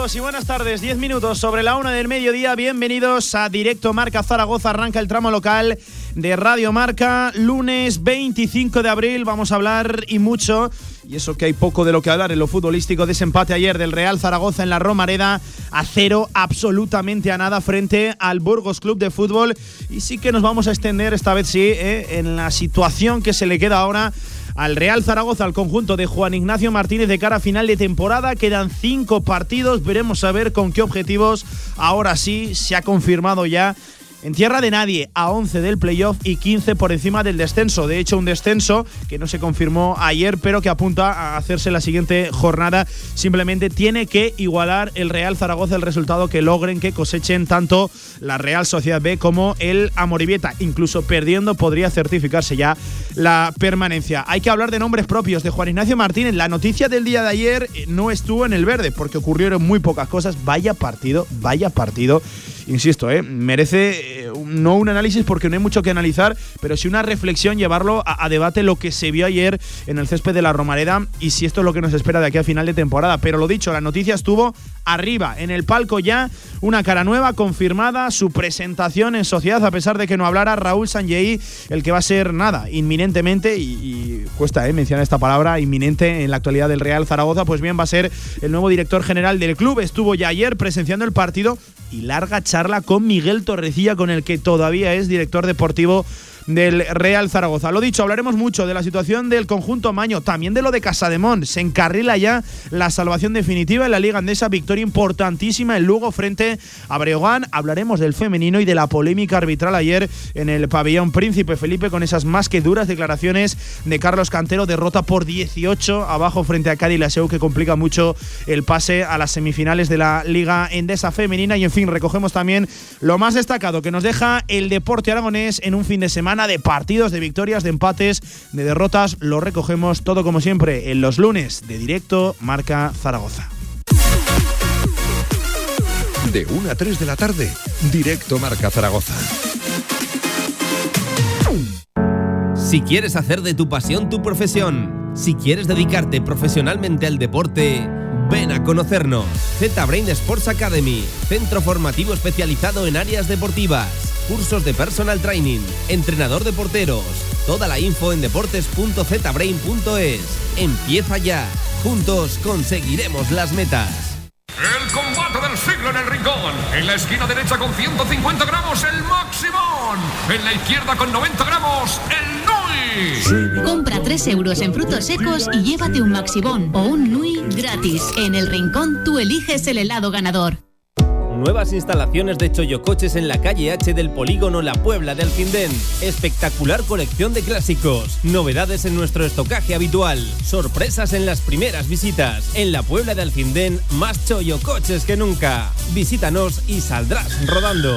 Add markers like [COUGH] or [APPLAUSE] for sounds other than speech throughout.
Y buenas tardes. Diez minutos sobre la una del mediodía. Bienvenidos a Directo Marca Zaragoza. Arranca el tramo local de Radio Marca. Lunes 25 de abril. Vamos a hablar y mucho. Y eso que hay poco de lo que hablar en lo futbolístico. Desempate ayer del Real Zaragoza en la Romareda a cero, absolutamente a nada frente al Burgos Club de Fútbol. Y sí que nos vamos a extender, esta vez sí, eh, en la situación que se le queda ahora al Real Zaragoza, al conjunto de Juan Ignacio Martínez de cara a final de temporada. Quedan cinco partidos, veremos a ver con qué objetivos. Ahora sí, se ha confirmado ya en tierra de nadie, a 11 del playoff y 15 por encima del descenso. De hecho, un descenso que no se confirmó ayer, pero que apunta a hacerse la siguiente jornada. Simplemente tiene que igualar el Real Zaragoza el resultado que logren que cosechen tanto la Real Sociedad B como el Amoribieta. Incluso perdiendo podría certificarse ya la permanencia. Hay que hablar de nombres propios de Juan Ignacio Martínez. La noticia del día de ayer no estuvo en el verde porque ocurrieron muy pocas cosas. Vaya partido, vaya partido insisto, ¿eh? merece no un análisis porque no hay mucho que analizar, pero sí una reflexión, llevarlo a, debate lo que se vio ayer en el césped de la Romareda y si esto es lo que nos espera de aquí a final de temporada. Pero lo dicho, la noticia estuvo arriba, en el palco ya, una cara nueva confirmada, su presentación en sociedad, a pesar de que no hablara Raúl Sanjei, el que va a ser nada, inminentemente, y, cuesta ¿eh? mencionar esta palabra, inminente en la actualidad del Real Zaragoza, pues bien, va a ser el nuevo director general del club. Estuvo ya ayer presenciando el partido y larga charla con Miguel Torrecilla, con el que todavía es director deportivo del Real Zaragoza. Lo dicho, hablaremos mucho de la situación del conjunto Maño, también de lo de Casademón. Se encarrila ya la salvación definitiva en la Liga Andesa, victoria importantísima en Lugo frente a Breogán. Hablaremos del femenino y de la polémica arbitral ayer en el pabellón Príncipe Felipe con esas más que duras declaraciones de Carlos Cantero, derrota por 18 abajo frente a Cádiz Laseu que complica mucho el pase a las semifinales de la Liga Endesa femenina y en fin, recogemos también lo más destacado que nos deja el deporte aragonés en un fin de semana de partidos, de victorias, de empates, de derrotas. Lo recogemos todo como siempre en los lunes de directo Marca Zaragoza. De 1 a 3 de la tarde, directo Marca Zaragoza. Si quieres hacer de tu pasión tu profesión, si quieres dedicarte profesionalmente al deporte, ven a conocernos. Z-Brain Sports Academy, centro formativo especializado en áreas deportivas cursos de personal training, entrenador de porteros. Toda la info en deportes.zbrain.es. Empieza ya. Juntos conseguiremos las metas. El combate del siglo en el rincón. En la esquina derecha con 150 gramos el Maximón. En la izquierda con 90 gramos el Nui. Compra 3 euros en frutos secos y llévate un Maximón o un Nui gratis. En el rincón tú eliges el helado ganador. Nuevas instalaciones de Choyocoches en la calle H del polígono La Puebla de Alcindén. Espectacular colección de clásicos. Novedades en nuestro estocaje habitual. Sorpresas en las primeras visitas. En la Puebla de Alcindén, más Choyocoches que nunca. Visítanos y saldrás rodando.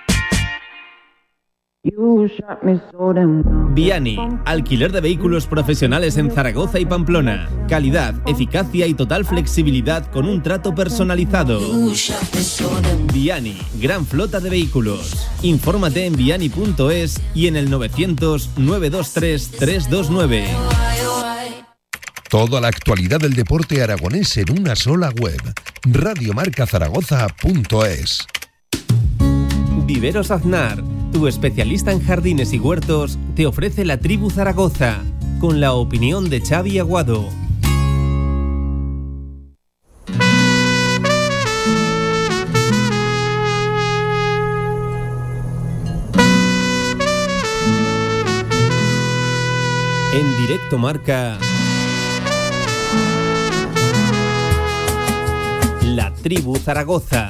Viani, alquiler de vehículos profesionales en Zaragoza y Pamplona. Calidad, eficacia y total flexibilidad con un trato personalizado. Viani, gran flota de vehículos. Infórmate en viani.es y en el 900 923 329. Toda la actualidad del deporte aragonés en una sola web. Radiomarcazaragoza.es. Viveros Aznar tu especialista en jardines y huertos te ofrece la tribu Zaragoza, con la opinión de Xavi Aguado. En directo marca La Tribu Zaragoza.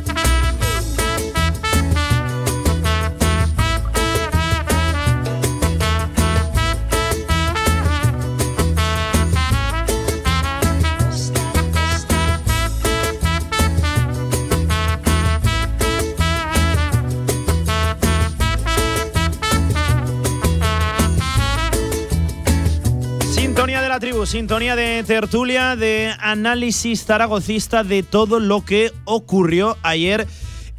Sintonía de tertulia, de análisis zaragocista de todo lo que ocurrió ayer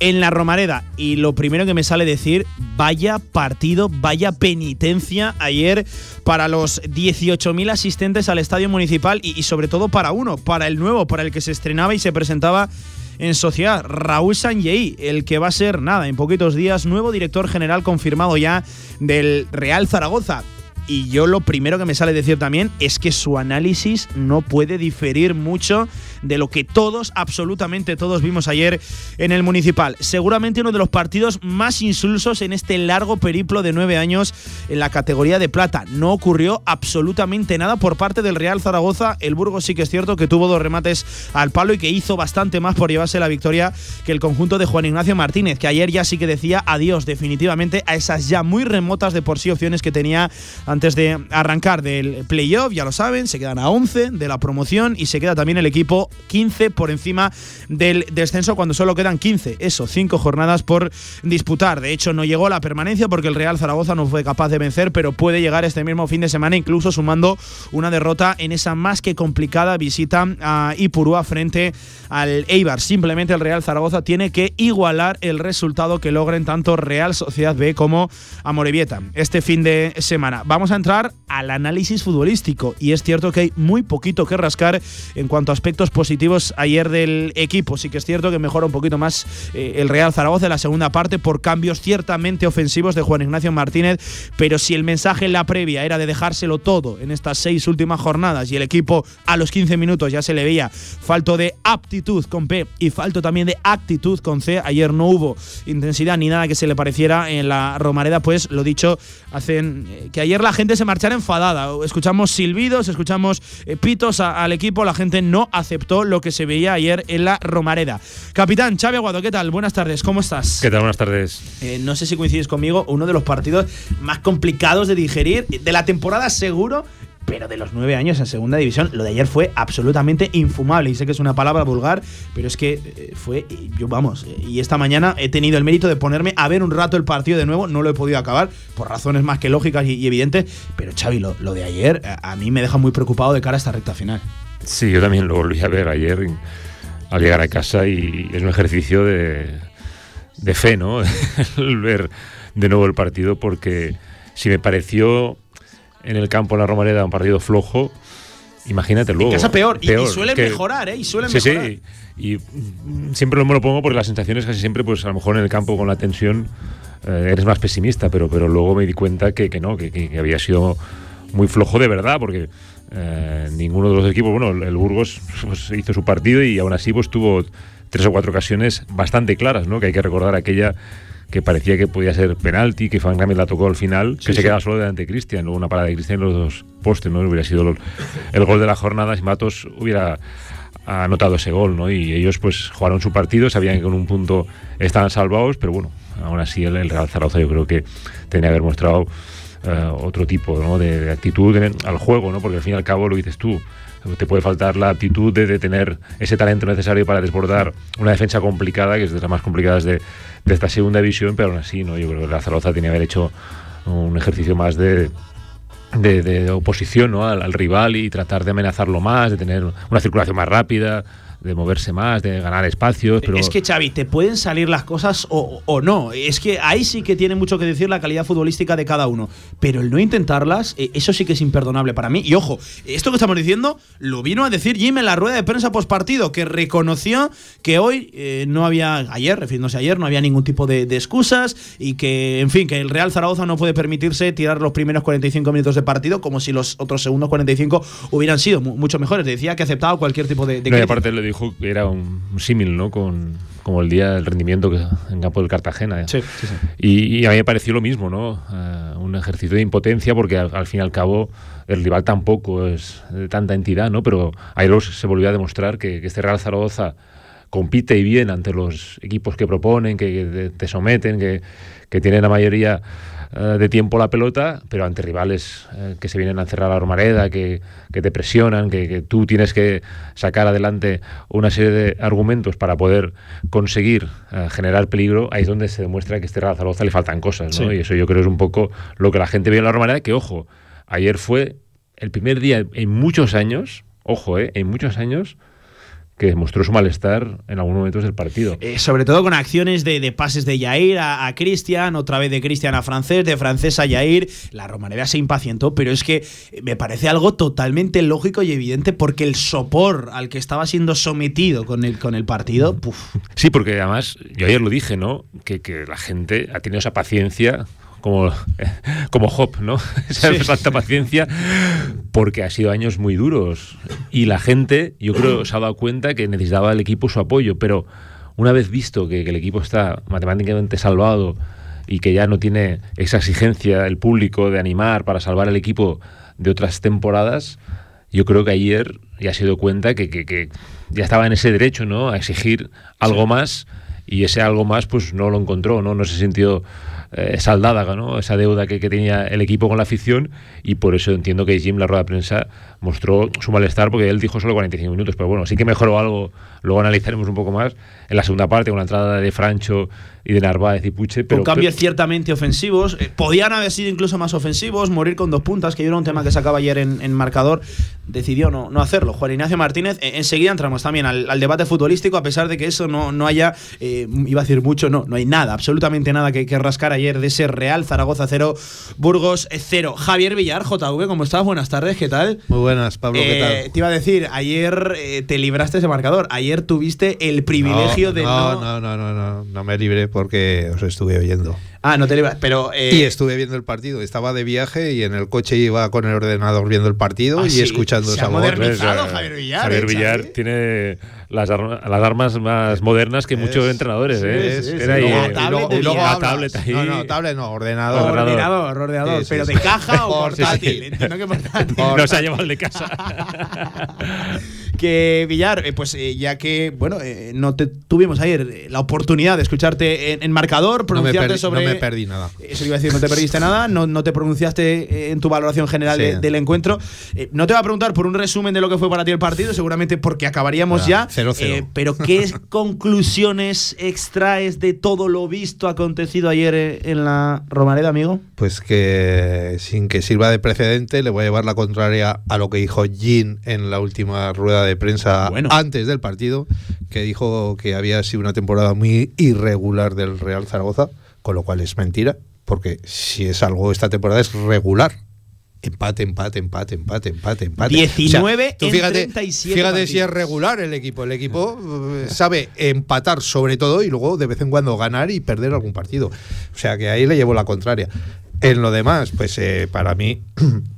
en la Romareda. Y lo primero que me sale decir, vaya partido, vaya penitencia ayer para los 18.000 asistentes al estadio municipal y, y sobre todo para uno, para el nuevo, para el que se estrenaba y se presentaba en sociedad, Raúl Sanjei, el que va a ser, nada, en poquitos días, nuevo director general confirmado ya del Real Zaragoza. Y yo lo primero que me sale decir también es que su análisis no puede diferir mucho de lo que todos, absolutamente todos vimos ayer en el municipal. Seguramente uno de los partidos más insulsos en este largo periplo de nueve años en la categoría de plata. No ocurrió absolutamente nada por parte del Real Zaragoza. El Burgos sí que es cierto que tuvo dos remates al palo y que hizo bastante más por llevarse la victoria que el conjunto de Juan Ignacio Martínez, que ayer ya sí que decía adiós definitivamente a esas ya muy remotas de por sí opciones que tenía antes de arrancar del playoff, ya lo saben, se quedan a 11 de la promoción y se queda también el equipo 15 por encima del descenso cuando solo quedan 15, eso, 5 jornadas por disputar. De hecho, no llegó la permanencia porque el Real Zaragoza no fue capaz de vencer, pero puede llegar este mismo fin de semana, incluso sumando una derrota en esa más que complicada visita a Ipurúa frente al Eibar. Simplemente el Real Zaragoza tiene que igualar el resultado que logren tanto Real Sociedad B como Amorebieta este fin de semana. Vamos a entrar al análisis futbolístico y es cierto que hay muy poquito que rascar en cuanto a aspectos positivos ayer del equipo. Sí que es cierto que mejora un poquito más eh, el Real Zaragoza en la segunda parte por cambios ciertamente ofensivos de Juan Ignacio Martínez, pero si el mensaje en la previa era de dejárselo todo en estas seis últimas jornadas y el equipo a los 15 minutos ya se le veía falto de aptitud con P y falto también de actitud con C, ayer no hubo intensidad ni nada que se le pareciera en la Romareda, pues lo dicho, hacen eh, que ayer la gente se marchara enfadada. Escuchamos silbidos, escuchamos eh, pitos a- al equipo, la gente no aceptó lo que se veía ayer en la Romareda. Capitán Xavi Aguado, ¿qué tal? Buenas tardes, ¿cómo estás? ¿Qué tal? Buenas tardes. Eh, no sé si coincides conmigo, uno de los partidos más complicados de digerir de la temporada seguro, pero de los nueve años en segunda división, lo de ayer fue absolutamente infumable. Y sé que es una palabra vulgar, pero es que eh, fue, eh, yo vamos, eh, y esta mañana he tenido el mérito de ponerme a ver un rato el partido de nuevo, no lo he podido acabar por razones más que lógicas y, evidentes, pero Xavi, lo, lo de ayer a, a mí me deja muy preocupado de cara a esta recta final. Sí, yo también lo volví a ver ayer al llegar a casa y es un ejercicio de, de fe, ¿no? [LAUGHS] el ver de nuevo el partido porque si me pareció en el campo en la Romareda un partido flojo, imagínate luego. casa peor, y- y suelen que- mejorar, ¿eh? Y suelen sí, mejorar. Sí, y mm, siempre me lo pongo porque las sensaciones casi siempre, pues a lo mejor en el campo con la tensión eh, eres más pesimista, pero, pero luego me di cuenta que, que no, que, que- había sido muy flojo de verdad, porque eh, ninguno de los equipos, bueno, el, el Burgos pues, hizo su partido y aún así pues tuvo tres o cuatro ocasiones bastante claras, ¿no? Que hay que recordar aquella que parecía que podía ser penalti, que Van Gammel la tocó al final, que Sí, se sí. quedaba solo delante de Cristian, luego una parada de Cristian en los dos postes, ¿no? Hubiera sido el, el gol de la jornada si Matos hubiera anotado ese gol, ¿no? Y ellos pues jugaron su partido, sabían que con un punto estaban salvados, pero bueno, aún así el, el Real Zaragoza yo creo que tenía que haber mostrado eh, otro tipo ¿no? de, de actitud en- al juego, ¿no? Porque al fin y al cabo lo dices tú, te puede faltar la actitud de, tener ese talento necesario para desbordar una defensa complicada, que es de las más complicadas de, de esta segunda división, pero aún así, ¿no? Yo creo que la Zaragoza tenía que haber hecho un ejercicio más de, de, oposición ¿no? al rival y tratar de amenazarlo más, de tener una circulación más rápida, de moverse más, de ganar espacios. Pero... Es que, Xavi, te pueden salir las cosas o, o, no. Es que ahí sí que tiene mucho que decir la calidad futbolística de cada uno. Pero el no intentarlas, eh, eso sí que es imperdonable para mí. Y ojo, esto que estamos diciendo lo vino a decir Jim en la rueda de prensa post partido, que reconoció que hoy eh, no había, ayer, refiriéndose a ayer, no había ningún tipo de, de, excusas y que, en fin, que el Real Zaragoza no puede permitirse tirar los primeros 45 minutos de partido como si los otros segundos 45 hubieran sido mucho mejores. Decía que aceptaba cualquier tipo de. de no, y aparte le dijo que era un símil, ¿no? Con, como el día del rendimiento que, en campo del Cartagena. Sí, sí, sí. Y, y, a mí me pareció lo mismo, ¿no? Uh, un ejercicio de impotencia porque al, al, fin y al cabo el rival tampoco es de tanta entidad, ¿no? Pero ahí se volvió a demostrar que, que este Real Zaragoza compite y bien ante los equipos que proponen, que, que te someten, que, que tienen la mayoría uh, de tiempo la pelota, pero ante rivales uh, que se vienen a encerrar a la Romareda, que, que te presionan, que, que, tú tienes que sacar adelante una serie de argumentos para poder conseguir uh, generar peligro, ahí es donde se demuestra que a este Real Zaragoza le faltan cosas, ¿no? Sí. Y eso yo creo es un poco lo que la gente ve en la Romareda, que ojo, ayer fue el primer día en muchos años, ojo, eh, en muchos años, que mostró su malestar en algunos momentos del partido. Eh, sobre todo con acciones de, de pases de Jair a, a Cristian, otra vez de Cristian a Francés, de Francés a Jair. La Romareda se impacientó, pero es que me parece algo totalmente lógico y evidente porque el sopor al que estaba siendo sometido con el, con el partido. Puf. Sí, porque además, yo ayer lo dije, ¿no? Que, que la gente ha tenido esa paciencia como, [LAUGHS] como Hop, ¿no? [LAUGHS] Esa sí. falta paciencia, porque ha sido años muy duros. Y la gente, yo creo, se ha dado cuenta que necesitaba el equipo su apoyo, pero una vez visto que, que el equipo está matemáticamente salvado y que ya no tiene esa exigencia el público de animar para salvar el equipo de otras temporadas, yo creo que ayer ya se dio cuenta que, que, que ya estaba en ese derecho, ¿no? A exigir algo sí. más y ese algo más pues no lo encontró, ¿no? No se sintió eh, saldada, ¿no? Esa deuda que, que, tenía el equipo con la afición y por eso entiendo que Jim, la rueda de prensa, mostró su malestar porque él dijo solo 45 minutos, pero bueno, sí que mejoró algo, luego analizaremos un poco más en la segunda parte con la entrada de Francho y de Narváez y Puche. Pero, con cambios pero, ciertamente ofensivos, eh, podían haber sido incluso más ofensivos, morir con dos puntas, que yo era un tema que sacaba ayer en, en marcador, decidió no, no, hacerlo. Juan Ignacio Martínez, eh, enseguida entramos también al, al, debate futbolístico, a pesar de que eso no, no haya, eh, iba a decir mucho, no, no hay nada, absolutamente nada que, que rascar ayer de ese Real Zaragoza 0, Burgos 0. Javier Villar, JV, ¿cómo estás? Buenas tardes, ¿qué tal? Muy buenas, Pablo, ¿qué tal? Eh, te iba a decir, ayer eh, te libraste ese marcador, ayer tuviste el privilegio no, de no, no... No, no, no, no, me libré porque os estuve oyendo. Ah, no te libras, pero... Eh... Y estuve viendo el partido, estaba de viaje y en el coche iba con el ordenador viendo el partido ¿Ah, y sí? escuchando Se esa ha voz. modernizado Javier Villar. Javier ¿eh, Villar tiene las, ar las, armas más modernas que muchos entrenadores. sí, ¿eh? sí, sí, Era ahí, luego tablet y luego, y luego la hablas. tablet ahí. No, no, tablet no, ordenador. Ordenador. Ordenador, ordenador, Sí, sí, pero sí. de caja o [LAUGHS] portátil. sí. Entiendo que portátil. No se ha llevado el de casa. [LAUGHS] que Villar, eh, pues eh, ya que, bueno, eh, no te tuvimos ayer eh, la oportunidad de escucharte en, en marcador, No me, pronunciarte sobre. no me perdí nada. Eso iba a decir, no te perdiste nada, no, no te pronunciaste en tu valoración general Sí. de- del encuentro. Eh, no te voy a preguntar por un resumen de lo que fue para ti el partido, seguramente porque acabaríamos Ah, ya. 0-0. Eh, pero ¿qué [LAUGHS] conclusiones extraes de todo lo visto acontecido ayer eh, en la Romareda, amigo? Pues que sin que sirva de precedente, le voy a llevar la contraria a lo que dijo Jean en la última rueda de prensa Bueno. antes del partido, que dijo que había sido una temporada muy irregular del Real Zaragoza, con lo cual es mentira, porque si es algo esta temporada es regular. Empate, empate, empate, empate, empate, empate. 19 tú en fíjate, 37 fíjate si es regular el equipo. El equipo eh, sabe empatar sobre todo y luego de vez en cuando ganar y perder algún partido. O sea que ahí le llevo la contraria. En lo demás, pues eh, para mí [CLEARS THROAT]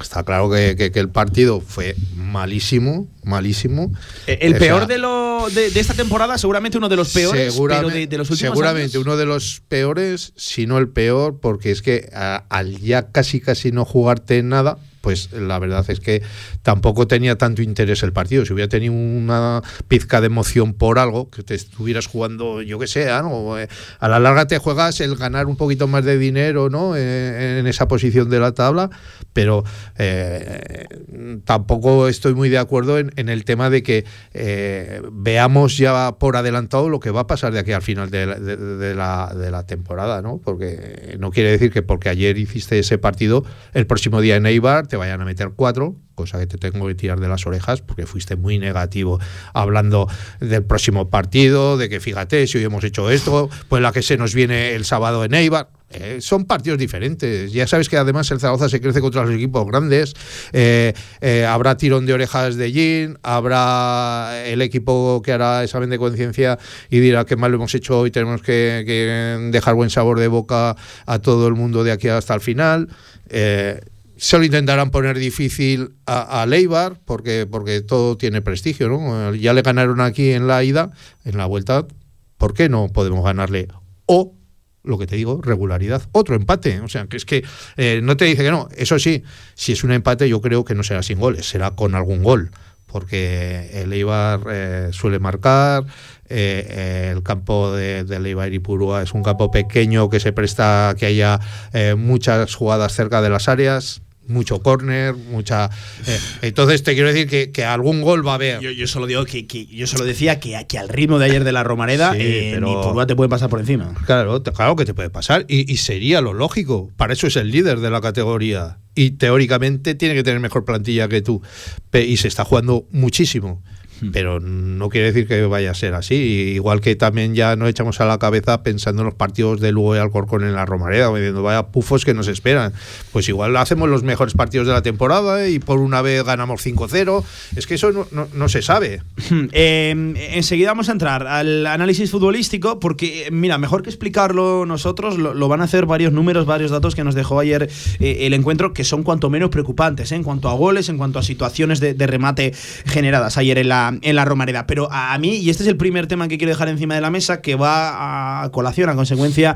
está claro que, que- que el partido fue malísimo, malísimo. Eh, El O peor sea, de, lo, de, de esta temporada, seguramente uno de los peores, pero de, de los últimos seguramente años. uno de los peores, si no el peor, porque es que a- al ya casi casi no jugarte nada, pues la verdad es que tampoco tenía tanto interés el partido. Si hubiera tenido una pizca de emoción por algo, que te estuvieras jugando, yo que sé, ¿no? Eh, a la larga te juegas el ganar un poquito más de dinero, ¿no? Eh, en esa posición de la tabla, pero eh, tampoco estoy muy de acuerdo en, el tema de que veamos ya por adelantado lo que va a pasar de aquí al final de la, de- de la- de la temporada, ¿no? Porque no quiere decir que porque ayer hiciste ese partido, el próximo día en Eibar te vayan a meter cuatro, cosa que te tengo que tirar de las orejas porque fuiste muy negativo hablando del próximo partido, de que fíjate, si hoy hemos hecho esto, pues la que se nos viene el sábado en Eibar. Eh, son partidos diferentes. Ya sabes que además el Zaragoza se crece contra los equipos grandes. Eh, eh, habrá tirón de orejas de Jin, habrá el equipo que hará examen de conciencia y dirá que mal lo hemos hecho hoy, tenemos que, dejar buen sabor de boca a todo el mundo de aquí hasta el final. Se lo intentarán poner difícil a, a, Leibar porque, porque todo tiene prestigio. ¿no? Ya le ganaron aquí en la ida, en la vuelta. ¿Por qué no podemos ganarle? O lo que te digo, regularidad. Otro empate. O sea, que es que eh, no te dice que no. Eso sí, si es un empate, yo creo que no será sin goles, será con algún gol. Porque el Eibar eh, suele marcar, eh, el campo de, de Eibar y Purúa es un campo pequeño que se presta que haya muchas jugadas cerca de las áreas mucho córner, mucha. Eh, entonces te quiero decir que, que, algún gol va a haber. Yo, yo solo digo que, que, yo solo decía que, que al ritmo de ayer de la Romareda, sí, eh, pero, ni Purúa te puede pasar por encima. Claro, claro que te puede pasar. Y, y, sería lo lógico. Para eso es el líder de la categoría. Y teóricamente tiene que tener mejor plantilla que tú. Y se está jugando muchísimo [LAUGHS] pero no quiere decir que vaya a ser así. Igual que también ya nos echamos a la cabeza pensando en los partidos de Lugo y Alcorcón en la Romareda, diciendo, vaya pufos que nos esperan. Pues igual hacemos los mejores partidos de la temporada y por una vez ganamos 5-0. Es que eso no, no, no se sabe. [LAUGHS] Eh, enseguida vamos a entrar al análisis futbolístico, porque, mira, mejor que explicarlo nosotros, lo, lo van a hacer varios números, varios datos que nos dejó ayer eh, el encuentro, que son cuanto menos preocupantes, ¿eh? en cuanto a goles, en cuanto a situaciones de, de remate generadas ayer en la en la Romareda. Pero a mí, y este es el primer tema que quiero dejar encima de la mesa, que va a colación, a consecuencia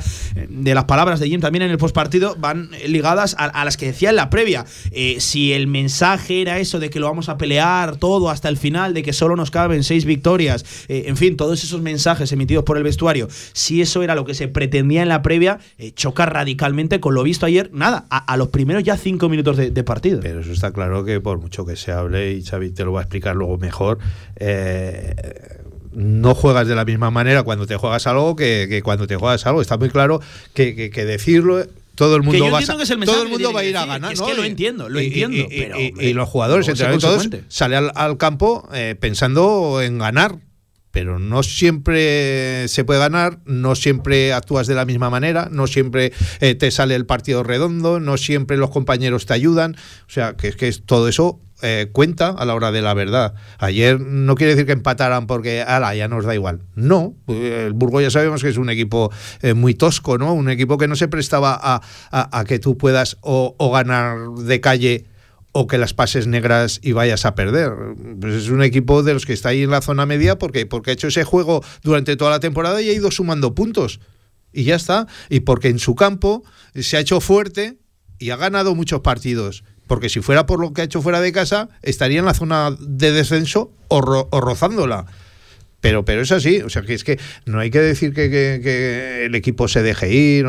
de las palabras de Jim también en el postpartido, van ligadas a, las que decía en la previa. Eh, si el mensaje era eso de que lo vamos a pelear todo hasta el final, de que solo nos caben seis victorias, eh, en fin, todos esos mensajes emitidos por el vestuario, si eso era lo que se pretendía en la previa, eh, choca radicalmente con lo visto ayer, nada, a, los primeros ya cinco minutos de, partido. Pero eso está claro que por mucho que se hable, y Xavi te lo va a explicar luego mejor, eh, no juegas de la misma manera cuando te juegas algo que, que cuando te juegas algo. Está muy claro que, que, que decirlo todo el mundo, va, a, todo el mundo va a ir a ganar. Es ¿no? que lo entiendo, lo entiendo. Y, pero, y, los jugadores, entre todos, salen al, al campo eh, pensando en ganar. Pero no siempre se puede ganar, no siempre actúas de la misma manera, no siempre eh, te sale el partido redondo, no siempre los compañeros te ayudan. O sea, que es que es, todo eso eh, cuenta a la hora de la verdad. Ayer no quiere decir que empataran porque, ala, ya nos da igual. No, el Burgo ya sabemos que es un equipo eh, muy tosco, ¿no? Un equipo que no se prestaba a, a, que tú puedas o, o, ganar de calle o que las pases negras y vayas a perder. Pues es un equipo de los que está ahí en la zona media porque, porque ha hecho ese juego durante toda la temporada y ha ido sumando puntos. Y ya está. Y porque en su campo se ha hecho fuerte y ha ganado muchos partidos porque si fuera por lo que ha hecho fuera de casa, estaría en la zona de descenso o, ro o rozándola. Pero, pero es así, o sea, que es que no hay que decir que, que el equipo se deje ir.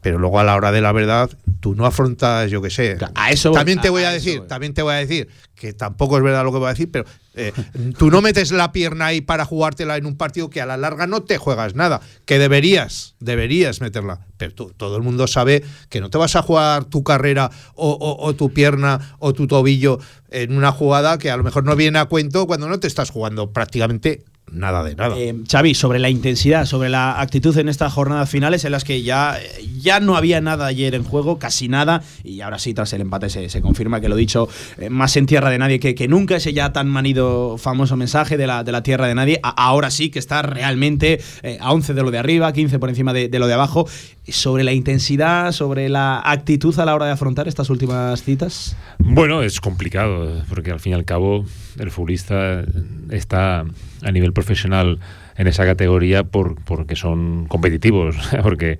Pero luego a la hora de la verdad tú no afrontas, yo qué sé. A eso también te voy a, a decir, también te voy a decir que tampoco es verdad lo que voy a decir, pero eh, tú no metes la pierna ahí para jugártela en un partido que a la larga no te juegas nada, que deberías, deberías meterla, pero tú, todo el mundo sabe que no te vas a jugar tu carrera o, o, o, tu pierna o tu tobillo en una jugada que a lo mejor no viene a cuento cuando no te estás jugando prácticamente nada de nada. Eh, Xavi, sobre la intensidad, sobre la actitud en estas jornadas finales en las que ya, ya no había nada ayer en juego, casi nada, y ahora sí, tras el empate se, se confirma que lo dicho eh, más en tierra de nadie que, que, nunca, ese ya tan manido famoso mensaje de la, de la tierra de nadie, a, ahora sí que está realmente eh, a 11 de lo de arriba, 15 por encima de, de lo de abajo. Sobre la intensidad, sobre la actitud a la hora de afrontar estas últimas citas. Bueno, es complicado, porque al fin y al cabo el futbolista está a nivel profesional en esa categoría por, porque son competitivos, [LAUGHS] porque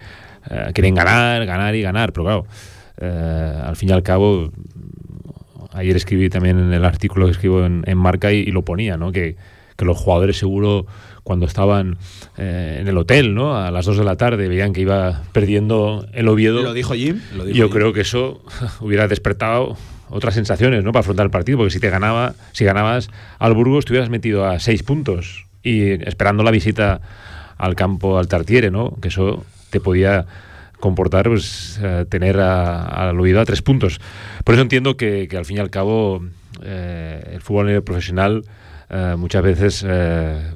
eh, quieren ganar, ganar y ganar, pero claro, eh, al fin y al cabo, ayer escribí también en el artículo que escribo en, en Marca y, y, lo ponía, ¿no? que, que los jugadores seguro cuando estaban eh, en el hotel, ¿no? A las 2 de la tarde veían que iba perdiendo el Oviedo. Lo dijo Jim. Lo dijo yo Jim. creo que eso [LAUGHS] hubiera despertado otras sensaciones, ¿no? Para afrontar el partido, porque si te ganaba, si ganabas al Burgos, te hubieras metido a seis puntos y esperando la visita al campo al Tartiere, ¿no? Que eso te podía comportar pues eh, tener al oído a tres puntos. Por eso entiendo que, al fin y al cabo eh, el fútbol nivel profesional eh, muchas veces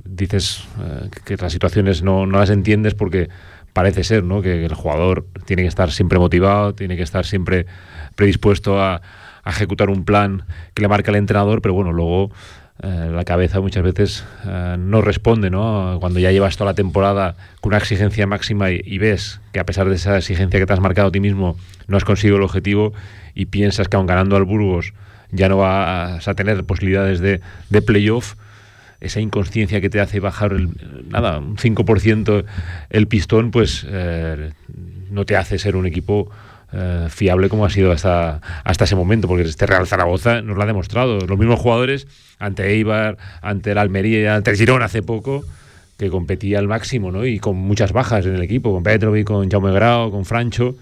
dices que las situaciones no, no, las entiendes porque parece ser ¿no? que el jugador tiene que estar siempre motivado, tiene que estar siempre predispuesto a, a ejecutar un plan que le marca el entrenador, pero bueno, luego eh, la cabeza muchas veces eh, no responde, ¿no? Cuando ya llevas toda la temporada con una exigencia máxima y, ves que a pesar de esa exigencia que te has marcado a ti mismo, no has conseguido el objetivo y piensas que aun ganando al Burgos ya no vas a tener posibilidades de, de playoff, esa inconsciencia que te hace bajar el, nada, un 5% el pistón, pues eh, no te hace ser un equipo eh, fiable como ha sido hasta, hasta ese momento, porque este Real Zaragoza nos lo ha demostrado. Los mismos jugadores ante Eibar, ante el Almería, ante el Girón hace poco, que competía al máximo, ¿no? Y con muchas bajas en el equipo, con Petrovic, con Jaume Grau, con Francho.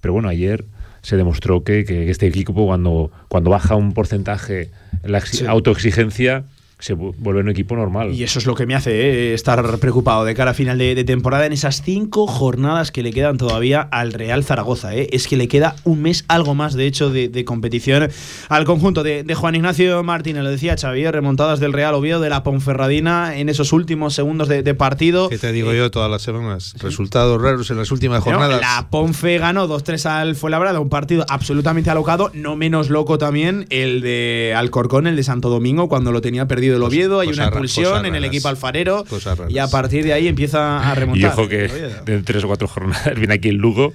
Pero bueno, ayer se demostró que, que este equipo cuando, cuando baja un porcentaje la autoexigencia se vuelve un equipo normal. Y eso es lo que me hace eh, estar preocupado de cara a final de, temporada en esas cinco jornadas que le quedan todavía al Real Zaragoza. Eh. Es que le queda un mes, algo más de hecho, de, competición al conjunto de, Juan Ignacio Martínez. Lo decía Xavier, remontadas del Real Oviedo, de la Ponferradina en esos últimos segundos de, partido. ¿Qué te digo yo todas las semanas? Resultados raros en las últimas jornadas. la Ponfe ganó 2-3 al Fuenlabrada, un partido absolutamente alocado, no menos loco también el de Alcorcón, el de Santo Domingo, cuando lo tenía perdido del Oviedo, hay una expulsión en el equipo alfarero y a partir de ahí empieza a remontar. Y ojo que de tres o cuatro jornadas [LAUGHS] viene aquí el Lugo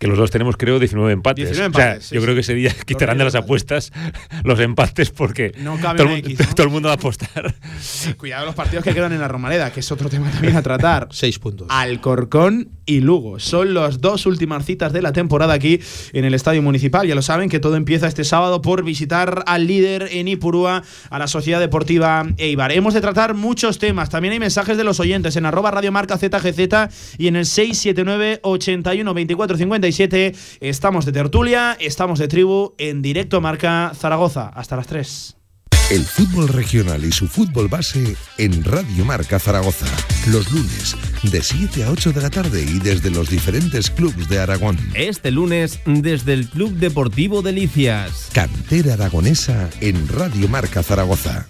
que los dos tenemos, creo, 19 empates. o sea, yo creo que ese día quitarán de las apuestas [LAUGHS] los empates porque todo, el [LAUGHS] mundo va a apostar. [LAUGHS] cuidado los partidos que quedan en la Romareda, que es otro tema también a tratar. Seis puntos. Alcorcón y Lugo. Son las dos últimas citas de la temporada aquí en el Estadio Municipal. Ya lo saben que todo empieza este sábado por visitar al líder en Ipurúa, a la Sociedad Deportiva Eibar. Hemos de tratar muchos temas. También hay mensajes de los oyentes en arroba radiomarca ZGZ y en el 679 81 24 Estamos de tertulia, estamos de tribu en directo Marca Zaragoza. Hasta las 3. El fútbol regional y su fútbol base en Radio Marca Zaragoza. Los lunes, de 7 a 8 de la tarde y desde los diferentes clubes de Aragón. Este lunes, desde el Club Deportivo Delicias. Cantera Aragonesa en Radio Marca Zaragoza.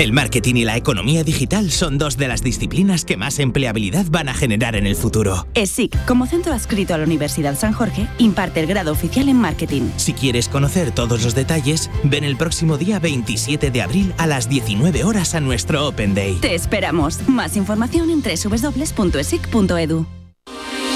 El marketing y la economía digital son dos de las disciplinas que más empleabilidad van a generar en el futuro. ESIC, como centro adscrito a la Universidad San Jorge, imparte el grado oficial en marketing. Si quieres conocer todos los detalles, ven el próximo día 27 de abril a las 19 horas a nuestro Open Day. Te esperamos. Más información en www.esic.edu.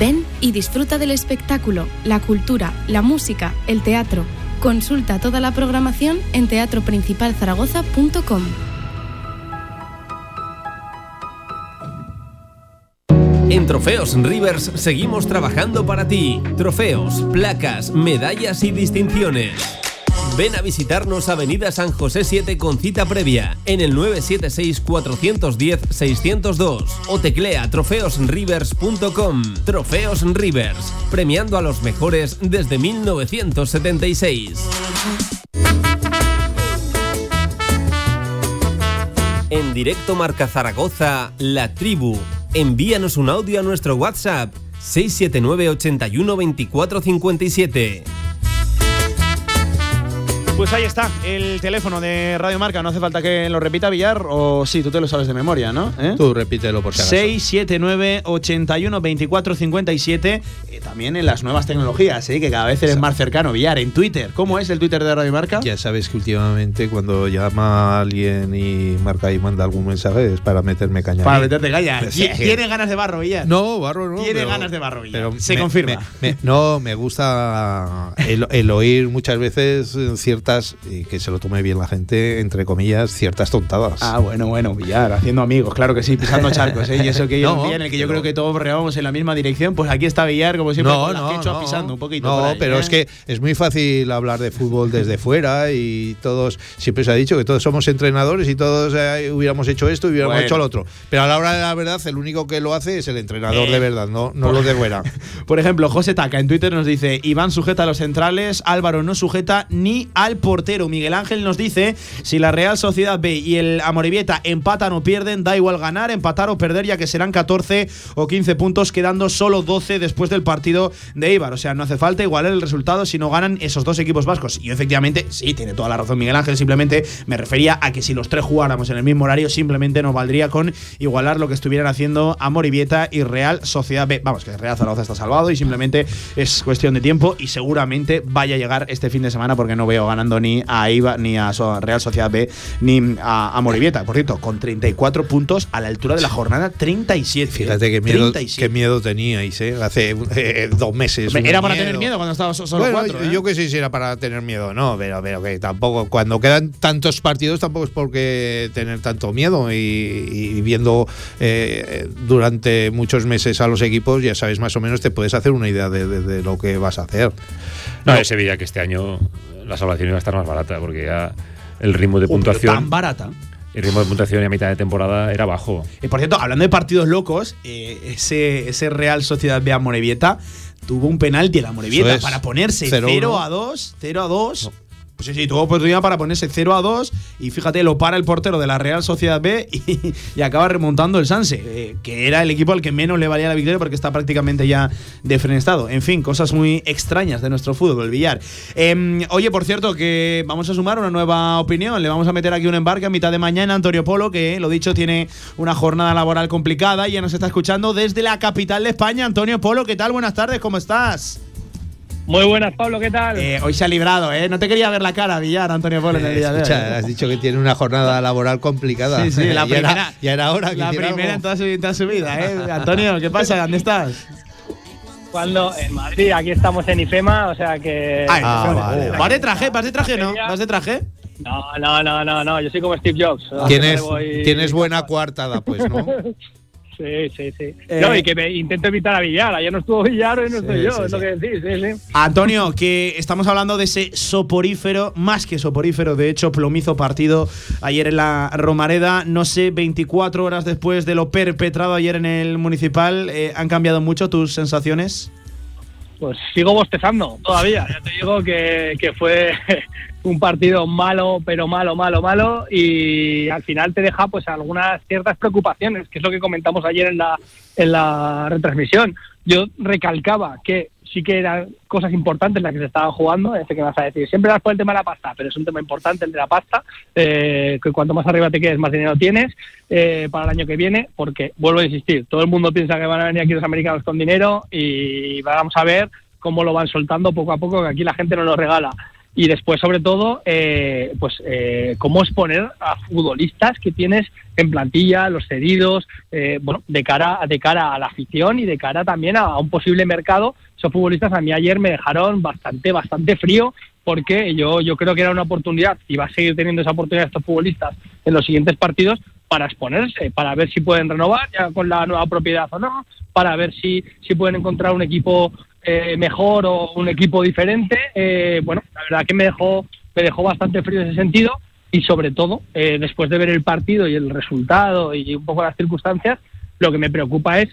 Ven y disfruta del espectáculo, la cultura, la música, el teatro. Consulta toda la programación en teatroprincipalzaragoza.com. En Trofeos Rivers seguimos trabajando para ti. Trofeos, placas, medallas y distinciones. Ven a visitarnos Avenida San José 7 con cita previa en el 976-410-602 o teclea trofeosrivers.com. Trofeos Rivers, premiando a los mejores desde 1976. En directo Marca Zaragoza, La Tribu. Envíanos un audio a nuestro WhatsApp 679 81 24 57. Pues ahí está, el teléfono de Radio Marca. No hace falta que lo repita Villar, o sí, tú te lo sabes de memoria, ¿no? ¿Eh? Tú repítelo por si acaso. 679 81 24 57. también en las nuevas tecnologías, ¿eh? que cada vez eres más cercano, Villar, en Twitter. ¿Cómo es el Twitter de Radio Marca? Ya sabes que últimamente cuando llama a alguien y marca y manda algún mensaje es para meterme caña. Para meterte caña. [LAUGHS] ¿Tiene ganas de barro, Villar? No, barro no. Tiene ganas de barro, Villar. Se confirma. no, me gusta el, el oír muchas veces cierta ciertas, y que se lo tome bien la gente, entre comillas, ciertas tontadas. Ah, bueno, bueno, Villar, haciendo amigos, claro que sí, pisando [LAUGHS] charcos, ¿eh? Y eso que yo no, en el que yo creo que todos reamos en la misma dirección, pues aquí está Villar, como siempre, no, con las no, quechuas no. pisando un poquito. No, ahí, pero ¿eh? es que es muy fácil hablar de fútbol desde [LAUGHS] fuera y todos, siempre se ha dicho que todos somos entrenadores y todos eh, hubiéramos hecho esto y hubiéramos Bueno. hecho lo otro. Pero a la hora de la verdad, el único que lo hace es el entrenador Eh, de verdad, no, no los de fuera. [LAUGHS] Por ejemplo, José Taca en Twitter nos dice: Iván sujeta a los centrales, Álvaro no sujeta ni al portero. Miguel Ángel nos dice: si la Real Sociedad B y el Amoribieta empatan o pierden, da igual ganar, empatar o perder, ya que serán 14 o 15 puntos, quedando solo 12 después del partido de Ibar. O sea, no hace falta igualar el resultado si no ganan esos dos equipos vascos. Y efectivamente, sí, tiene toda la razón Miguel Ángel. Simplemente me refería a que si los tres jugáramos en el mismo horario, simplemente nos valdría con igualar lo que estuvieran haciendo Amoribieta y Real Sociedad B. Vamos, que Real Zaragoza está salvado y simplemente es cuestión de tiempo y seguramente vaya a llegar este fin de semana porque no veo ganando ni a IVA ni a Real Sociedad B ni a Amoribieta. Por cierto, con 34 puntos a la altura de la jornada 37. Fíjate qué miedo, 37. qué miedo teníais, ¿eh? Hace eh, dos meses. Era para tener miedo cuando estaba so- solo Bueno, cuatro. yo, ¿eh? yo que sé si era para tener miedo, no, pero, pero que tampoco, cuando quedan tantos partidos tampoco es porque tener tanto miedo y, y viendo eh, durante muchos meses a los equipos, ya sabes más o menos, te puedes hacer una idea de, de- de lo que vas a hacer. No, se veía que este año la salvación iba a estar más barata porque ya el ritmo de Joder, puntuación. Tan barata. El ritmo de puntuación a mitad de temporada era bajo. Y por cierto, hablando de partidos locos, eh, ese, ese Real Sociedad B a Morevieta tuvo un penalti en la Morevieta es. para ponerse 0-1. 0 a 2, 0 a 2. Pues sí, sí, tuvo oportunidad para ponerse 0 a 2 y fíjate, lo para el portero de la Real Sociedad B [LAUGHS] y, acaba remontando el Sanse, eh, que era el equipo al que menos le valía la victoria porque está prácticamente ya defenestado. En fin, cosas muy extrañas de nuestro fútbol, el billar. Em, oye, por cierto, que vamos a sumar una nueva opinión. Le vamos a meter aquí un embarque a mitad de mañana. Antonio Polo, que lo dicho, tiene una jornada laboral complicada y ya nos está escuchando desde la capital de España. Antonio Polo, ¿qué tal? Buenas tardes, ¿cómo estás? Muy buenas, Pablo, ¿qué tal? Eh, hoy se ha librado, ¿eh? No te quería ver la cara, Villar, Antonio Polo, en el día de hoy. Escucha, has dicho que tiene una jornada laboral complicada. Sí, sí, [LAUGHS] la Ya primera. era- ya era hora que La primera algo. en toda, su, en toda su vida, ¿eh? Antonio, ¿qué pasa? ¿Dónde estás? Cuando en Madrid, aquí estamos en IFEMA, o sea que. Ah, Ah, vale, vale, ¿Vas de traje? ¿Vas de traje no? ¿Vas de traje? No, no, no, no, no, yo soy como Steve Jobs. Tienes, Voy- tienes buena coartada, pues, ¿no? [LAUGHS] Sí, sí, sí. Eh, no, y que me intento evitar a Villar. Ayer no estuvo Villar, hoy no Sí, estoy yo, sí, es lo que decís. Antonio, que estamos hablando de ese soporífero, más que soporífero, de hecho, plomizo partido ayer en la Romareda. No sé, 24 horas después de lo perpetrado ayer en el municipal, eh, ¿han cambiado mucho tus sensaciones? Pues sigo bostezando todavía. Ya te digo que, que fue un partido malo, pero malo, malo, malo. Y al final te deja pues algunas ciertas preocupaciones, que es lo que comentamos ayer en la, en la retransmisión. Yo recalcaba que sí que eran cosas importantes las que se estaban jugando. Este que vas a decir, siempre vas por el tema de la pasta, pero es un tema importante el de la pasta. eh, que cuanto más arriba te quedes, más dinero tienes eh, para el año que viene, porque vuelvo a insistir, todo el mundo piensa que van a venir aquí los americanos con dinero y vamos a ver cómo lo van soltando poco a poco, que aquí la gente no lo regala. Y después, sobre todo, eh, pues eh, cómo exponer a futbolistas que tienes en plantilla, los cedidos, eh, bueno, de cara, de cara a la afición y de cara también a, a un posible mercado. Esos futbolistas a mí ayer me dejaron bastante, bastante frío porque yo, yo creo que era una oportunidad y va a seguir teniendo esa oportunidad estos futbolistas en los siguientes partidos para exponerse, para ver si pueden renovar ya con la nueva propiedad o no, para ver si, si pueden encontrar un equipo eh, mejor o un equipo diferente. Eh, bueno, la verdad que me dejó, me dejó bastante frío ese sentido y sobre todo, eh, después de ver el partido y el resultado y un poco las circunstancias, lo que me preocupa es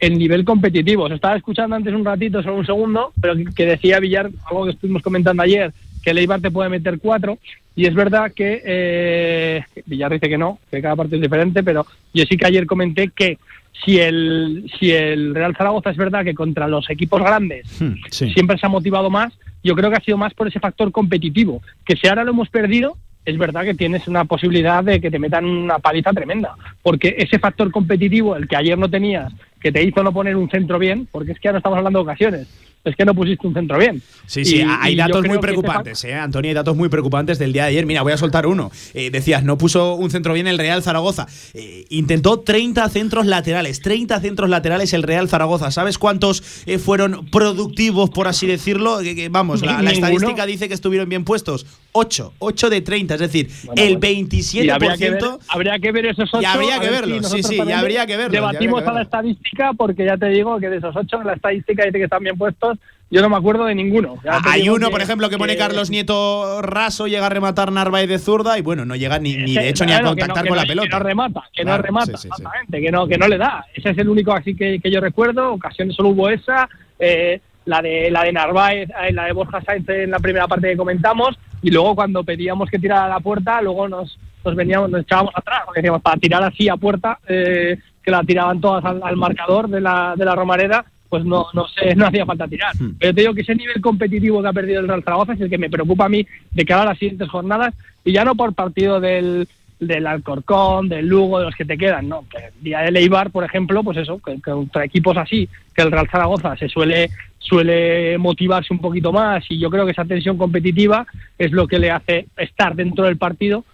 el nivel competitivo. Os estaba escuchando antes un ratito, solo un segundo, pero que, decía Villar, algo que estuvimos comentando ayer, que el te puede meter cuatro, y es verdad que eh, Villar dice que no, que cada partido es diferente, pero yo sí que ayer comenté que si el, si el Real Zaragoza es verdad que contra los equipos grandes siempre se ha motivado más, yo creo que ha sido más por ese factor competitivo, que si ahora lo hemos perdido, es verdad que tienes una posibilidad de que te metan una paliza tremenda, porque ese factor competitivo, el que ayer no tenías, que te hizo no poner un centro bien, porque es que ahora estamos hablando de ocasiones, es que no pusiste un centro bien. Sí, sí, Y- hay y datos muy preocupantes, ¿eh? Antonio, hay datos muy preocupantes del día de ayer. Mira, voy a soltar uno. Eh, decías, no puso un centro bien el Real Zaragoza. Eh, intentó 30 centros laterales, 30 centros laterales el Real Zaragoza. ¿Sabes cuántos eh, fueron productivos, por así decirlo? Vamos, la, la estadística dice que estuvieron bien puestos. 8, 8 de 30, es decir, Bueno, el bueno. 27%. Y habría que, ver, habría que ver esos ocho. Y habría que ver verlo, si sí, sí, y también habría que verlo, y habría que Debatimos a la estadística porque ya te digo que de esos ocho, la estadística dice que están bien puestos. Yo no me acuerdo de ninguno. Ya te Hay uno, por ejemplo, que pone Carlos Nieto raso, llega a rematar Narváez de zurda y bueno, no llega ni, ni de hecho ni a no- contactar con no- la pelota. Que no remata, que Claro, no remata, sí, sí, sí. exactamente, que no, que no le da. Ese es el único así que, que yo recuerdo. Ocasiones solo hubo esa, eh, la de la de Narváez, eh, la de Borja Sáenz en la primera parte que comentamos, y luego cuando pedíamos que tirara a la puerta, luego nos, nos veníamos, nos echábamos atrás, porque decíamos, para tirar así a puerta, eh, que la tiraban todas al, al marcador de la, de la Romareda, pues no, no sé, [LAUGHS] no hacía falta tirar. Hmm. Pero te digo que ese nivel competitivo que ha perdido el Real Zaragoza es el que me preocupa a mí de cara a las siguientes jornadas, y ya no por partido del, del Alcorcón, del Lugo, de los que te quedan, no, que el día de Leibar, por ejemplo, pues eso, que, que contra equipos así, que el Real Zaragoza se suele suele motivarse un poquito más y yo creo que esa tensión competitiva es lo que le hace estar dentro del partido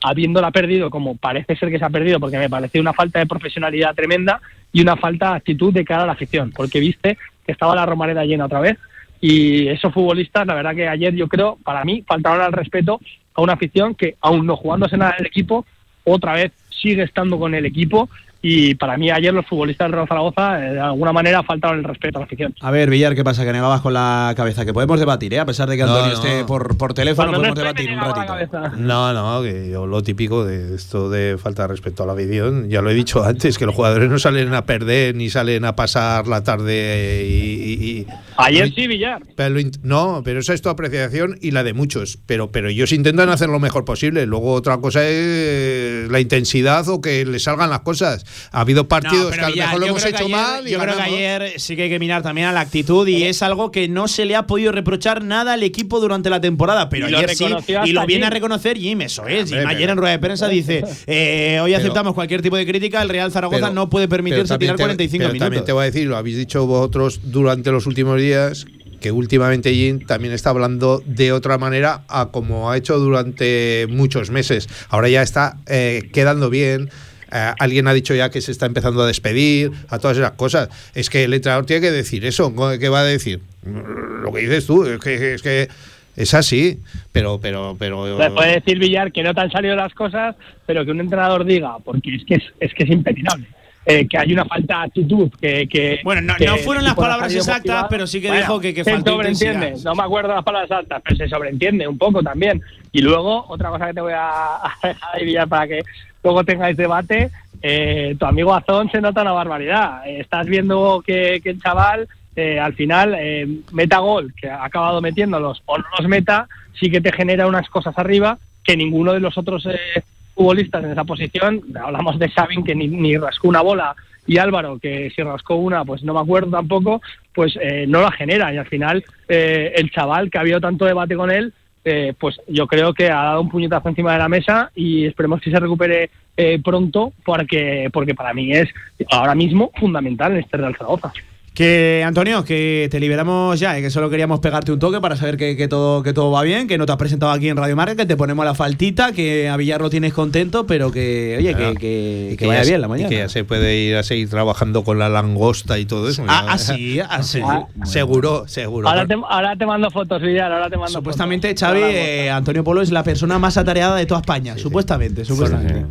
habiéndola perdido como parece ser que se ha perdido porque me pareció una falta de profesionalidad tremenda y una falta de actitud de cara a la afición porque viste que estaba la Romareda llena otra vez. Y esos futbolistas la verdad que ayer yo creo para mí faltaron al respeto a una afición que aún no jugándose nada en el equipo otra vez sigue estando con el equipo y para mí ayer los futbolistas del Real Zaragoza eh, de alguna manera faltaron el respeto a la afición. A ver, Villar, ¿qué pasa? Que negabas con la cabeza. Que podemos debatir, ¿eh? A pesar de que No, Antonio no. esté por, por teléfono, Cuando podemos debatir un ratito. [LAUGHS] No, no, que yo lo típico de esto de falta de respeto a la afición, ya lo he dicho antes, que los jugadores no salen a perder ni salen a pasar la tarde y... y- y- Ayer sí, Villar. Pero lo int- no, pero esa es tu apreciación y la de muchos. Pero, pero ellos intentan hacer lo mejor posible. Luego otra cosa es la intensidad o que les salgan las cosas. Ha habido partidos No, que a lo mejor lo yo hemos creo que hecho ayer- mal. y Yo creo que ganamos. ayer sí que hay que mirar también a la actitud y es algo que no se le ha podido reprochar nada al equipo durante la temporada, pero Y ayer sí y lo viene a reconocer Jim, eso es. Jim ayer en rueda de prensa dice, eh, hoy Pero- aceptamos cualquier tipo de crítica, el Real Zaragoza Pero- no puede permitirse tirar te- 45 pero minutos. También te voy a decir, lo habéis dicho vosotros durante los últimos días, que últimamente Jim también está hablando de otra manera a como ha hecho durante muchos meses. Ahora ya está eh, quedando bien. Eh, alguien ha dicho ya que se está empezando a despedir, a todas esas cosas. Es que el entrenador tiene que decir eso. ¿Qué va a decir? Lo que dices tú, es que es, que es así. Pero, pero, pero. Le puede decir Villar que no te han salido las cosas, pero que un entrenador diga, porque es que es, es que es impepinable. eh, que hay una falta de actitud, que... que Bueno, no, que no fueron las palabras exactas, motivado. pero sí que Bueno, dijo que, que se faltó sobreentiende, intensidad. no me acuerdo las palabras exactas, pero se sobreentiende un poco también. Y luego, otra cosa que te voy a, [LAUGHS] a dejar ahí, Villar, para que luego tengáis debate, eh, tu amigo Azón se nota una barbaridad. Eh, estás viendo que, que el chaval eh, al final eh, meta gol, que ha acabado metiéndolos o no los meta, sí que te genera unas cosas arriba que ninguno de los otros eh, futbolistas en esa posición, hablamos de Sabin que ni, ni rascó una bola y Álvaro que si rascó una pues no me acuerdo tampoco, pues eh, no la genera y al final eh, el chaval que ha habido tanto debate con él, eh, pues yo creo que ha dado un puñetazo encima de la mesa y esperemos que se recupere eh, pronto porque, porque para mí es ahora mismo fundamental en este Real Zaragoza. Que, Antonio, que te liberamos ya, eh, que solo queríamos pegarte un toque para saber que, que todo, que todo va bien, que no te has presentado aquí en Radio Marca, que te ponemos la faltita, que a Villar lo tienes contento, pero que, oye, que, que, vaya ya bien la y mañana. que ya se puede ir a seguir trabajando con la langosta y todo eso. Ah, ah, sí, ah, sí. Ah, Seguro, seguro. Ahora te, ahora te mando fotos, Villar, ahora te mando Supuestamente, fotos. Xavi, eh, Antonio Polo es la persona más atareada de toda España. supuestamente, supuestamente.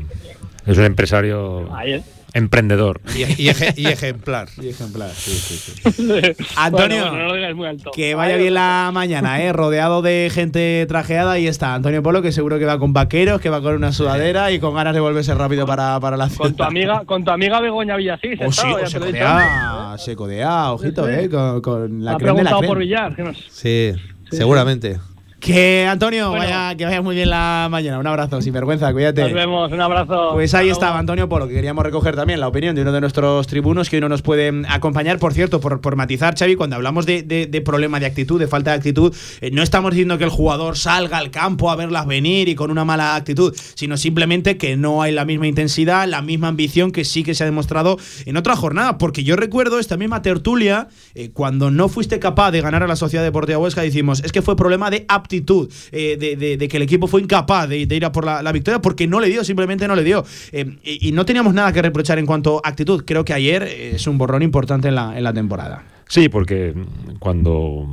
Es un empresario Ayer. Emprendedor. Y, y ejemplar. [LAUGHS] Y ejemplar, sí, sí, sí. [LAUGHS] Antonio, Bueno, bueno, no lo digas muy alto. Que vaya bien la mañana, ¿eh? Rodeado de gente trajeada. Ahí está Antonio Polo, que seguro que va con vaqueros, que va con una sudadera y con ganas de volverse rápido para, para la ciudad. Con tu amiga, con tu amiga Begoña Villasís. Oh, sí, oh, se codea, se codea, ojito, Sí, sí. ¿eh? Con, con la ha crema de la preguntado crema. por Villar. que. Sí, seguramente. Que Antonio, vaya, que vaya muy bien la mañana. Un abrazo, sin vergüenza, cuídate. Nos vemos, un abrazo. Pues ahí estaba Antonio Polo, que queríamos recoger también la opinión de uno de nuestros tribunos que hoy no nos puede acompañar. Por cierto, por, por matizar, Xavi, cuando hablamos de, de- de problema de actitud, de falta de actitud, eh, no estamos diciendo que el jugador salga al campo a verlas venir y con una mala actitud, sino simplemente que no hay la misma intensidad, la misma ambición que sí que se ha demostrado en otra jornada. Porque yo recuerdo esta misma tertulia, eh, cuando no fuiste capaz de ganar a la Sociedad Deportiva Huesca, decimos, es que fue problema de aptitud, eh, de, de- de que el equipo fue incapaz de, de ir a por la, la victoria porque no le dio, simplemente no le dio. Eh, y, y no teníamos nada que reprochar en cuanto a actitud. Creo que ayer eh, es un borrón importante en la, en la temporada. Sí, porque cuando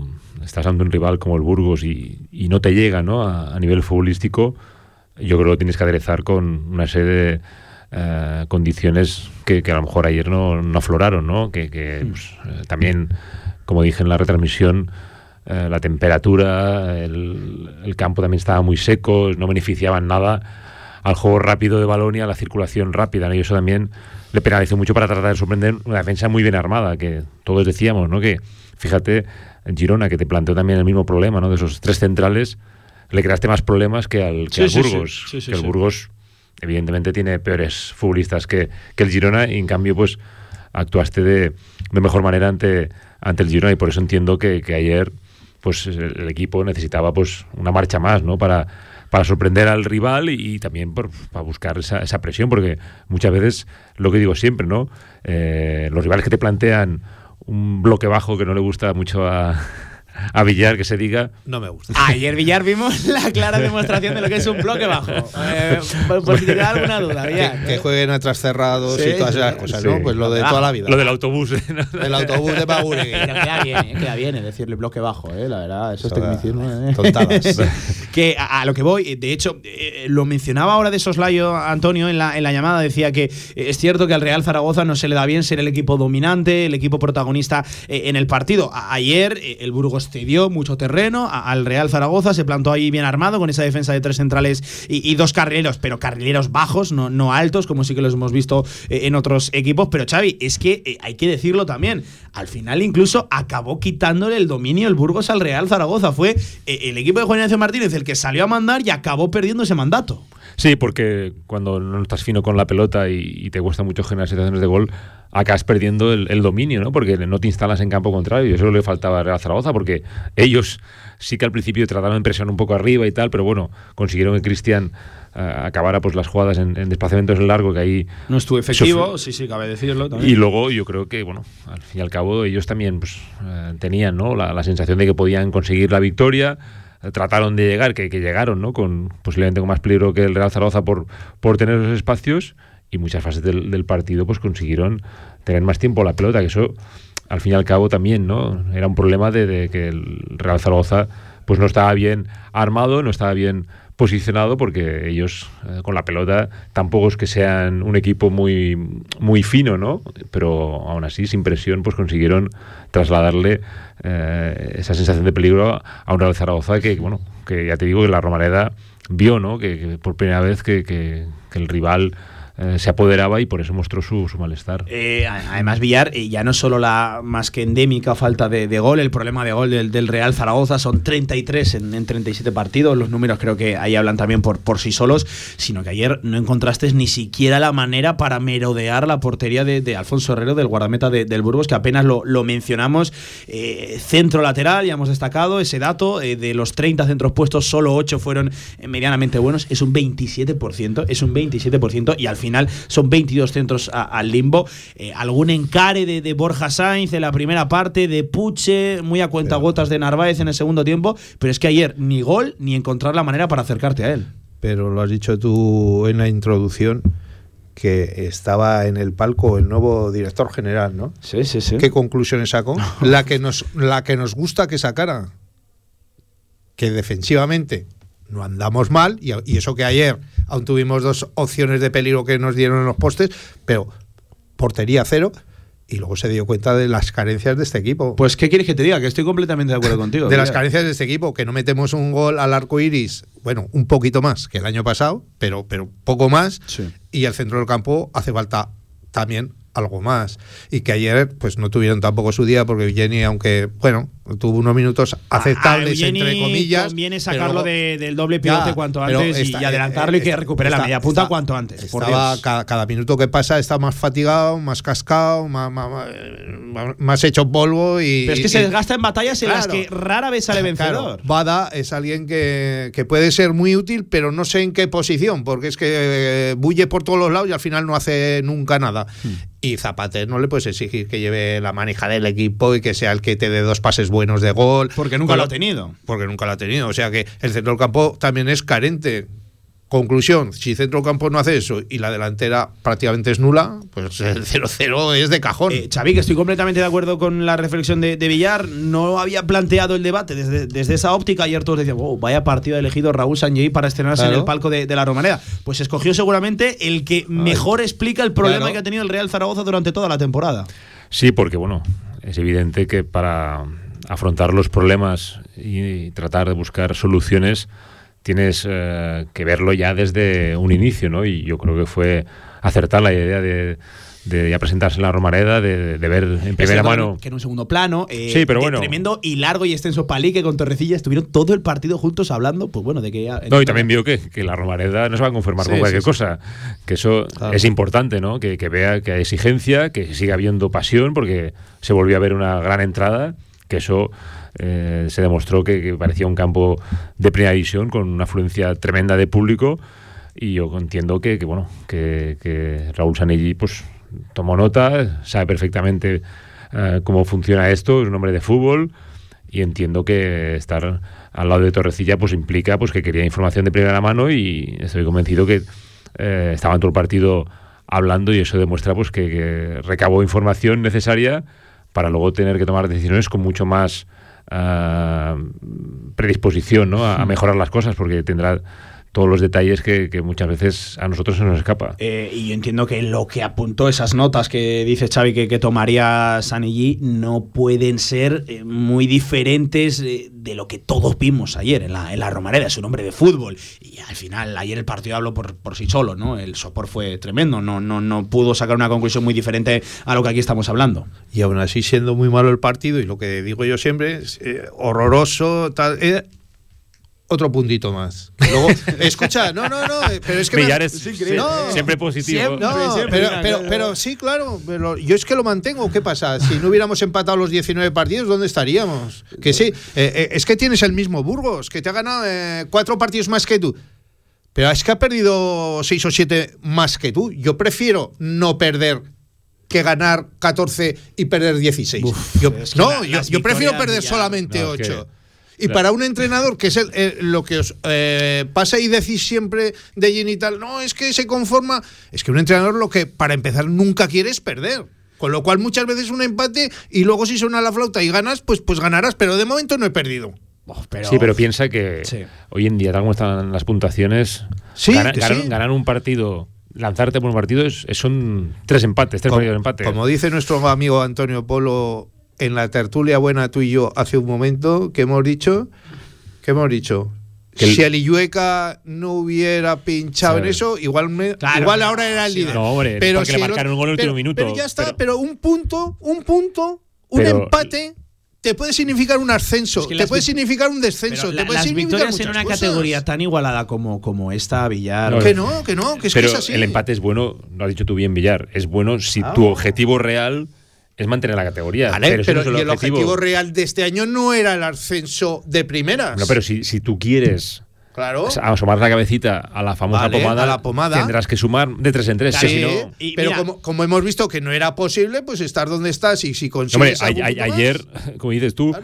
estás ante un rival como el Burgos y, y no te llega ¿no? A, a nivel futbolístico, yo creo que lo tienes que aderezar con una serie de eh, condiciones que, que a lo mejor ayer no, no afloraron, ¿no? Que, que, pues, también, como dije en la retransmisión, eh, la temperatura, el, el campo también estaba muy seco, no beneficiaban nada al juego rápido de balón y a la circulación rápida, ¿no? y eso también le penalizó mucho para tratar de sorprender una defensa muy bien armada, que todos decíamos, ¿no? Que fíjate, Girona, que te planteó también el mismo problema, ¿no? De esos tres centrales, le creaste más problemas que al, que Sí, al sí. Burgos. Sí, que el. Burgos, evidentemente, tiene peores futbolistas que, que el Girona, y en cambio, pues actuaste de, de mejor manera ante, ante el Girona, y por eso entiendo que, que ayer pues el, equipo necesitaba pues una marcha más, ¿no? Para, para sorprender al rival y, y también por- para buscar esa, esa presión, porque muchas veces, lo que digo siempre, ¿no? Eh, los rivales que te plantean un bloque bajo que no le gusta mucho a, a Villar, que se diga. No me gusta. Ayer Villar vimos [LAUGHS] la clara [LAUGHS] demostración de lo que es un bloque bajo. Eh, por, por si te queda alguna duda, Villar. Que jueguen atrás cerrados Sí, y todas esas cosas, sí. ¿no? Pues lo de Ah, toda la vida. Lo del autobús. [LAUGHS] ¿no? El autobús de Baguregui. Pero queda bien, eh, queda bien eh, decirle bloque bajo, eh, la verdad, eso es tecnicismo. eh. tontadas. que a, a lo que voy, eh, de hecho, eh, lo mencionaba ahora de soslayo Antonio en la, en la llamada, decía que eh, es cierto que al Real Zaragoza no se le da bien ser el equipo dominante, el equipo protagonista eh, en el partido. A- ayer eh, el Burgos cedió mucho terreno al Real Zaragoza, se plantó ahí bien armado con esa defensa de tres centrales y, y dos carrileros, pero carrileros bajos, no, no altos, como sí que los hemos visto eh, en otros equipos. Pero Xavi, es que eh, hay que decirlo también, al final incluso acabó quitándole el dominio el Burgos al Real Zaragoza. Fue eh, el equipo de Juan Ignacio Martínez el que salió a mandar y acabó perdiendo ese mandato. Sí, porque cuando no estás fino con la pelota y, y te cuesta mucho generar situaciones de gol, acabas perdiendo el, el dominio, ¿no? Porque no te instalas en campo contrario. Y eso le faltaba a Real Zaragoza, porque ellos sí que al principio trataron de presionar un poco arriba y tal, pero bueno, consiguieron que Cristian eh, acabara pues las jugadas en, en desplazamientos largos, que ahí No estuvo efectivo, sí, sí, cabe decirlo y luego yo creo que, bueno, al fin y al cabo ellos también pues, eh, tenían ¿no? la, la sensación de que podían conseguir la victoria. eh, Trataron de llegar, que, que llegaron, ¿no? Con posiblemente con más peligro que el Real Zaragoza por, por tener esos espacios y muchas fases del, partido pues consiguieron tener más tiempo la pelota, que eso al fin y al cabo también, ¿no? Era un problema de, que el Real Zaragoza pues no estaba bien armado, no estaba bien posicionado porque ellos eh, con la pelota tampoco es que sean un equipo muy muy fino, ¿no? Pero aún así sin presión pues consiguieron trasladarle eh, esa sensación de peligro a un Real Zaragoza que bueno que ya te digo que la Romareda vio, ¿no? Que, por primera vez que el rival eh, se apoderaba y por eso mostró su, malestar. Eh, además, Villar, eh, ya no solo la más que endémica falta de, gol, el problema de gol del, Real Zaragoza son 33 en, en 37 partidos, los números creo que ahí hablan también por, sí solos, sino que ayer no encontraste ni siquiera la manera para merodear la portería de, Alfonso Herrero, del guardameta de- del Burgos, que apenas lo, mencionamos. Centro lateral, ya hemos destacado ese dato, de los 30 centros puestos, solo 8 fueron medianamente buenos, es un 27%, es un 27%, y al final son 22 centros a- al limbo. Eh, algún encare de, de Borja Sainz en la primera parte, de Puche, muy a cuentagotas de Narváez en el segundo tiempo, pero es que ayer ni gol ni encontrar la manera para acercarte a él. Pero lo has dicho tú en la introducción que estaba en el palco el nuevo director general, ¿no? Sí, sí, sí. ¿Qué conclusiones sacó? [LAUGHS] la que nos la que nos gusta que sacara que defensivamente no andamos mal y, y eso que ayer aún tuvimos dos opciones de peligro que nos dieron en los postes, pero portería cero y luego se dio cuenta de las carencias de este equipo. Pues, ¿qué quieres que te diga? Que estoy completamente de acuerdo [LAUGHS] contigo. de las carencias de este equipo, que no metemos un gol al arco iris, bueno, un poquito más que el año pasado, pero, pero poco más, Sí. y el centro del campo hace falta también algo más. Y que ayer pues no tuvieron tampoco su día porque Jenny, aunque, bueno, tuvo unos minutos aceptables, entre comillas. Conviene sacarlo del doble pivote cuanto antes y, adelantarlo y que recupere la media punta cuanto antes. Estaba, cada, minuto que pasa está más fatigado, más cascado, más, más, hecho polvo. Y, Pero es que se desgasta en batallas en las que rara vez sale vencedor. Bada es alguien que, que, puede ser muy útil, pero no sé en qué posición, porque es que eh, bulle por todos los lados y al final no hace nunca nada. Hmm. Y Zapater no le puedes exigir que lleve la manija del equipo y que sea el que te dé dos pases buenos de gol. Porque nunca lo ha tenido. Porque nunca lo ha tenido. O sea que el centro del campo también es carente. Conclusión, si centro campo no hace eso y la delantera prácticamente es nula, pues el 0-0 es de cajón. Eh, Xavi, que estoy completamente de acuerdo con la reflexión de, Villar, no había planteado el debate desde, desde esa óptica. Ayer todos decían, wow, vaya partido elegido Raúl Sanjei para estrenarse en el palco de, la Romareda. Pues escogió seguramente el que mejor explica el problema que ha tenido el Real Zaragoza durante toda la temporada. Sí, porque bueno, es evidente que para afrontar los problemas y tratar de buscar soluciones tienes eh, que verlo ya desde un inicio, ¿no? Y yo creo que fue acertar la idea de, de ya presentarse en la Romareda, de, ver en primera mano. Que en un segundo plano. Eh, sí, pero bueno. Tremendo y largo y extenso palique con Torrecilla. Estuvieron todo el partido juntos hablando, pues bueno, de que ya. No, y también vio que, que, la Romareda no se va a conformar con cualquier cosa. Que eso es importante, ¿no? Que, que, vea que hay exigencia, que siga habiendo pasión, porque se volvió a ver una gran entrada, que eso eh, se demostró que, parecía un campo de primera división con una afluencia tremenda de público y yo entiendo que, bueno que, Raúl Sanelli pues tomó nota sabe perfectamente eh, cómo funciona esto es un hombre de fútbol y entiendo que estar al lado de Torrecilla pues implica pues que quería información de primera mano y estoy convencido que eh, estaba en todo el partido hablando y eso demuestra pues que recabó información necesaria para luego tener que tomar decisiones con mucho más predisposición ¿no? a, mejorar las cosas, porque tendrá todos los detalles que, muchas veces a nosotros se nos escapa. Eh, y yo entiendo que lo que apuntó esas notas que dice Xavi que, que tomaría Sanillí no pueden ser eh, muy diferentes eh, de lo que todos vimos ayer en la, en la Romareda. Es un hombre de fútbol y al final ayer el partido habló por, por sí solo, ¿no? El sopor fue tremendo, no, no, no pudo sacar una conclusión muy diferente a lo que aquí estamos hablando. Y aún así siendo muy malo el partido y lo que digo yo siempre, es, horroroso, tal, otro puntito más. Luego, [LAUGHS] escucha, no, no, no, pero es que. siempre positivo. no, pero, pero, sí, claro. yo es que lo mantengo. ¿Qué pasa? Si no hubiéramos empatado los 19 partidos, ¿dónde estaríamos? Que sí, eh, eh, es que tienes el mismo Burgos, que te ha ganado eh, cuatro partidos más que tú. Pero es que ha perdido seis o siete más que tú. Yo prefiero no perder que ganar 14 y perder 16. yo, no, yo, prefiero perder solamente 8. Y para un entrenador, que es lo que os eh, pasa y decís siempre de Gini y tal, no, es que se conforma. Es que un entrenador lo que, para empezar, nunca quiere es perder. Con lo cual, muchas veces un empate y luego si suena la flauta y ganas, pues, pues ganarás. Pero de momento no he perdido. Oh, sí, pero piensa que hoy en día, tal como están las puntuaciones, ganar, un partido lanzarte por un partido es, son tres empates, tres partidos de empate. Como dice nuestro amigo Antonio Polo, en la tertulia buena tú y yo hace un momento que hemos dicho, que hemos dicho, que si Aliyueca no hubiera pinchado en eso, igual, igual ahora era el líder. No, hombre, pero porque le marcaron un gol en el último minuto. Pero ya está, pero, un punto, un punto, un empate te puede significar un ascenso, te puede significar un descenso, te puede las significar victorias en una categoría tan igualada como, como esta, Villar. que no, que no, que es, pero que es así. El empate es bueno, lo has dicho tú bien, Villar, es bueno si tu objetivo real es mantener la categoría. pero, el, objetivo. real de este año no era el ascenso de primeras. No, pero si, si tú quieres Claro. asomar la cabecita a la famosa pomada, la pomada, tendrás que sumar de tres en tres. Sí, pero como, como, hemos visto que no era posible, pues estar donde estás y si consigues. Hombre, ayer, [LAUGHS] como dices tú. Eh,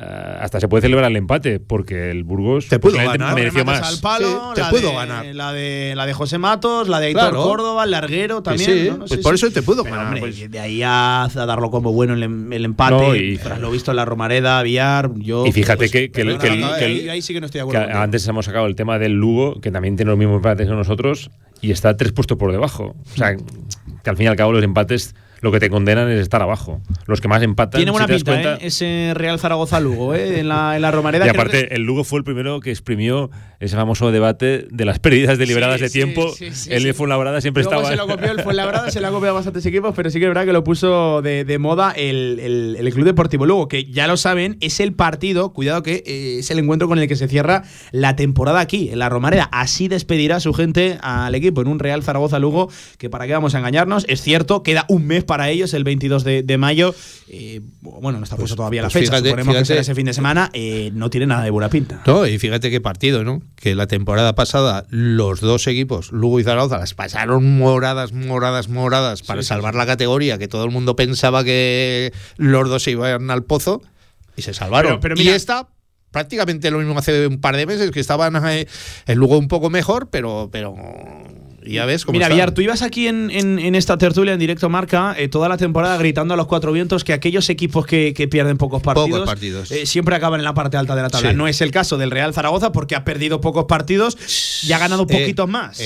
hasta se puede celebrar el empate porque el Burgos te pudo ganar, mereció más. Al palo, te puedo ganar. La de, la de José Matos, la de Aitor Córdoba, el larguero también. pues por eso te puedo ganar. Pues. De ahí a, darlo como bueno el, em, el empate, y, tras lo visto en la Romareda, Villar, yo. Y fíjate pues, que, ahí sí que no estoy de acuerdo. antes hemos sacado el tema del Lugo, que también tiene los mismos empates que nosotros, y está tres puestos por debajo. O sea, que al fin y al cabo los empates lo que te condenan es estar abajo. Los que más empatan. Tiene buena si pinta, cuenta- ¿eh? Ese Real Zaragoza-Lugo, ¿eh? En la, en la Romareda. [LAUGHS] Y aparte, que- el Lugo fue el primero que exprimió ese famoso debate de las pérdidas deliberadas Sí, de tiempo. sí, sí, el. Fuenlabrada siempre Luego estaba. se lo copió el Fuenlabrada, se lo ha copiado a bastantes equipos, pero sí que es verdad que lo puso de, de moda el, el- el Club Deportivo Lugo, que ya lo saben, es el partido, cuidado que eh, es el encuentro con el que se cierra la temporada aquí, en la Romareda. Así despedirá su gente al equipo en un Real Zaragoza-Lugo, que para qué vamos a engañarnos, es cierto, queda un mes para ellos, el 22 de, de mayo. Eh, bueno, no está puesto todavía pues la fecha, fíjate- suponemos que será ese fin de semana, eh, no tiene nada de buena pinta. No, y fíjate qué partido, ¿no? Que la temporada pasada los dos equipos, Lugo y Zaragoza, las pasaron moradas, moradas, moradas para Sí, sí, salvar la categoría, que todo el mundo pensaba que los dos se iban al pozo y se salvaron. Pero- pero y esta prácticamente lo mismo hace un par de meses, que estaban eh, el Lugo un poco mejor, pero pero ya ves cómo Mira, está. Villar, tú ibas aquí en, en- en esta tertulia en directo marca eh, toda la temporada gritando a los cuatro vientos que aquellos equipos que, que pierden pocos partidos, Pocos partidos. eh, siempre acaban en la parte alta de la tabla. Sí. No es el caso del Real Zaragoza porque ha perdido pocos partidos y ha ganado Eh, poquitos más.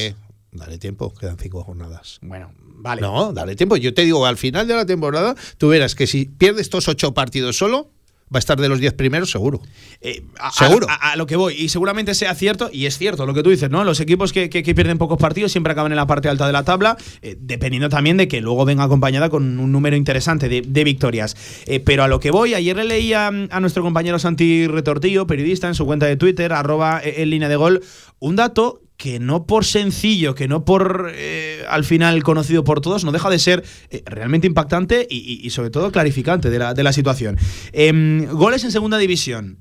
dale tiempo, quedan cinco jornadas. Bueno, vale. No, dale tiempo. Yo te digo, al final de la temporada, tú verás que si pierdes estos ocho partidos solo, va a estar de los diez primeros seguro. Eh, a, Seguro. A, a lo que voy, y seguramente sea cierto, y es cierto lo que tú dices, ¿no? Los equipos que, que- que pierden pocos partidos siempre acaban en la parte alta de la tabla, eh, dependiendo también de que luego venga acompañada con un número interesante de, de victorias. Eh, pero a lo que voy, ayer le leí a, nuestro compañero Santi Retortillo, periodista, en su cuenta de Twitter, arroba en línea de gol, un dato que no por sencillo, que no por eh, al final conocido por todos, no deja de ser eh, realmente impactante y, sobre todo clarificante de la, de la situación. Em, goles en segunda división.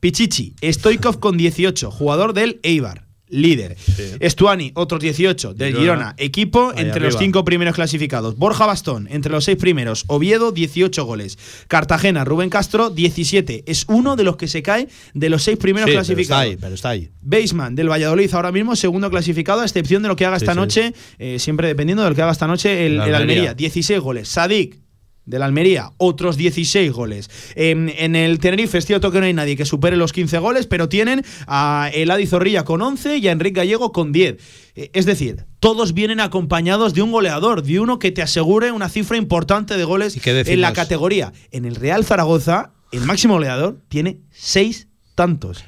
Pichichi, Stoikov con 18, jugador del Eibar, líder. Estuani, otros 18, del Girona. Girona, equipo Ahí entre los cinco primeros clasificados. Borja Bastón, entre los seis primeros. Oviedo, 18 goles. Cartagena, Rubén Castro, 17. Es uno de los que se cae de los seis primeros Sí, pero está clasificados. ahí, pero está ahí. Baseman del Valladolid ahora mismo, segundo clasificado, a excepción de lo que haga Sí, esta noche, eh, siempre dependiendo de lo que haga esta noche el, el Almería. Almería. 16 goles. Sadik del Almería, otros 16 goles. En, en el Tenerife es cierto que no hay nadie que supere los 15 goles, pero tienen a Eladi Zorrilla con 11 y a Enrique Gallego con 10. Eh, Es decir, todos vienen acompañados de un goleador, de uno que te asegure una cifra importante de goles en la categoría. En el Real Zaragoza, el máximo goleador tiene 6 tantos.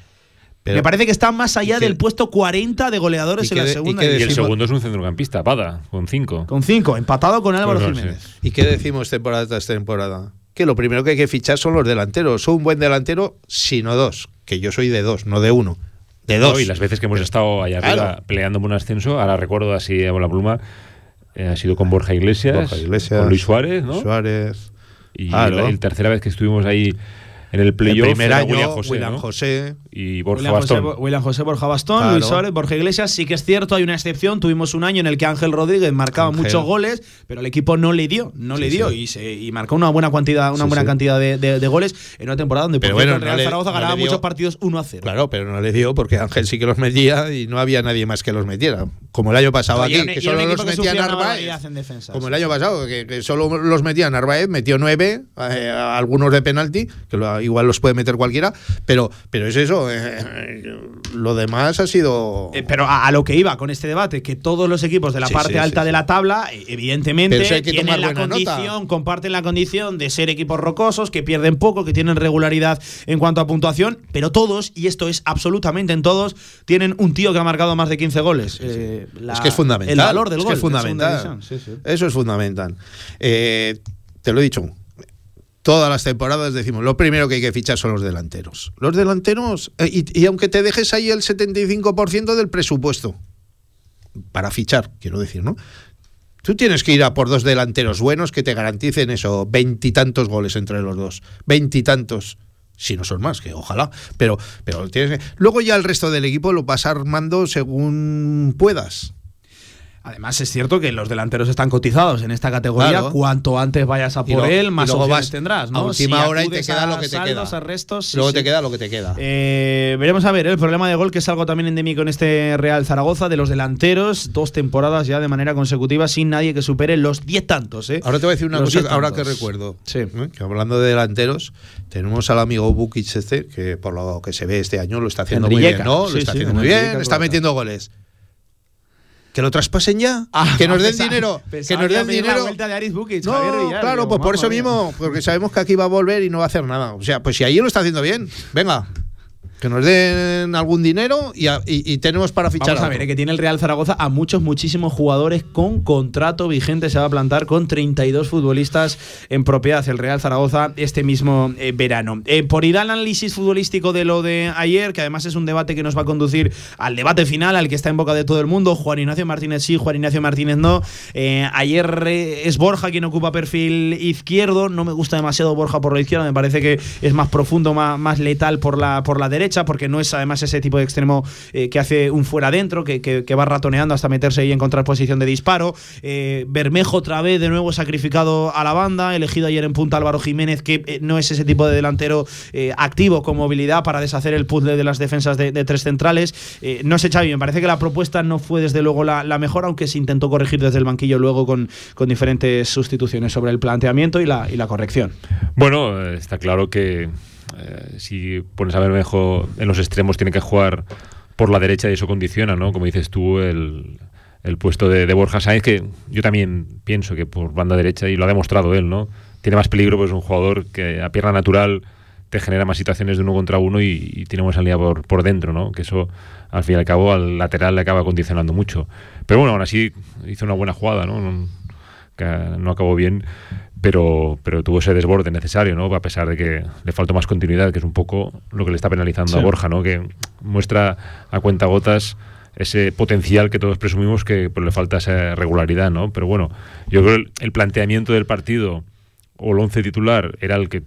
Pero- Me parece que está más allá ¿Y qué- del puesto 40 de goleadores ¿Y en la y segunda. Y el división. segundo es un centrocampista, Pada, con cinco. Con 5, empatado con Álvaro Pues no, Jiménez. sí. ¿Y qué decimos temporada tras temporada? Que lo primero que hay que fichar son los delanteros. Un buen delantero, sino dos. Que yo soy de dos, no de uno. De dos. No, y las veces que hemos estado allá arriba Claro. peleando por un ascenso, ahora recuerdo así a la pluma, eh, ha sido con Borja Iglesias, Borja Iglesias, con Luis Suárez, ¿no? Suárez. Y Claro. la, el tercera vez que estuvimos ahí en el El playoff primer era año, William José, William ¿no? José. Y Borja William José, Bastón. Bo- William José Borja Bastón, Claro. Luis Suárez, Borja Iglesias. Sí que es cierto, hay una excepción. Tuvimos un año en el que Ángel Rodríguez marcaba Ángel. muchos goles, pero el equipo no le dio, no le dio sí. y, se, y marcó una buena cantidad, una Sí, buena cantidad de, de- de goles en una temporada donde por Pero cierto, bueno, el Real no Zaragoza no ganaba dio- muchos partidos 1 a 0. Claro, pero no le dio porque Ángel sí que los metía y no había nadie más que los metiera. Como el año pasado aquí, que y solo los metía Narváez. Como el año pasado, que, que solo los metía Narváez, metió nueve, eh, algunos de penalti, que lo- igual los puede meter cualquiera, pero, pero es eso. Eh, lo demás ha sido. Eh, pero a, a lo que iba con este debate, que todos los equipos de la Sí, parte sí, alta sí, de sí. la tabla, eh, evidentemente, tienen la nota. condición, comparten la condición de ser equipos rocosos, que pierden poco, que tienen regularidad en cuanto a puntuación, pero todos, y esto es absolutamente en todos, tienen un tío que ha marcado más de 15 goles. Eh, la- es que es fundamental. El valor del es gol. que es fundamental. división, sí, sí. Eso es fundamental. Eh, te lo he dicho. Todas las temporadas decimos, lo primero que hay que fichar son los delanteros. Los delanteros, eh, y, aunque te dejes ahí el 75% del presupuesto para fichar, quiero decir, ¿no? Tú tienes que ir a por dos delanteros buenos que te garanticen eso, veintitantos goles entre los dos, veintitantos. Si no son más, que ojalá. Pero, pero tienes Luego ya el resto del equipo lo vas armando según puedas. Además, es cierto que los delanteros están cotizados en esta categoría. Claro. Cuanto antes vayas a por él, más luego opciones vas tendrás. ¿no? a última Si hora y te queda lo que te saldos, queda. a restos, sí, Luego sí. te queda lo que te queda. Eh, veremos a ver, ¿eh? el problema de gol, que es algo también endémico en este Real Zaragoza, de los delanteros, dos temporadas ya de manera consecutiva sin nadie que supere los 10 tantos. ¿eh? Ahora te voy a decir una Los cosa, 10 ahora que recuerdo. Sí. ¿eh? Que hablando de delanteros, tenemos al amigo Bukic este, que por lo que se ve este año lo está haciendo muy bien, ¿no? Lo está haciendo muy bien, está metiendo goles. Que lo traspasen ya, Ah, que nos [LAUGHS] den dinero, que nos den dinero. vuelta de Aris Bukic, No, Villar, claro, digo, pues por eso mismo, porque sabemos que aquí va a volver y no va a hacer nada. O sea, pues si ahí lo está haciendo bien, venga, que nos den algún dinero y, a- y- y tenemos para fichar. Vamos a ver, eh, que tiene el Real Zaragoza a muchos, muchísimos jugadores con contrato vigente. Se va a plantar con 32 futbolistas en propiedad el Real Zaragoza este mismo eh, verano. Eh, por ir al análisis futbolístico de lo de ayer, que además es un debate que nos va a conducir al debate final, al que está en boca de todo el mundo. Juan Ignacio Martínez sí, Juan Ignacio Martínez no. Ayer es Borja quien ocupa perfil izquierdo. No me gusta demasiado Borja por la izquierda, me parece que es más profundo, más, más letal por la, por la derecha, porque no es además ese tipo de extremo eh, que hace un fuera adentro, que, va ratoneando hasta meterse y encontrar posición de disparo. Eh, Bermejo otra vez de nuevo sacrificado a la banda, elegido ayer en punta Álvaro Jiménez, que eh, no es ese tipo de delantero activo con movilidad para deshacer el puzzle de las defensas de, tres centrales. No sé, Xavi, me parece que la propuesta no fue desde luego la, la mejor, aunque se intentó corregir desde el banquillo luego con, con diferentes sustituciones sobre el planteamiento y la, y la corrección. Bueno, está claro que eh, si pones a Bermejo en los extremos tiene que jugar por la derecha y eso condiciona, ¿no? Como dices tú, el, el puesto de, de Borja Sáenz, que yo también pienso que por banda derecha, y lo ha demostrado él, ¿no? Tiene más peligro, pues es un jugador que a pierna natural te genera más situaciones de uno contra uno y, y tiene buena salida por, por dentro, ¿no? Que eso, al fin y al cabo, al lateral le acaba condicionando mucho. Pero bueno, aún así hizo una buena jugada, ¿no? No- que no acabó bien, pero, pero tuvo ese desborde necesario, ¿no? A pesar de que le faltó más continuidad, que es un poco lo que le está penalizando Sí. a Borja, ¿no? Que muestra a cuenta gotas ese potencial que todos presumimos que pues, le falta esa regularidad, ¿no? Pero bueno, yo creo que el, el planteamiento del partido o el once titular era el que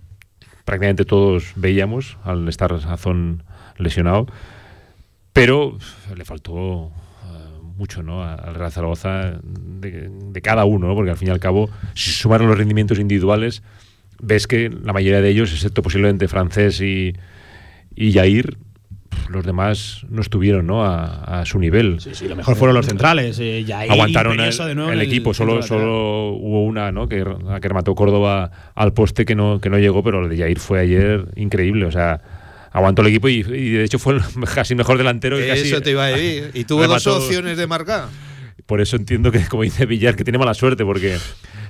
prácticamente todos veíamos al estar Azón lesionado, pero le faltó mucho ¿no? al Real Zaragoza de, de cada uno, ¿no? porque al fin y al cabo, si sumaron los rendimientos individuales, ves que la mayoría de ellos, excepto posiblemente Francés y, y Jair, los demás no estuvieron ¿no? A, a su nivel. Sí, lo mejor fueron los centrales. eh, Yair, Aguantaron el, imperioso de nuevo el en equipo, solo, solo hubo una ¿no? que, la que remató Córdoba al poste que no, que no llegó, pero lo de Jair fue ayer increíble. O sea, aguantó el equipo y, y de hecho fue el [LAUGHS] casi mejor delantero. y casi Eso te iba a decir. Y tuvo [LAUGHS] dos remató- opciones de marcar. Por eso entiendo que, como dice Villar, que tiene mala suerte, porque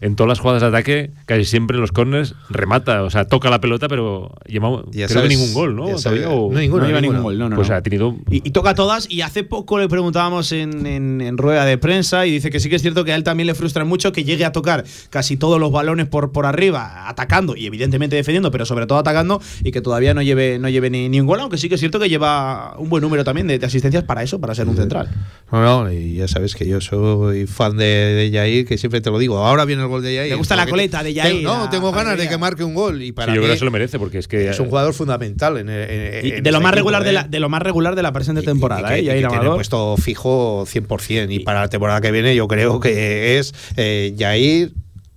en todas las jugadas de ataque, casi siempre en los corners remata, o sea, toca la pelota, pero lleva, Ya creo sabes- que ningún gol, ¿no? sabes- o- no, ninguno, no lleva ninguno. ningún gol, no, no. Pues no. ha tenido Y, y toca todas. Y hace poco le preguntábamos en, en- en rueda de prensa y dice que sí que es cierto que a él también le frustra mucho que llegue a tocar casi todos los balones por, por arriba, atacando y evidentemente defendiendo, pero sobre todo atacando y que todavía no lleve, no lleve ni, ni un gol, aunque sí que es cierto que lleva un buen número también de, de asistencias para eso, para ser un central. No, no, y ya sabes que yo soy fan de, de Yair, que siempre te lo digo. Ahora viene el gol de Yair. ¿Te gusta la coleta de Yair? tengo- no, tengo ganas de que marque un gol. Y para Sí, yo creo que se lo merece, porque es que es un jugador fundamental en, en- Y en de lo este más equipo, regular de ¿eh? la, de lo más regular de la presente temporada, y ¿eh? que, y Yair que tiene puesto fijo 100%. Y para la temporada que viene yo creo que es eh, Yair,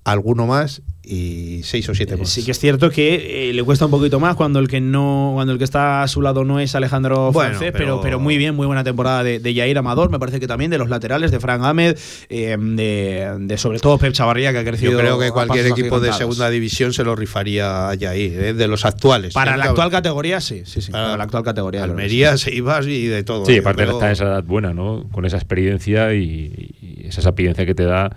alguno más y seis o siete más. Sí que es cierto que eh, le cuesta un poquito más cuando el que no cuando el que está a su lado no es Alejandro Bueno, Francés, pero- pero, pero muy bien, muy buena temporada de, de Yair Amador, me parece que también de los laterales de Fran Ahmed, eh, de, de sobre todo Pep Chavarría que ha crecido. Yo creo que cualquier equipo de segunda división se lo rifaría a Yair, ¿eh? de los actuales. Para la actual categoría sí, sí, sí, Para para, la actual categoría. Almería, Seibas y de todo. Sí, Yo aparte creo- está en esa edad buena, ¿no? Con esa experiencia y, y esa sapiencia que te da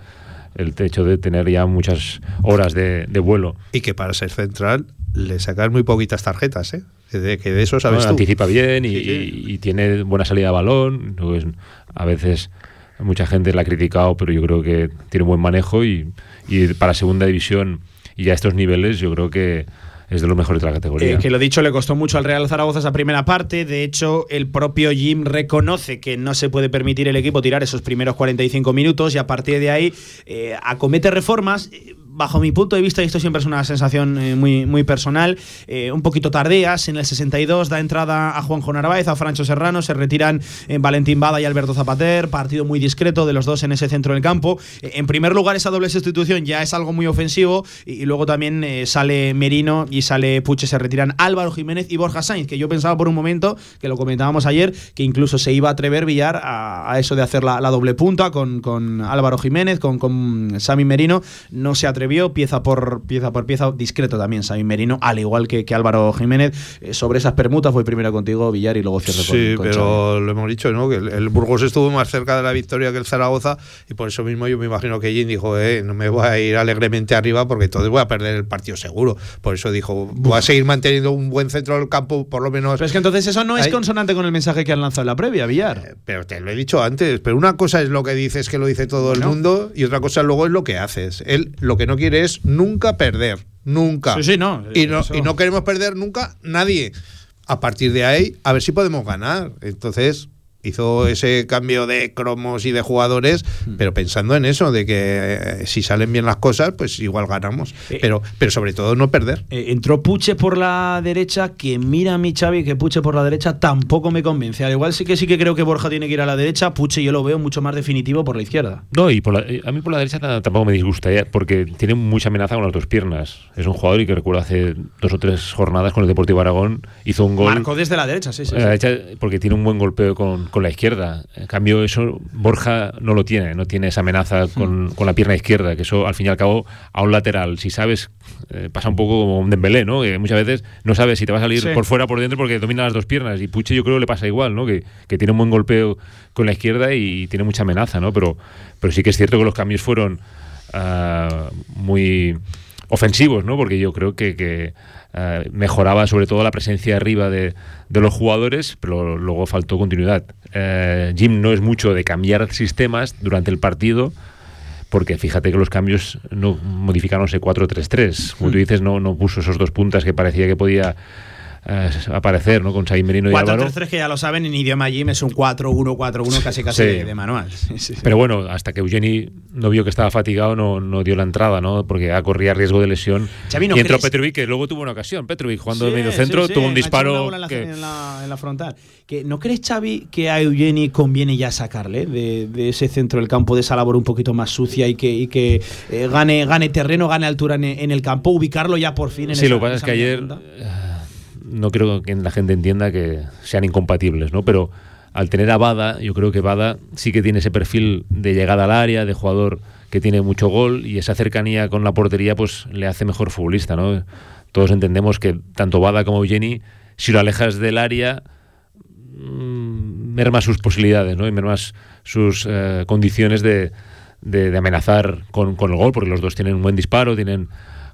el hecho de tener ya muchas horas de, de vuelo. Y que para ser central le sacas muy poquitas tarjetas, ¿eh? Que de, que de eso sabes ¿no? tú. Anticipa bien y, Sí, sí. y tiene buena salida de balón. Pues, a veces mucha gente la ha criticado, pero yo creo que tiene buen manejo y, y para segunda división y a estos niveles yo creo que es de los mejores de la categoría. Eh, que lo dicho, le costó mucho al Real Zaragoza esa primera parte. De hecho, el propio Jim reconoce que no se puede permitir el equipo tirar esos primeros 45 minutos y a partir de ahí eh, acomete reformas. eh, Bajo mi punto de vista, y esto siempre es una sensación eh, muy, muy personal, eh, un poquito tardías. En el 62 da entrada a Juanjo Narváez, a Francho Serrano, se retiran eh, Valentín Bada y Alberto Zapater. Partido muy discreto de los dos en ese centro del campo. En primer lugar, esa doble sustitución ya es algo muy ofensivo y, luego también sale Merino y sale Puche, se retiran Álvaro Jiménez y Borja Sainz, que yo pensaba por un momento, que lo comentábamos ayer, que incluso se iba a atrever Villar a, a eso de hacer la, la doble punta con, con Álvaro Jiménez, con, con Sami Merino, no se atrevió atrevió, pieza por pieza por pieza, discreto también Sabin Merino, al igual que, que Álvaro Jiménez. Eh, sobre esas permutas voy primero contigo, Villar, y luego cierro con, Sí, con pero Xavi. lo hemos dicho, ¿no? Que el, el Burgos estuvo más cerca de la victoria que el Zaragoza y por eso mismo yo me imagino que Jim dijo, eh, no me voy a ir alegremente arriba porque entonces voy a perder el partido seguro. Por eso dijo, voy a seguir manteniendo un buen centro del campo, por lo menos. Pero es que entonces eso no es Ahí- consonante con el mensaje que han lanzado en la previa, Villar. Pero te lo he dicho antes, pero una cosa es lo que dices que lo dice todo el mundo y otra cosa luego es lo que haces. Él lo que no quiere es nunca perder, nunca. Sí, sí, no, Y no, eso. y no queremos perder nunca nadie. A partir de ahí, a ver si podemos ganar. Entonces hizo ese cambio de cromos y de jugadores, Hmm. pero pensando en eso, de que eh, si salen bien las cosas, pues igual ganamos. Pero, pero sobre todo no perder. Eh, entró Puche por la derecha, que mira a mi Xavi que Puche por la derecha tampoco me convence. Al igual sí que sí que creo que Borja tiene que ir a la derecha, Puche yo lo veo mucho más definitivo por la izquierda. No, y por la- eh, a mí por la derecha ta- tampoco me disgusta, porque tiene mucha amenaza con las dos piernas. Es un jugador y que recuerdo hace dos o tres jornadas con el Deportivo Aragón hizo un gol. Marcó desde la derecha, sí, sí. la derecha porque tiene un buen golpeo con, con la izquierda. En cambio, eso Borja no lo tiene, no tiene esa amenaza con, con la pierna izquierda, que eso al fin y al cabo a un lateral, si sabes, eh, pasa un poco como un Dembélé, ¿no? Que muchas veces no sabes si te va a salir Sí. por fuera o por dentro porque domina las dos piernas. Y Puche yo creo que le pasa igual, ¿no? Que, que tiene un buen golpeo con la izquierda y tiene mucha amenaza, ¿no? Pero, pero sí que es cierto que los cambios fueron ah, muy ofensivos, ¿no? Porque yo creo que, que, ah, mejoraba sobre todo la presencia arriba de, de los jugadores, pero luego faltó continuidad. Eh, Jim no es mucho de cambiar sistemas durante el partido, porque fíjate que los cambios no modificaron ese 4-3-3. Como tú dices, no, no puso esos dos puntas que parecía que podía eh, aparecer, ¿no? Con Merino y Álvaro. 4-3-3 que ya lo saben en idioma Jim es un 4-1-4-1 casi casi Sí. de, de manual. [LAUGHS] Sí. Pero bueno, hasta que Eugeni no vio que estaba fatigado, no, no dio la entrada, ¿no? Porque ah, corría riesgo de lesión. Xavi, ¿no y entró crees- Petrovic, que luego tuvo una ocasión. Petrovic jugando de medio centro, tuvo un disparo. en la, que- en la- en la frontal. Que, ¿No crees, Xavi, que a Eugeni conviene ya sacarle de, de ese centro del campo, de esa labor un poquito más sucia y que, y que eh, gane, gane terreno, gane altura en, en el campo, ubicarlo ya por fin en Sí, esa- lo que pasa es que ayer? No creo que la gente entienda que sean incompatibles, ¿no? Pero al tener a Bada, yo creo que Bada sí que tiene ese perfil de llegada al área, de jugador que tiene mucho gol y esa cercanía con la portería pues le hace mejor futbolista, ¿no? Todos entendemos que tanto Bada como Eugeni, si lo alejas del área, mm, merma sus posibilidades, ¿no? Y mermas sus eh, condiciones de, de- de amenazar con, con el gol, porque los dos tienen un buen disparo, tienen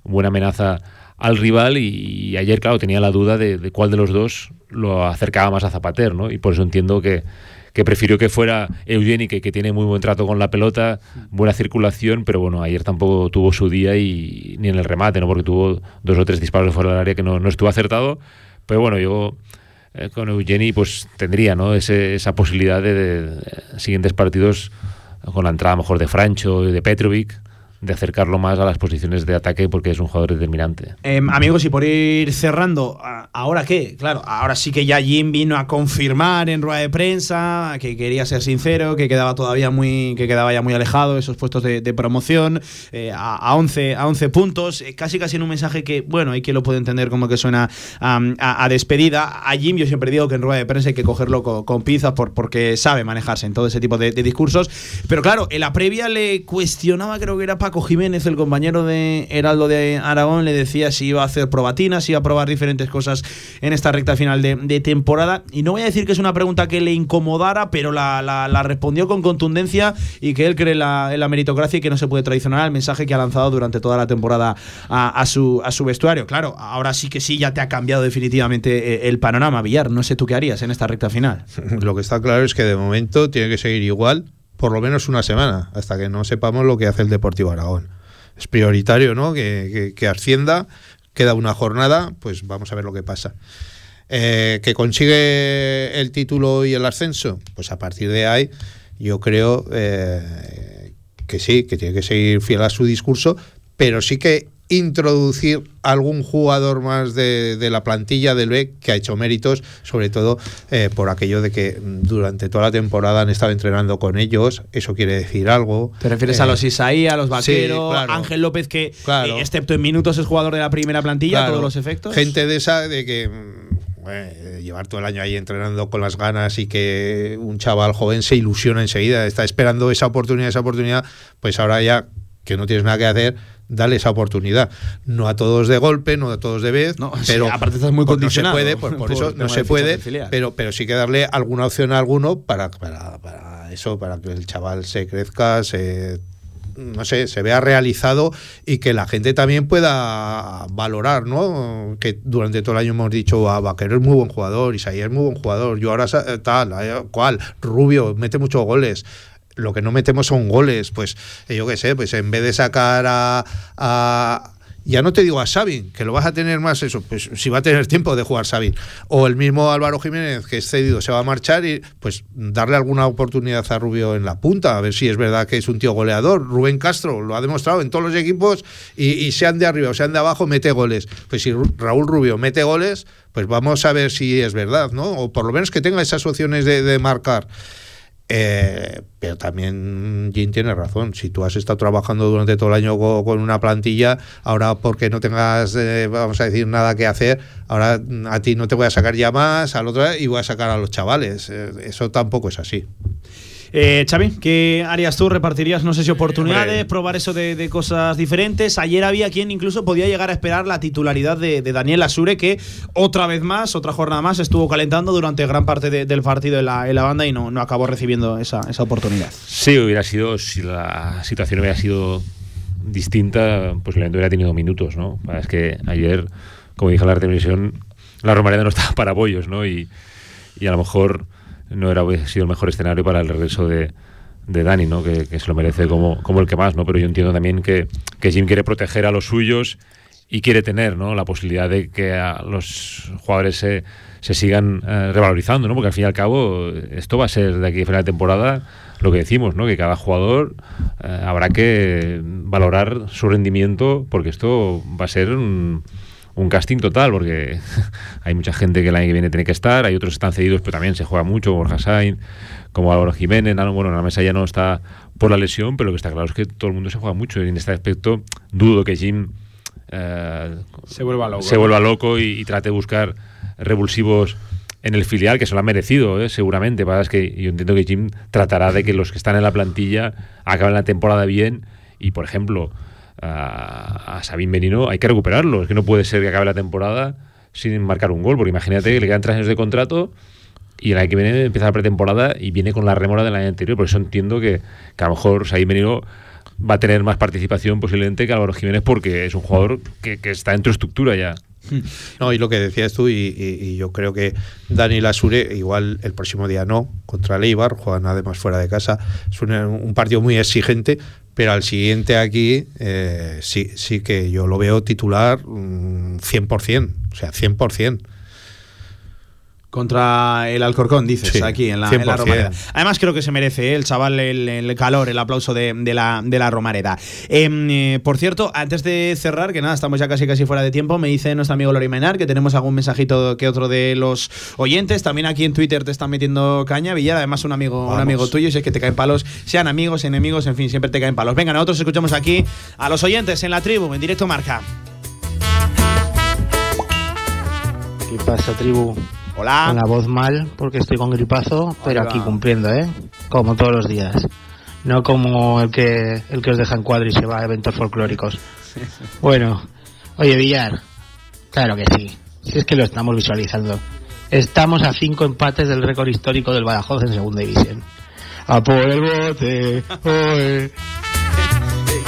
buena amenaza al rival y, ayer, claro, tenía la duda de, cuál de los dos lo acercaba más a Zapater, ¿no? Y por eso entiendo que, que prefirió que fuera Eugeni, que, que tiene muy buen trato con la pelota, buena circulación, pero bueno, ayer tampoco tuvo su día y ni en el remate, ¿no? Porque tuvo dos o tres disparos fuera del área que no, no estuvo acertado, pero bueno, yo eh, con Eugeni pues tendría ¿no? Esa posibilidad de, de- de siguientes partidos con la entrada mejor de Francho y de Petrovic de acercarlo más a las posiciones de ataque porque es un jugador determinante. Em, amigos, y por ir cerrando, ¿a- ¿ahora qué? Claro, ahora sí que ya Jim vino a confirmar en rueda de prensa que quería ser sincero, que quedaba todavía muy, que quedaba ya muy alejado esos puestos de, promoción, eh, a, a 11, a 11 puntos, eh, casi casi en un mensaje que, bueno, hay quien lo puede entender como que suena a, despedida. A Jim yo siempre digo que en rueda de prensa hay que cogerlo con, con por, porque sabe manejarse en todo ese tipo de, de discursos. Pero claro, en la previa le cuestionaba, creo que era Jiménez, el compañero de Heraldo de Aragón, le decía si iba a hacer probatinas, si iba a probar diferentes cosas en esta recta final de, temporada. Y no voy a decir que es una pregunta que le incomodara, pero la, respondió con contundencia y que él cree la, en la meritocracia y que no se puede traicionar al mensaje que ha lanzado durante toda la temporada a, a su, a su vestuario. Claro, ahora sí que sí, ya te ha cambiado definitivamente eh, el panorama, Villar. No sé tú qué harías en esta recta final. [LAUGHS] Lo que está claro es que de momento tiene que seguir igual por lo menos una semana, hasta que no sepamos lo que hace el Deportivo Aragón. Es prioritario, ¿no? Que, que- ascienda, queda una jornada, pues vamos a ver lo que pasa. Eh, que consigue el título y el ascenso, pues a partir de ahí yo creo eh, que sí, que tiene que seguir fiel a su discurso, pero sí que introducir algún jugador más de, de la plantilla del B que ha hecho méritos, sobre todo eh, por aquello de que durante toda la temporada han estado entrenando con ellos, eso quiere decir algo. ¿Te refieres Eh, a los Isaí, a los Vaqueros, sí, claro. Ángel López, que Claro. eh, excepto en minutos es jugador de la primera plantilla, Claro. todos los efectos? Gente de esa, de que mm, eh, llevar todo el año ahí entrenando con las ganas y que un chaval joven se ilusiona enseguida, está esperando esa oportunidad, esa oportunidad, pues ahora ya que no tienes nada que hacer, dale esa oportunidad. No a todos de golpe, no a todos de vez, pero sí, aparte estás muy pues no se condicionado puede, pues por, por [LAUGHS] eso no se puede, pero, pero sí que darle alguna opción a alguno para, para, para eso, para que el chaval se crezca, se no sé, se vea realizado y que la gente también pueda valorar, ¿no? Que durante todo el año hemos dicho, ah, Vaquero es muy buen jugador, Isaías es muy buen jugador, yo ahora tal, eh, cual, Rubio mete muchos goles. Lo que no metemos son goles, pues eh, yo qué sé, pues en vez de sacar a, ya no te digo a Sabin, que lo vas a tener más eso, pues si va a tener tiempo de jugar Sabin. O el mismo Álvaro Jiménez, que es cedido, se va a marchar y pues darle alguna oportunidad a Rubio en la punta, a ver si es verdad que es un tío goleador. Rubén Castro lo ha demostrado en todos los equipos y, y sean de arriba o sean de abajo, mete goles. Pues si Raúl Rubio mete goles, pues vamos a ver si es verdad, ¿no? O por lo menos que tenga esas opciones de marcar. Eh, pero también Jim tiene razón. Si tú has estado trabajando durante todo el año co- con, una plantilla, ahora porque no tengas, eh, vamos a decir, nada que hacer, ahora a ti no te voy a sacar ya más, al otro y voy a sacar a los chavales. Eh, eso tampoco es así. Eh, Xavi, ¿qué harías tú? ¿Repartirías, no sé si oportunidades, probar eso de, de cosas diferentes? Ayer había quien incluso podía llegar a esperar la titularidad de, de Daniel Asure, que otra vez más, otra jornada más, estuvo calentando durante gran parte de- del partido en la, en la banda y no, no acabó recibiendo esa, esa oportunidad. Sí, hubiera sido, si la situación hubiera sido distinta, posiblemente hubiera tenido minutos, ¿no? Es que ayer, como dije en la televisión, la Romareda no estaba para bollos, ¿no? Y, y a lo mejor no era hubiera sido el mejor escenario para el regreso de, de Dani, ¿no? Que, que se lo merece como, como el que más, ¿no? Pero yo entiendo también que, que Jim quiere proteger a los suyos y quiere tener ¿no? la posibilidad de que a los jugadores se, se sigan eh, revalorizando, ¿no? porque al fin y al cabo esto va a ser de aquí a final de temporada lo que decimos, ¿no? que cada jugador eh, habrá que valorar su rendimiento porque esto va a ser un, un casting total, porque [LAUGHS] hay mucha gente que el año que viene tiene que estar, hay otros que están cedidos, pero también se juega mucho, como Borja Sainz, como Álvaro Jiménez, bueno, en la mesa ya no está por la lesión, pero lo que está claro es que todo el mundo se juega mucho y en este aspecto dudo que Jim eh, Se vuelva loco. se vuelva loco y, y trate de buscar revulsivos en el filial, que se lo han merecido, ¿eh? seguramente. Pasa es que yo entiendo que Jim tratará de que los que están en la plantilla acaben la temporada bien y, por ejemplo, a, Sabín Benino hay que recuperarlo. Es que no puede ser que acabe la temporada sin marcar un gol, porque imagínate que le quedan tres años de contrato y el año que viene empieza la pretemporada y viene con la remora del año anterior. Por eso entiendo que, a lo mejor Sabín Benino va a tener más participación posiblemente que Álvaro Jiménez porque es un jugador que, está en tu estructura ya. [LAUGHS] No, y lo que decías tú, y, y- yo creo que Dani Lasure, igual el próximo día no, contra el Eibar, juegan además fuera de casa, es un partido muy exigente, pero al siguiente aquí eh, sí, sí que yo lo veo titular mm, 100%, o sea, 100%. Contra el Alcorcón, dices, Sí, aquí en la, en la 100%. Romareda. Además, creo que se merece ¿eh? el chaval el, el calor, el aplauso de, de la, de la Romareda. Em, eh, por cierto, antes de cerrar, que nada, estamos ya casi casi fuera de tiempo, me dice nuestro amigo Lori Menar que tenemos algún mensajito que otro de los oyentes. También aquí en Twitter te están metiendo caña, Villar, además un amigo, un amigo tuyo, y si es que te caen palos, sean amigos, enemigos, en fin, siempre te caen palos. Venga, nosotros escuchamos aquí a los oyentes en la tribu, en directo marca. ¿Qué pasa, tribu? Hola. Con la voz mal porque estoy con gripazo, pero aquí cumpliendo, ¿eh? Como todos los días. No como el que el que os deja en cuadro y se va a eventos folclóricos. Bueno, oye, Villar, claro que sí. Si es que lo estamos visualizando. Estamos a cinco empates del récord histórico del Badajoz en segunda división. A por el bote. oe. [LAUGHS]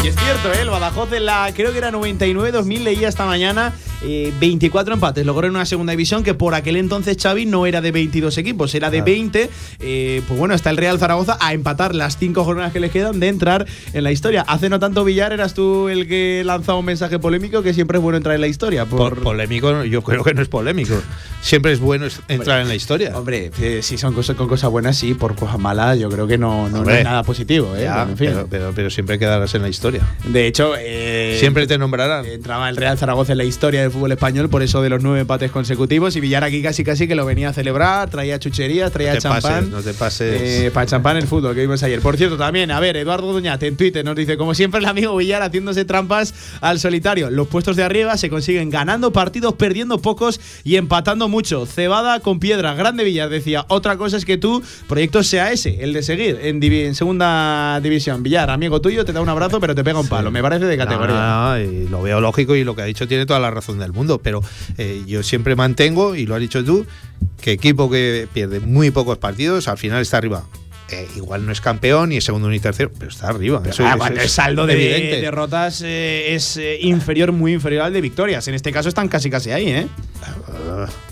Y es cierto, ¿eh? el Badajoz en la, creo que era 99-2000, leía esta mañana, eh, 24 empates. Logró en una segunda división que por aquel entonces Xavi no era de 22 equipos, era de 20. Eh, pues bueno, está el Real Zaragoza a empatar las cinco jornadas que le quedan de entrar en la historia. Hace no tanto Villar eras tú el que lanzaba un mensaje polémico que siempre es bueno entrar en la historia. Por, Por polémico, yo creo que no es polémico. Siempre es bueno entrar en la historia. Hombre, eh, si son cosas con cosas buenas, sí, por cosas malas, yo creo que no, no, es nada positivo. ¿eh? Ya, Bueno, en fin. pero, pero, pero siempre quedarás en la historia. De hecho, Siempre te nombrarán. entraba el Real Zaragoza en la historia del fútbol español por eso de los nueve empates consecutivos. Y Villar aquí casi casi que lo venía a celebrar, traía chucherías, traía No champán. pases, no te pases. Eh, para champán el fútbol que vimos ayer. Por cierto, también, a ver, Eduardo Duñate en Twitter nos dice, como siempre el amigo Villar haciéndose trampas al solitario. Los puestos de arriba se consiguen ganando partidos, perdiendo pocos y empatando mucho. Cebada con piedra. Grande Villar decía, otra cosa es que tu proyecto sea ese, el de seguir en, divi- en segunda división. Villar, amigo tuyo, te da un abrazo, pero te pega un palo. Me parece de categoría. No, no, y lo veo lógico y lo que ha dicho tiene toda la razón del mundo, pero eh, yo siempre mantengo, y lo has dicho tú, que equipo que pierde muy pocos partidos al final está arriba. Eh, igual no es campeón, ni es segundo ni tercero, pero está arriba. Eso- Ah, eso cuando es el saldo de evidente. derrotas eh, es eh, inferior, muy inferior al de victorias. En este caso están casi casi ahí, ¿eh?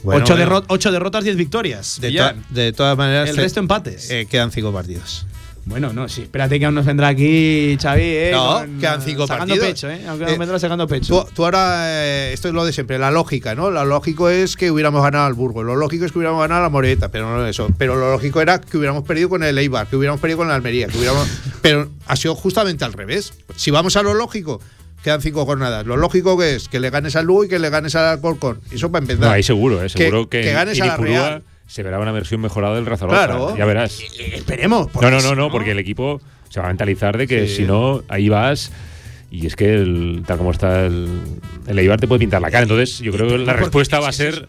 Bueno, ocho, derro- ocho derrotas, diez victorias. De, to- de todas maneras, El resto empates. quedan cinco partidos. Bueno, no, sí. Espérate que aún nos vendrá aquí Xavi, ¿eh? No, Con- quedan cinco sacando partidos. pecho, ¿eh? Aunque Eh, nos vendrá sacando pecho. Tú, tú ahora, eh, esto es lo de siempre, la lógica, ¿no? Lo lógico es que hubiéramos ganado al Burgos, lo lógico es que hubiéramos ganado a la Moreta, pero no eso. Pero lo lógico era que hubiéramos perdido con el Eibar, que hubiéramos perdido con la Almería, que hubiéramos. [LAUGHS] pero ha sido justamente al revés. Si vamos a lo lógico, quedan cinco jornadas. Lo lógico que es que le ganes al Lugo y que le ganes al Alcorcón. Eso para empezar. No, ahí seguro, ¿eh? seguro que, que ganes a la Real. Se verá una versión mejorada del Zaragoza. Claro. Ya verás. Esperemos. No, no, no, no, porque el equipo se va a mentalizar de que Sí. si no, ahí vas. Y es que el- tal como está el, el Eibar te puede pintar la cara. Entonces, yo creo que la respuesta va a ser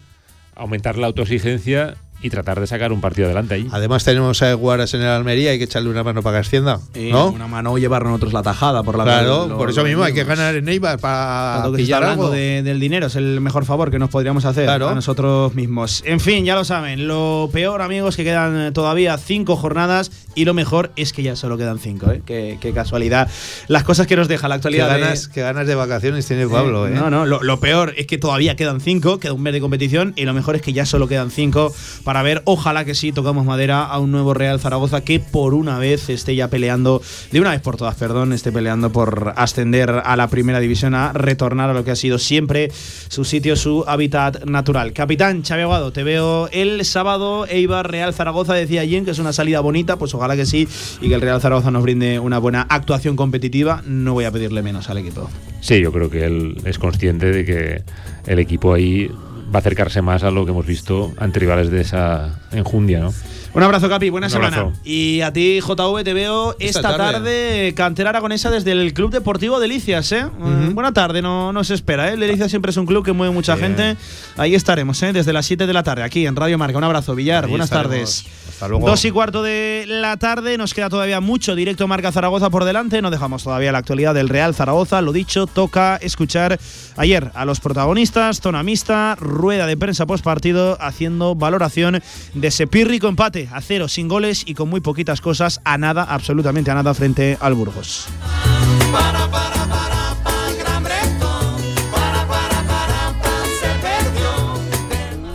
aumentar la autoexigencia y tratar de sacar un partido adelante ahí. Además, tenemos a Guaras en el Almería, hay que echarle una mano para que ascienda. Y ¿No? Una mano llevar nosotros la tajada por la Claro, lo- por eso lo mismo hay que ganar en Eibar para que pillar algo. de- del dinero, es el mejor favor que nos podríamos hacer Claro. a nosotros mismos. En fin, ya lo saben, lo peor, amigos, que quedan todavía cinco jornadas y lo mejor es que ya solo quedan cinco, ¿eh? Qué, qué casualidad. Las cosas que nos deja la Qué actualidad. de- ganas, qué ganas de vacaciones tiene Pablo, ¿eh? No, no, lo, lo peor es que todavía quedan cinco, queda un mes de competición y lo mejor es que ya solo quedan cinco para ver, ojalá que sí, tocamos madera a un nuevo Real Zaragoza que por una vez esté ya peleando, de una vez por todas, perdón, esté peleando por ascender a la primera división, a retornar a lo que ha sido siempre su sitio, su hábitat natural. Capitán Xavi Aguado, te veo el sábado, Eibar Real Zaragoza, decía Jen que es una salida bonita, pues ojalá que sí y que el Real Zaragoza nos brinde una buena actuación competitiva. No voy a pedirle menos al equipo. Sí, yo creo que él es consciente de que el equipo ahí va a acercarse más a lo que hemos visto ante rivales de esa enjundia, ¿no? Un abrazo, Capi. Buena semana. Y a ti, JV, te veo esta, Esta tarde. tarde. cantera aragonesa desde el Club Deportivo Delicias, ¿eh? Eh, Buena tarde, no, no se espera, ¿eh? El Delicias siempre es un club que mueve mucha Bien. gente. Ahí estaremos, ¿eh? Desde las 7 de la tarde, aquí en Radio Marca. Un abrazo, Villar. Ahí Buenas estaremos. tardes. Hasta luego. Dos y cuarto de la tarde, nos queda todavía mucho directo Marca Zaragoza por delante, no dejamos todavía la actualidad del Real Zaragoza, lo dicho, toca escuchar ayer a los protagonistas, zona mixta, rueda de prensa post partido, haciendo valoración de ese pírrico empate a cero, sin goles y con muy poquitas cosas, a nada, absolutamente a nada frente al Burgos.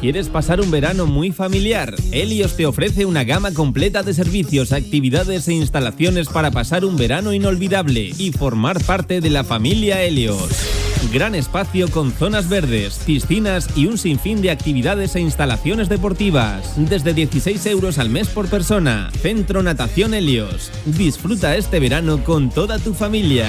¿Quieres pasar un verano muy familiar? Helios te ofrece una gama completa de servicios, actividades e instalaciones para pasar un verano inolvidable y formar parte de la familia Helios. Gran espacio con zonas verdes, piscinas y un sinfín de actividades e instalaciones deportivas. Desde 16 euros al mes por persona. Centro Natación Helios. Disfruta este verano con toda tu familia.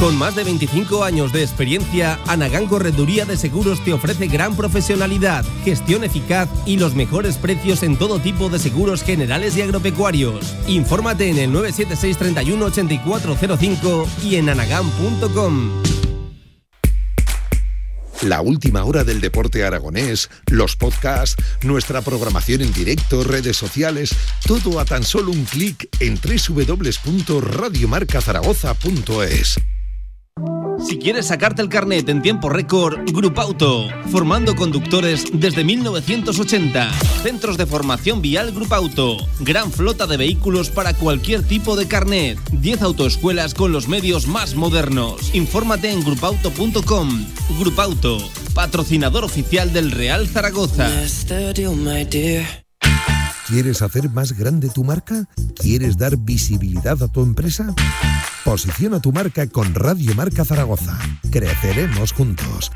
Con más de 25 años de experiencia, Anagán Correduría de Seguros te ofrece gran profesionalidad, gestión eficaz y los mejores precios en todo tipo de seguros generales y agropecuarios. Infórmate en el 976 31 8405 y en anagán.com. La última hora del deporte aragonés, los podcasts, nuestra programación en directo, redes sociales, todo a tan solo un clic en www.radiomarcazaragoza.es. Si quieres sacarte el carnet en tiempo récord, Grupauto. Formando conductores desde 1980. Centros de formación vial Grupauto. Gran flota de vehículos para cualquier tipo de carnet. 10 autoescuelas con los medios más modernos. Infórmate en grupauto.com. Grupauto, patrocinador oficial del Real Zaragoza. ¿Quieres hacer más grande tu marca? ¿Quieres dar visibilidad a tu empresa? Posiciona tu marca con Radio Marca Zaragoza. Creceremos juntos.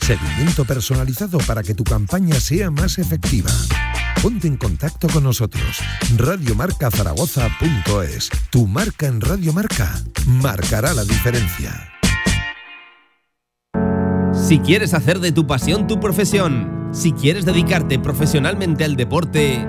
Seguimiento personalizado para que tu campaña sea más efectiva. Ponte en contacto con nosotros. Radiomarcazaragoza.es. Tu marca en Radio Marca marcará la diferencia. Si quieres hacer de tu pasión tu profesión, si quieres dedicarte profesionalmente al deporte,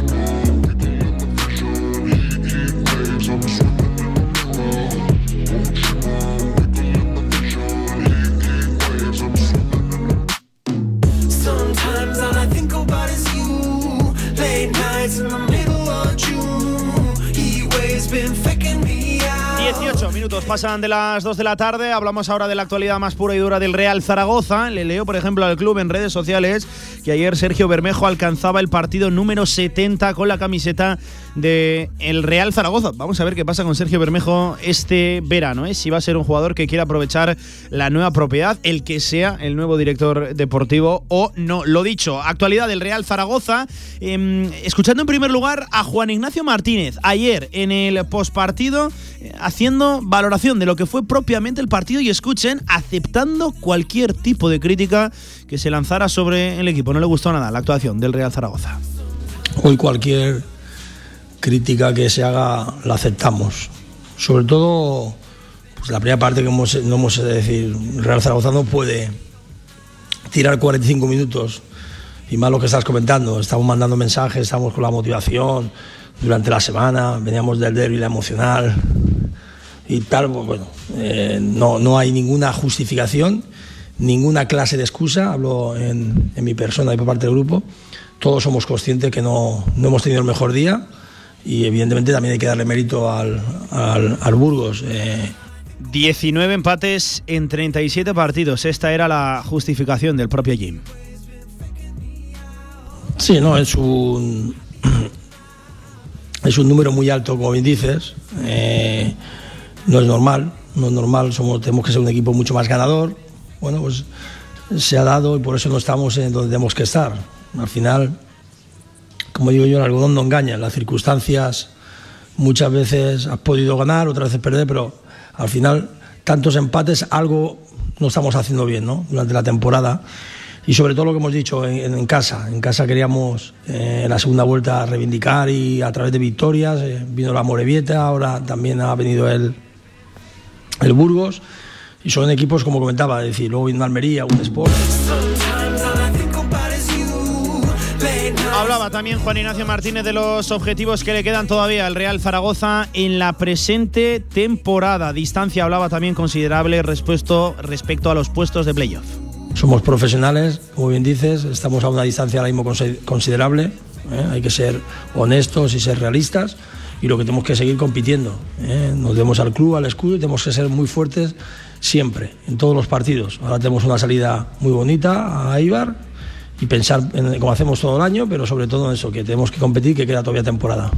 Pasan de las 2 de la tarde. Hablamos ahora de la actualidad más pura y dura del Real Zaragoza. Le leo, por ejemplo, al club en redes sociales que ayer Sergio Bermejo alcanzaba el partido número 70 con la camiseta de el Real Zaragoza. Vamos a ver qué pasa con Sergio Bermejo este verano, ¿eh? si va a ser un jugador que quiera aprovechar la nueva propiedad, el que sea el nuevo director deportivo o no. Lo dicho, actualidad del Real Zaragoza. Em, escuchando en primer lugar a Juan Ignacio Martínez ayer en el postpartido eh, haciendo valoración de lo que fue propiamente el partido y escuchen, aceptando cualquier tipo de crítica que se lanzara sobre el equipo. No le gustó nada la actuación del Real Zaragoza. Hoy cualquier crítica que se haga la aceptamos. Sobre todo, pues la primera parte que hemos, no hemos de decir, Real Zaragoza no puede tirar 45 minutos y más lo que estás comentando. Estamos mandando mensajes, estamos con la motivación durante la semana, veníamos del derby, la emocional y tal. Pues bueno, eh, no, no hay ninguna justificación, ninguna clase de excusa, hablo en, en mi persona y por parte del grupo. Todos somos conscientes que no, no hemos tenido el mejor día y evidentemente también hay que darle mérito al, al, al Burgos. Eh, 19 empates en 37 partidos. Esta era la justificación del propio Jim. Sí, no, es un [CLEARS THROAT] es un número muy alto, como bien dices. Eh, no es normal, no es normal. Somos, tenemos que ser un equipo mucho más ganador. Bueno, pues se ha dado y por eso no estamos en donde tenemos que estar. Al final, como digo yo, el algodón no engaña. Las circunstancias muchas veces has podido ganar, otras veces perder, pero al final tantos empates, algo no estamos haciendo bien ¿no? durante la temporada. Y sobre todo lo que hemos dicho en, casa. En casa queríamos eh, la segunda vuelta reivindicar y a través de victorias. eh, vino la Morevieta, ahora también ha venido el, el Burgos. Y son equipos, como comentaba, es decir, luego vino Almería, un Sport. Hablaba también Juan Ignacio Martínez de los objetivos que le quedan todavía al Real Zaragoza en la presente temporada. Distancia hablaba también considerable respecto, respecto a los puestos de playoff. Somos profesionales, como bien dices, estamos a una distancia ahora mismo consi- considerable. ¿eh? Hay que ser honestos y ser realistas y lo que tenemos que seguir compitiendo. ¿eh? Nos demos al club, al escudo y tenemos que ser muy fuertes siempre, en todos los partidos. Ahora tenemos una salida muy bonita a Ibar y pensar en, como hacemos todo el año, pero sobre todo en eso, que tenemos que competir, que queda todavía temporada.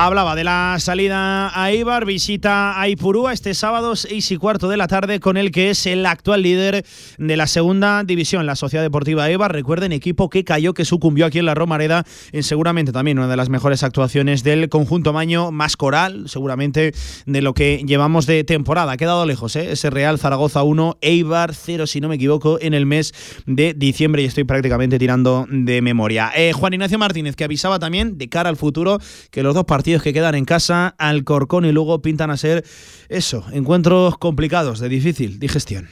Hablaba de la salida a Ibar, visita a Ipurúa este sábado 6 y cuarto de la tarde con el que es el actual líder de la segunda división, la Sociedad Deportiva Ibar. Recuerden, equipo que cayó, que sucumbió aquí en la Romareda en seguramente también una de las mejores actuaciones del conjunto maño, más coral seguramente de lo que llevamos de temporada. Ha quedado lejos, ¿eh? ese Real Zaragoza 1, Eibar 0 si no me equivoco, en el mes de diciembre y estoy prácticamente tirando de memoria. Eh, Juan Ignacio Martínez que avisaba también de cara al futuro que los dos partidos partidos que quedan en casa, Alcorcón y Lugo pintan a ser eso, encuentros complicados, de difícil digestión.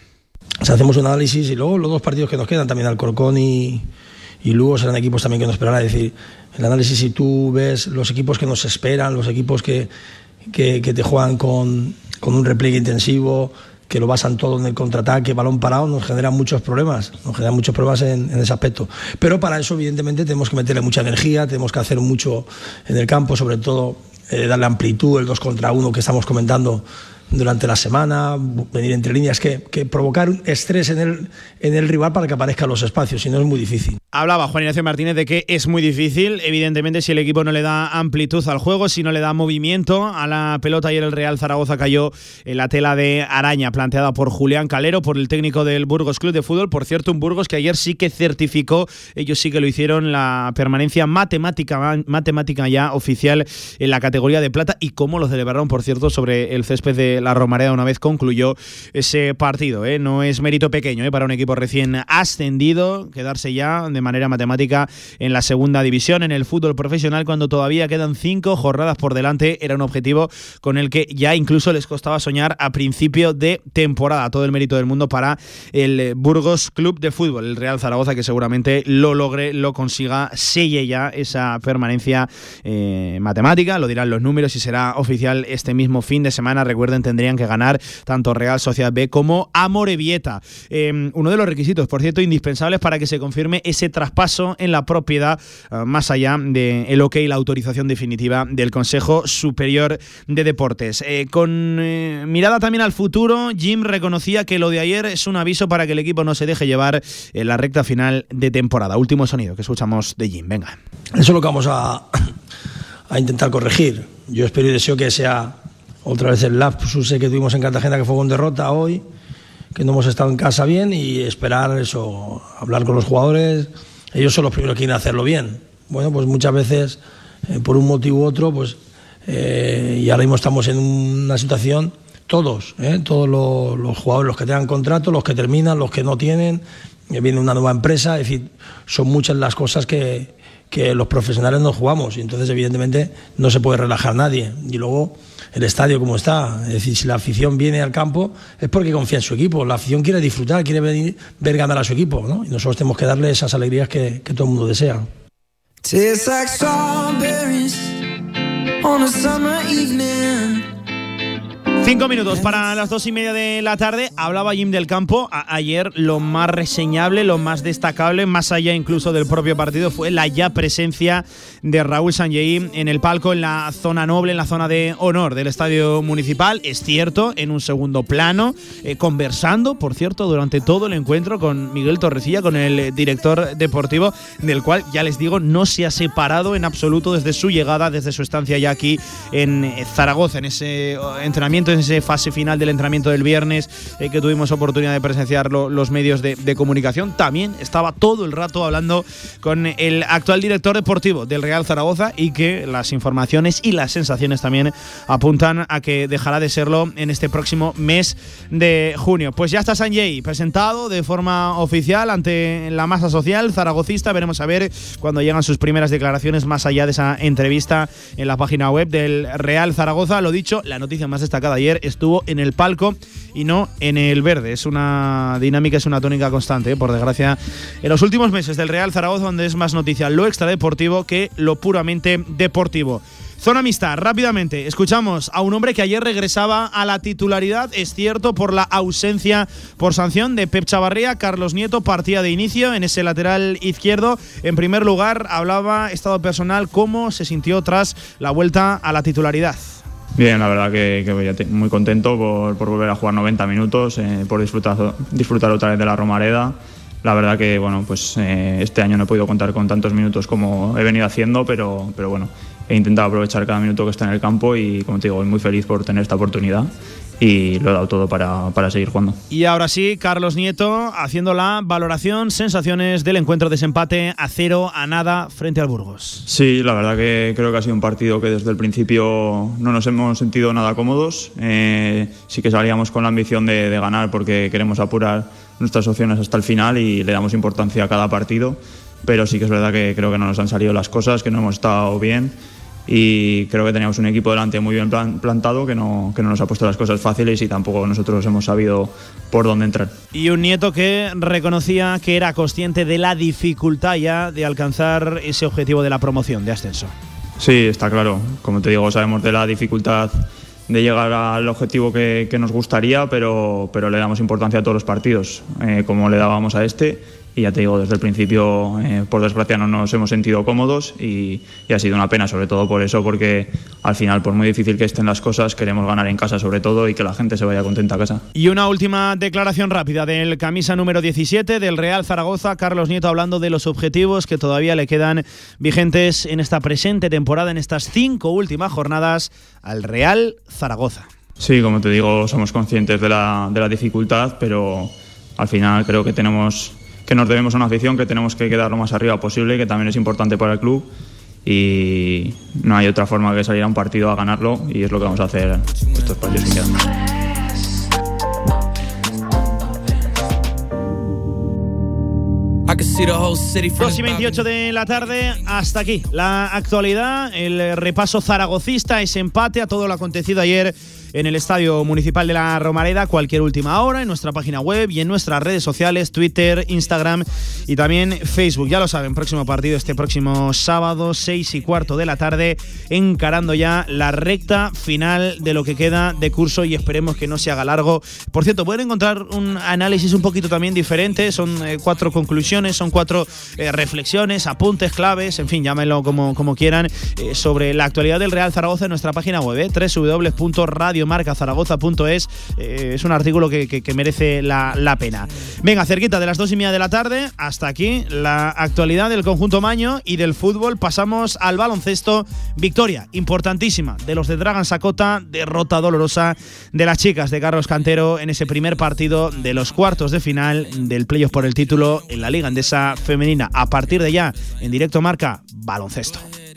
Hacemos un análisis y luego los dos partidos que nos quedan, también Alcorcón y, y Lugo serán equipos también que nos esperarán. Es decir, el análisis, si tú ves los equipos que nos esperan, los equipos que, que, que te juegan con, con un repliegue intensivo, que lo basan todo en el contraataque, balón parado, nos generan muchos problemas, nos generan muchos problemas en, ese aspecto. Pero para eso, evidentemente, tenemos que meterle mucha energía, tenemos que hacer mucho en el campo, sobre todo eh, darle amplitud, el 2 contra 1 que estamos comentando durante la semana, venir entre líneas, que, que provocar estrés en el, en el rival para que aparezcan los espacios, si no es muy difícil. Hablaba Juan Ignacio Martínez de que es muy difícil, evidentemente si el equipo no le da amplitud al juego, si no le da movimiento a la pelota, ayer el Real Zaragoza cayó en la tela de araña planteada por Julián Calero, por el técnico del Burgos Club de Fútbol, por cierto, un Burgos que ayer sí que certificó, ellos sí que lo hicieron, la permanencia matemática, matemática ya oficial en la categoría de plata y cómo lo celebraron, por cierto, sobre el césped de la Romareda una vez concluyó ese partido. ¿eh? No es mérito pequeño ¿eh? para un equipo recién ascendido quedarse ya de manera matemática en la segunda división, en el fútbol profesional, cuando todavía quedan cinco jornadas por delante. Era un objetivo con el que ya incluso les costaba soñar a principio de temporada. Todo el mérito del mundo para el Burgos Club de Fútbol, el Real Zaragoza, que seguramente lo logre, lo consiga, selle ya esa permanencia eh, matemática. Lo dirán los números y será oficial este mismo fin de semana. Recuerden, tendrían que ganar tanto Real Sociedad B como Amorebieta. Eh, uno de los requisitos, por cierto, indispensables para que se confirme ese traspaso en la propiedad, uh, más allá del el ok y la autorización definitiva del Consejo Superior de Deportes. Eh, con eh, mirada también al futuro, Jim reconocía que lo de ayer es un aviso para que el equipo no se deje llevar en la recta final de temporada. Último sonido que escuchamos de Jim. Venga. Eso es lo que vamos a, a intentar corregir. Yo espero y deseo que sea otra vez el lapsus que tuvimos en Cartagena, que fue con derrota hoy, que no hemos estado en casa bien y esperar eso, hablar con los jugadores. Ellos son los primeros que quieren hacerlo bien. Bueno, pues muchas veces, eh, por un motivo u otro, pues, eh, y ahora mismo estamos en una situación, todos, eh, todos los, los, jugadores, los que tengan contrato, los que terminan, los que no tienen, viene una nueva empresa, es decir, son muchas las cosas que, que los profesionales no jugamos y entonces evidentemente no se puede relajar nadie. Y luego el estadio como está. Es decir, si la afición viene al campo es porque confía en su equipo. La afición quiere disfrutar, quiere venir, ver ganar a su equipo. ¿no? Y nosotros tenemos que darle esas alegrías que, todo el mundo desea. Cinco minutos para las dos y media de la tarde. Hablaba Jim del Campo. Ayer lo más reseñable, lo más destacable, más allá incluso del propio partido, fue la ya presencia de Raúl Sanjei en el palco, en la zona noble, en la zona de honor del estadio municipal. Es cierto, en un segundo plano, eh, conversando, por cierto, durante todo el encuentro con Miguel Torrecilla, con el director deportivo, del cual ya les digo, no se ha separado en absoluto desde su llegada, desde su estancia ya aquí en Zaragoza, en ese entrenamiento en esa fase final del entrenamiento del viernes eh, que tuvimos oportunidad de presenciar lo, los medios de, de, comunicación, también estaba todo el rato hablando con el actual director deportivo del Real Zaragoza y que las informaciones y las sensaciones también apuntan a que dejará de serlo en este próximo mes de junio. Pues ya está Sanjay presentado de forma oficial ante la masa social zaragocista. Veremos a ver cuando llegan sus primeras declaraciones más allá de esa entrevista en la página web del Real Zaragoza. Lo dicho, la noticia más destacada ayer estuvo en el palco y no en el verde. Es una dinámica, es una tónica constante, ¿eh? por desgracia, en los últimos meses del Real Zaragoza, donde es más noticia lo extradeportivo que lo puramente deportivo. Zona mixta, rápidamente, escuchamos a un hombre que ayer regresaba a la titularidad, es cierto, por la ausencia por sanción de Pep Chavarría, Carlos Nieto partía de inicio en ese lateral izquierdo. En primer lugar, hablaba estado personal, cómo se sintió tras la vuelta a la titularidad. Bien, la verdad que, que muy contento por, volver a jugar 90 minutos, eh, por disfrutar, disfrutar otra vez de la Romareda. La verdad que bueno, pues eh, este año no he podido contar con tantos minutos como he venido haciendo, pero, pero bueno, he intentado aprovechar cada minuto que está en el campo y como te digo, muy feliz por tener esta oportunidad y lo he dado todo para, para, seguir jugando. Y ahora sí, Carlos Nieto haciendo la valoración, sensaciones del encuentro de desempate a cero a nada frente al Burgos. Sí, la verdad que creo que ha sido un partido que desde el principio no nos hemos sentido nada cómodos. Eh, sí que salíamos con la ambición de, de ganar porque queremos apurar nuestras opciones hasta el final y le damos importancia a cada partido. Pero sí que es verdad que creo que no nos han salido las cosas, que no hemos estado bien y creo que teníamos un equipo delante muy bien plan- plantado que no, que no nos ha puesto las cosas fáciles y tampoco nosotros hemos sabido por dónde entrar. Y un nieto que reconocía que era consciente de la dificultad ya de alcanzar ese objetivo de la promoción de ascenso. Sí, está claro. Como te digo, sabemos de la dificultad de llegar al objetivo que, que nos gustaría, pero, pero le damos importancia a todos los partidos, eh, como le dábamos a este. Y ya te digo, desde el principio, eh, por desgracia, no nos hemos sentido cómodos y, y ha sido una pena, sobre todo por eso, porque al final, por muy difícil que estén las cosas, queremos ganar en casa sobre todo y que la gente se vaya contenta a casa. Y una última declaración rápida del camisa número 17 del Real Zaragoza, Carlos Nieto, hablando de los objetivos que todavía le quedan vigentes en esta presente temporada, en estas cinco últimas jornadas al Real Zaragoza. Sí, como te digo, somos conscientes de la, de la dificultad, pero al final creo que tenemos que nos debemos a una afición, que tenemos que quedar lo más arriba posible, que también es importante para el club y no hay otra forma que salir a un partido a ganarlo y es lo que vamos a hacer estos partidos que quedan. 2 y 28 de la tarde, hasta aquí. La actualidad, el repaso zaragocista, ese empate a todo lo acontecido ayer en el Estadio Municipal de la Romareda, cualquier última hora, en nuestra página web y en nuestras redes sociales, Twitter, Instagram y también Facebook. Ya lo saben, próximo partido este próximo sábado, 6 y cuarto de la tarde, encarando ya la recta final de lo que queda de curso y esperemos que no se haga largo. Por cierto, pueden encontrar un análisis un poquito también diferente, son eh, cuatro conclusiones, son cuatro eh, reflexiones, apuntes claves, en fin, llámenlo como, como quieran, eh, sobre la actualidad del Real Zaragoza en nuestra página web, eh, www.radiomarcazaragoza.es. Eh, es un artículo que, merece la, pena. Venga, cerquita de las dos y media de la tarde, hasta aquí la actualidad del conjunto Maño y del fútbol. Pasamos al baloncesto. Victoria importantísima de los de Dragan Sakota, derrota dolorosa de las chicas de Carlos Cantero en ese primer partido de los cuartos de final del playoff por el título en la Liga Andesa Femenina. A partir de ya, en directo marca baloncesto.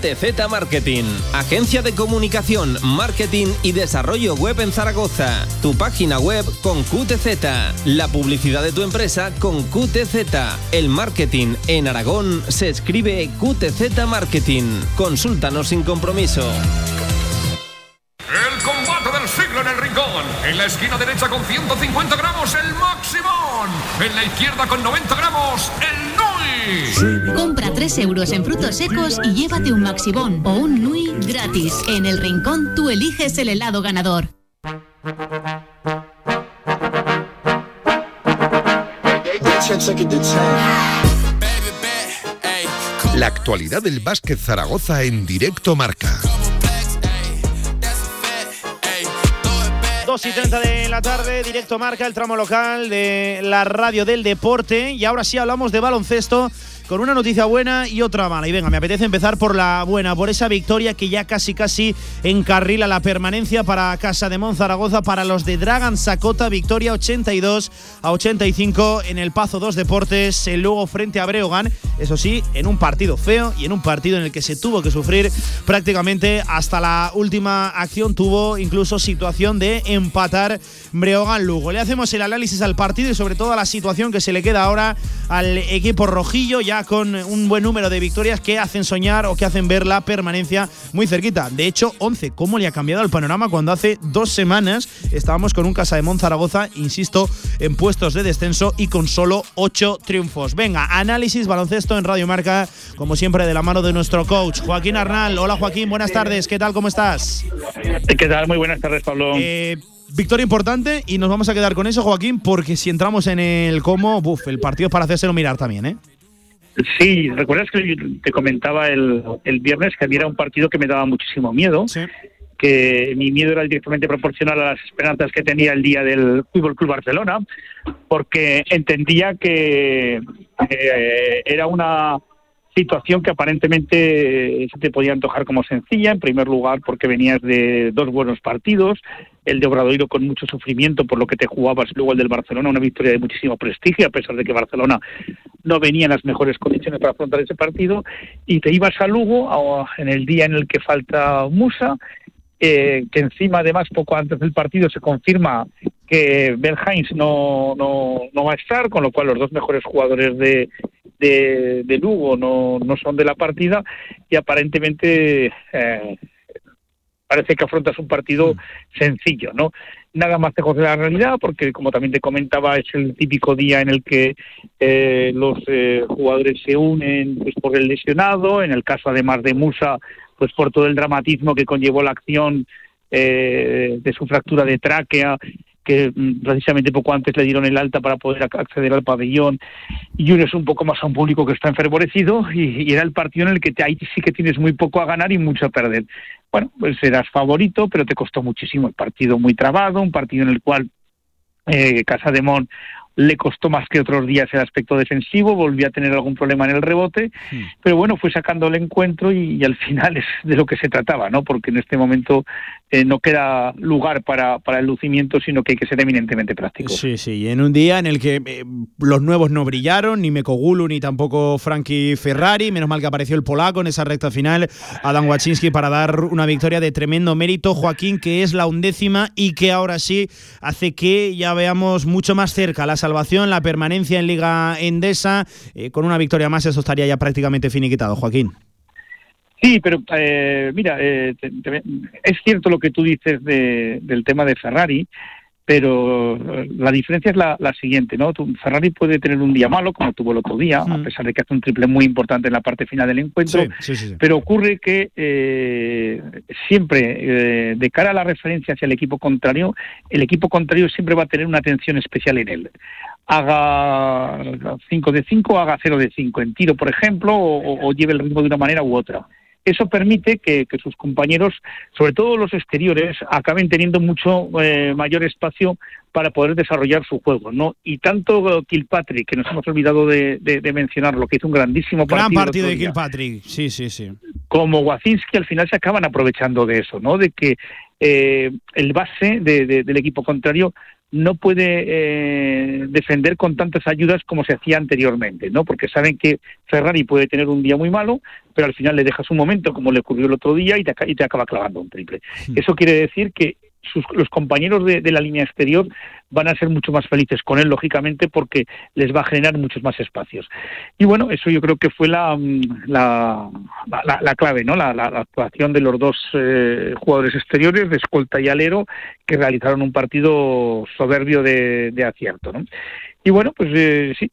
QTZ Marketing, agencia de comunicación, marketing y desarrollo web en Zaragoza. Tu página web con QTZ, la publicidad de tu empresa con QTZ. El marketing en Aragón se escribe QTZ Marketing. Consúltanos sin compromiso. El combate del siglo en el rincón. En la esquina derecha con 150 gramos el Maximón. En la izquierda con 90 gramos el. Compra 3 euros en frutos secos y llévate un Maxibón o un Nui gratis. En el rincón tú eliges el helado ganador. La actualidad del básquet Zaragoza en directo marca. 2 y 30 de la tarde, directo marca el tramo local de la radio del deporte. Y ahora sí hablamos de baloncesto con una noticia buena y otra mala. Y venga, me apetece empezar por la buena, por esa victoria que ya casi casi encarrila la permanencia para Casa de Monzaragoza, para los de Dragan Sakota, victoria 82 a 85 en el Pazo 2 Deportes, luego frente a Breogán, eso sí, en un partido feo y en un partido en el que se tuvo que sufrir prácticamente hasta la última acción, tuvo incluso situación de empatar Breogán Lugo. Le hacemos el análisis al partido y sobre todo a la situación que se le queda ahora al equipo rojillo, ya con un buen número de victorias que hacen soñar o que hacen ver la permanencia muy cerquita. De hecho, 11. ¿Cómo le ha cambiado el panorama cuando hace dos semanas estábamos con un Casa de Zaragoza, insisto, en puestos de descenso y con solo 8 triunfos? Venga, análisis baloncesto en Radio Marca, como siempre, de la mano de nuestro coach, Joaquín Arnal. Hola, Joaquín, buenas tardes. ¿Qué tal? ¿Cómo estás? ¿Qué tal? Muy buenas tardes, Pablo. Eh, victoria importante y nos vamos a quedar con eso, Joaquín, porque si entramos en el cómo, buf, el partido es para hacérselo mirar también, ¿eh? Sí, recuerdas que te comentaba el, el viernes que a mí era un partido que me daba muchísimo miedo, que mi miedo era directamente proporcional a las esperanzas que tenía el día del Fútbol Club Barcelona, porque entendía que eh, era una situación que aparentemente se te podía antojar como sencilla, en primer lugar porque venías de dos buenos partidos, el de Obradoiro con mucho sufrimiento por lo que te jugabas, luego el del Barcelona, una victoria de muchísimo prestigio, a pesar de que Barcelona no venía en las mejores condiciones para afrontar ese partido, y te ibas a Lugo en el día en el que falta Musa, eh, que encima además poco antes del partido se confirma que Berghains no, no, no va a estar, con lo cual los dos mejores jugadores de, de, de Lugo no, no son de la partida. Y aparentemente eh, parece que afrontas un partido sencillo, ¿no? Nada más lejos de la realidad, porque como también te comentaba, es el típico día en el que eh, los eh, jugadores se unen pues, por el lesionado, en el caso además de Musa, pues por todo el dramatismo que conllevó la acción eh, de su fractura de tráquea, que mm, precisamente poco antes le dieron el alta para poder ac- acceder al pabellón, y uno es un poco más a un público que está enfervorecido, y, y era el partido en el que te, ahí sí que tienes muy poco a ganar y mucho a perder. Bueno, pues eras favorito, pero te costó muchísimo el partido muy trabado, un partido en el cual eh, Casa de Mon le costó más que otros días el aspecto defensivo, volvió a tener algún problema en el rebote, pero bueno, fue sacando el encuentro y, y al final es de lo que se trataba, ¿no? Porque en este momento no queda lugar para, para el lucimiento, sino que hay que ser eminentemente práctico. Sí, sí, y en un día en el que eh, los nuevos no brillaron, ni Mekogulu ni tampoco Frankie Ferrari, menos mal que apareció el polaco en esa recta final, Adam Waczynski para dar una victoria de tremendo mérito, Joaquín, que es la undécima y que ahora sí hace que ya veamos mucho más cerca la salvación, la permanencia en Liga Endesa, eh, con una victoria más eso estaría ya prácticamente finiquitado, Joaquín. Sí, pero eh, mira, eh, te- te- es cierto lo que tú dices de- del tema de Ferrari, pero eh, la diferencia es la, la siguiente, ¿no? Tu- Ferrari puede tener un día malo, como tuvo el otro día, a pesar de que hace un triple muy importante en la parte final del encuentro, sí, sí, sí. pero ocurre que eh, siempre, eh, de cara a la referencia hacia el equipo contrario, el equipo contrario siempre va a tener una atención especial en él. Haga 5 de 5, haga 0 de 5 en tiro, por ejemplo, o- o lleve el ritmo de una manera u otra. Eso permite que, que sus compañeros, sobre todo los exteriores, acaben teniendo mucho eh, mayor espacio para poder desarrollar su juego, ¿no? Y tanto Kilpatrick, que nos hemos olvidado de, de- de mencionarlo, que hizo un grandísimo partido. Gran partido de Kilpatrick, sí, sí, sí. como Wacinski al final se acaban aprovechando de eso, ¿no? De que eh, el base de- del equipo contrario no puede eh, defender con tantas ayudas como se hacía anteriormente, ¿no? Porque saben que Ferrari puede tener un día muy malo, pero al final le dejas un momento, como le ocurrió el otro día, y te, aca- y te acaba clavando un triple. Eso quiere decir que sus, los compañeros de, la línea exterior van a ser mucho más felices con él, lógicamente, porque les va a generar muchos más espacios. Y bueno, eso yo creo que fue la, mm, la, la- la- la clave, ¿no? La, actuación de los dos eh, jugadores exteriores, de escolta y alero, que realizaron un partido soberbio de, de acierto, ¿no? Y bueno, pues eh, sí,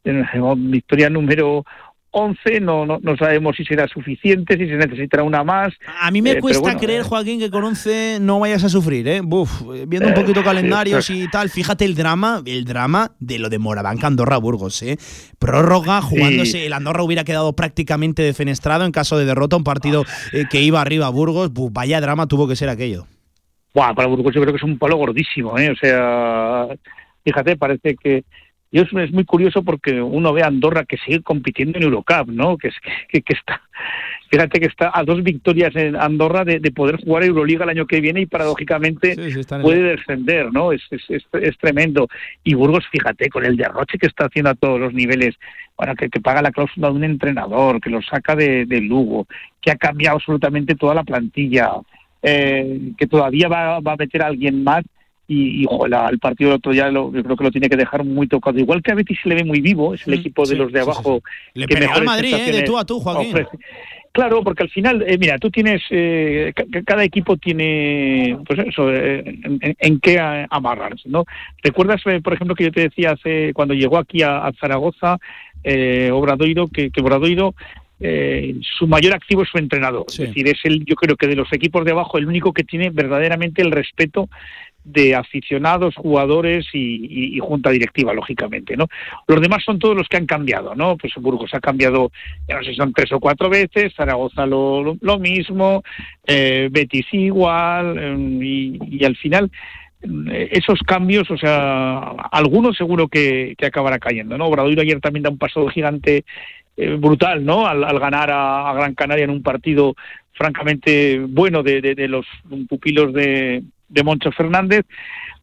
victoria número 11, no, no, no sabemos si será suficiente, si se necesitará una más. A mí me Eh, cuesta bueno, creer, Joaquín, que con 11 no vayas a sufrir, ¿eh? Buf, eh, viendo un poquito calendarios y tal, fíjate el drama, el drama de lo de Morabanca Andorra Burgos, ¿eh? Prórroga, jugándose, el Andorra hubiera quedado prácticamente defenestrado en caso de derrota, un partido eh, que iba arriba a Burgos, vaya drama tuvo que ser aquello. Buah, para Burgos yo creo que es un palo gordísimo, ¿eh? O sea, fíjate, parece que... Yo es, es muy curioso porque uno ve a Andorra que sigue compitiendo en Eurocup, ¿no? Que, que, que está... Fíjate que está a dos victorias en Andorra de, de poder jugar Euroliga el año que viene y paradójicamente en puede descender, ¿no? Es, es, es, es tremendo. Y Burgos, fíjate, con el derroche que está haciendo a todos los niveles, bueno, que, que paga la cláusula de un entrenador, que lo saca de, de Lugo, que ha cambiado absolutamente toda la plantilla, eh, que todavía va, va a meter a alguien más y, y ojalá el partido del otro día lo, yo creo que lo tiene que dejar muy tocado. Igual que a Betis se le ve muy vivo, es el equipo de los de sí, sí, abajo. Le que al Madrid, ¿eh? De tú a tú, Joaquín. ofrece. Claro, porque al final, eh, mira, tú tienes, eh, ca- ca- cada equipo tiene, pues eso, eh, en, en- en qué amarrarse, ¿no? ¿Recuerdas, eh, por ejemplo, que yo te decía hace, cuando llegó aquí a, a Zaragoza, eh, Obradoiro, que, que Obradoiro, eh, su mayor activo es su entrenador. Es decir, es el, yo creo que de los equipos de abajo, el único que tiene verdaderamente el respeto de aficionados, jugadores y, y- junta directiva, lógicamente, ¿no? Los demás son todos los que han cambiado, ¿no? Pues Burgos ha cambiado, ya no sé son tres o cuatro veces, Zaragoza lo, mismo, eh, Betis igual, eh, y, al final eh, esos cambios, o sea, algunos seguro que, que acabará cayendo, ¿no? Obradoiro ayer también da un paso gigante eh, brutal, ¿no? Al, ganar a, Gran Canaria en un partido francamente bueno de los pupilos de, de Moncho Fernández,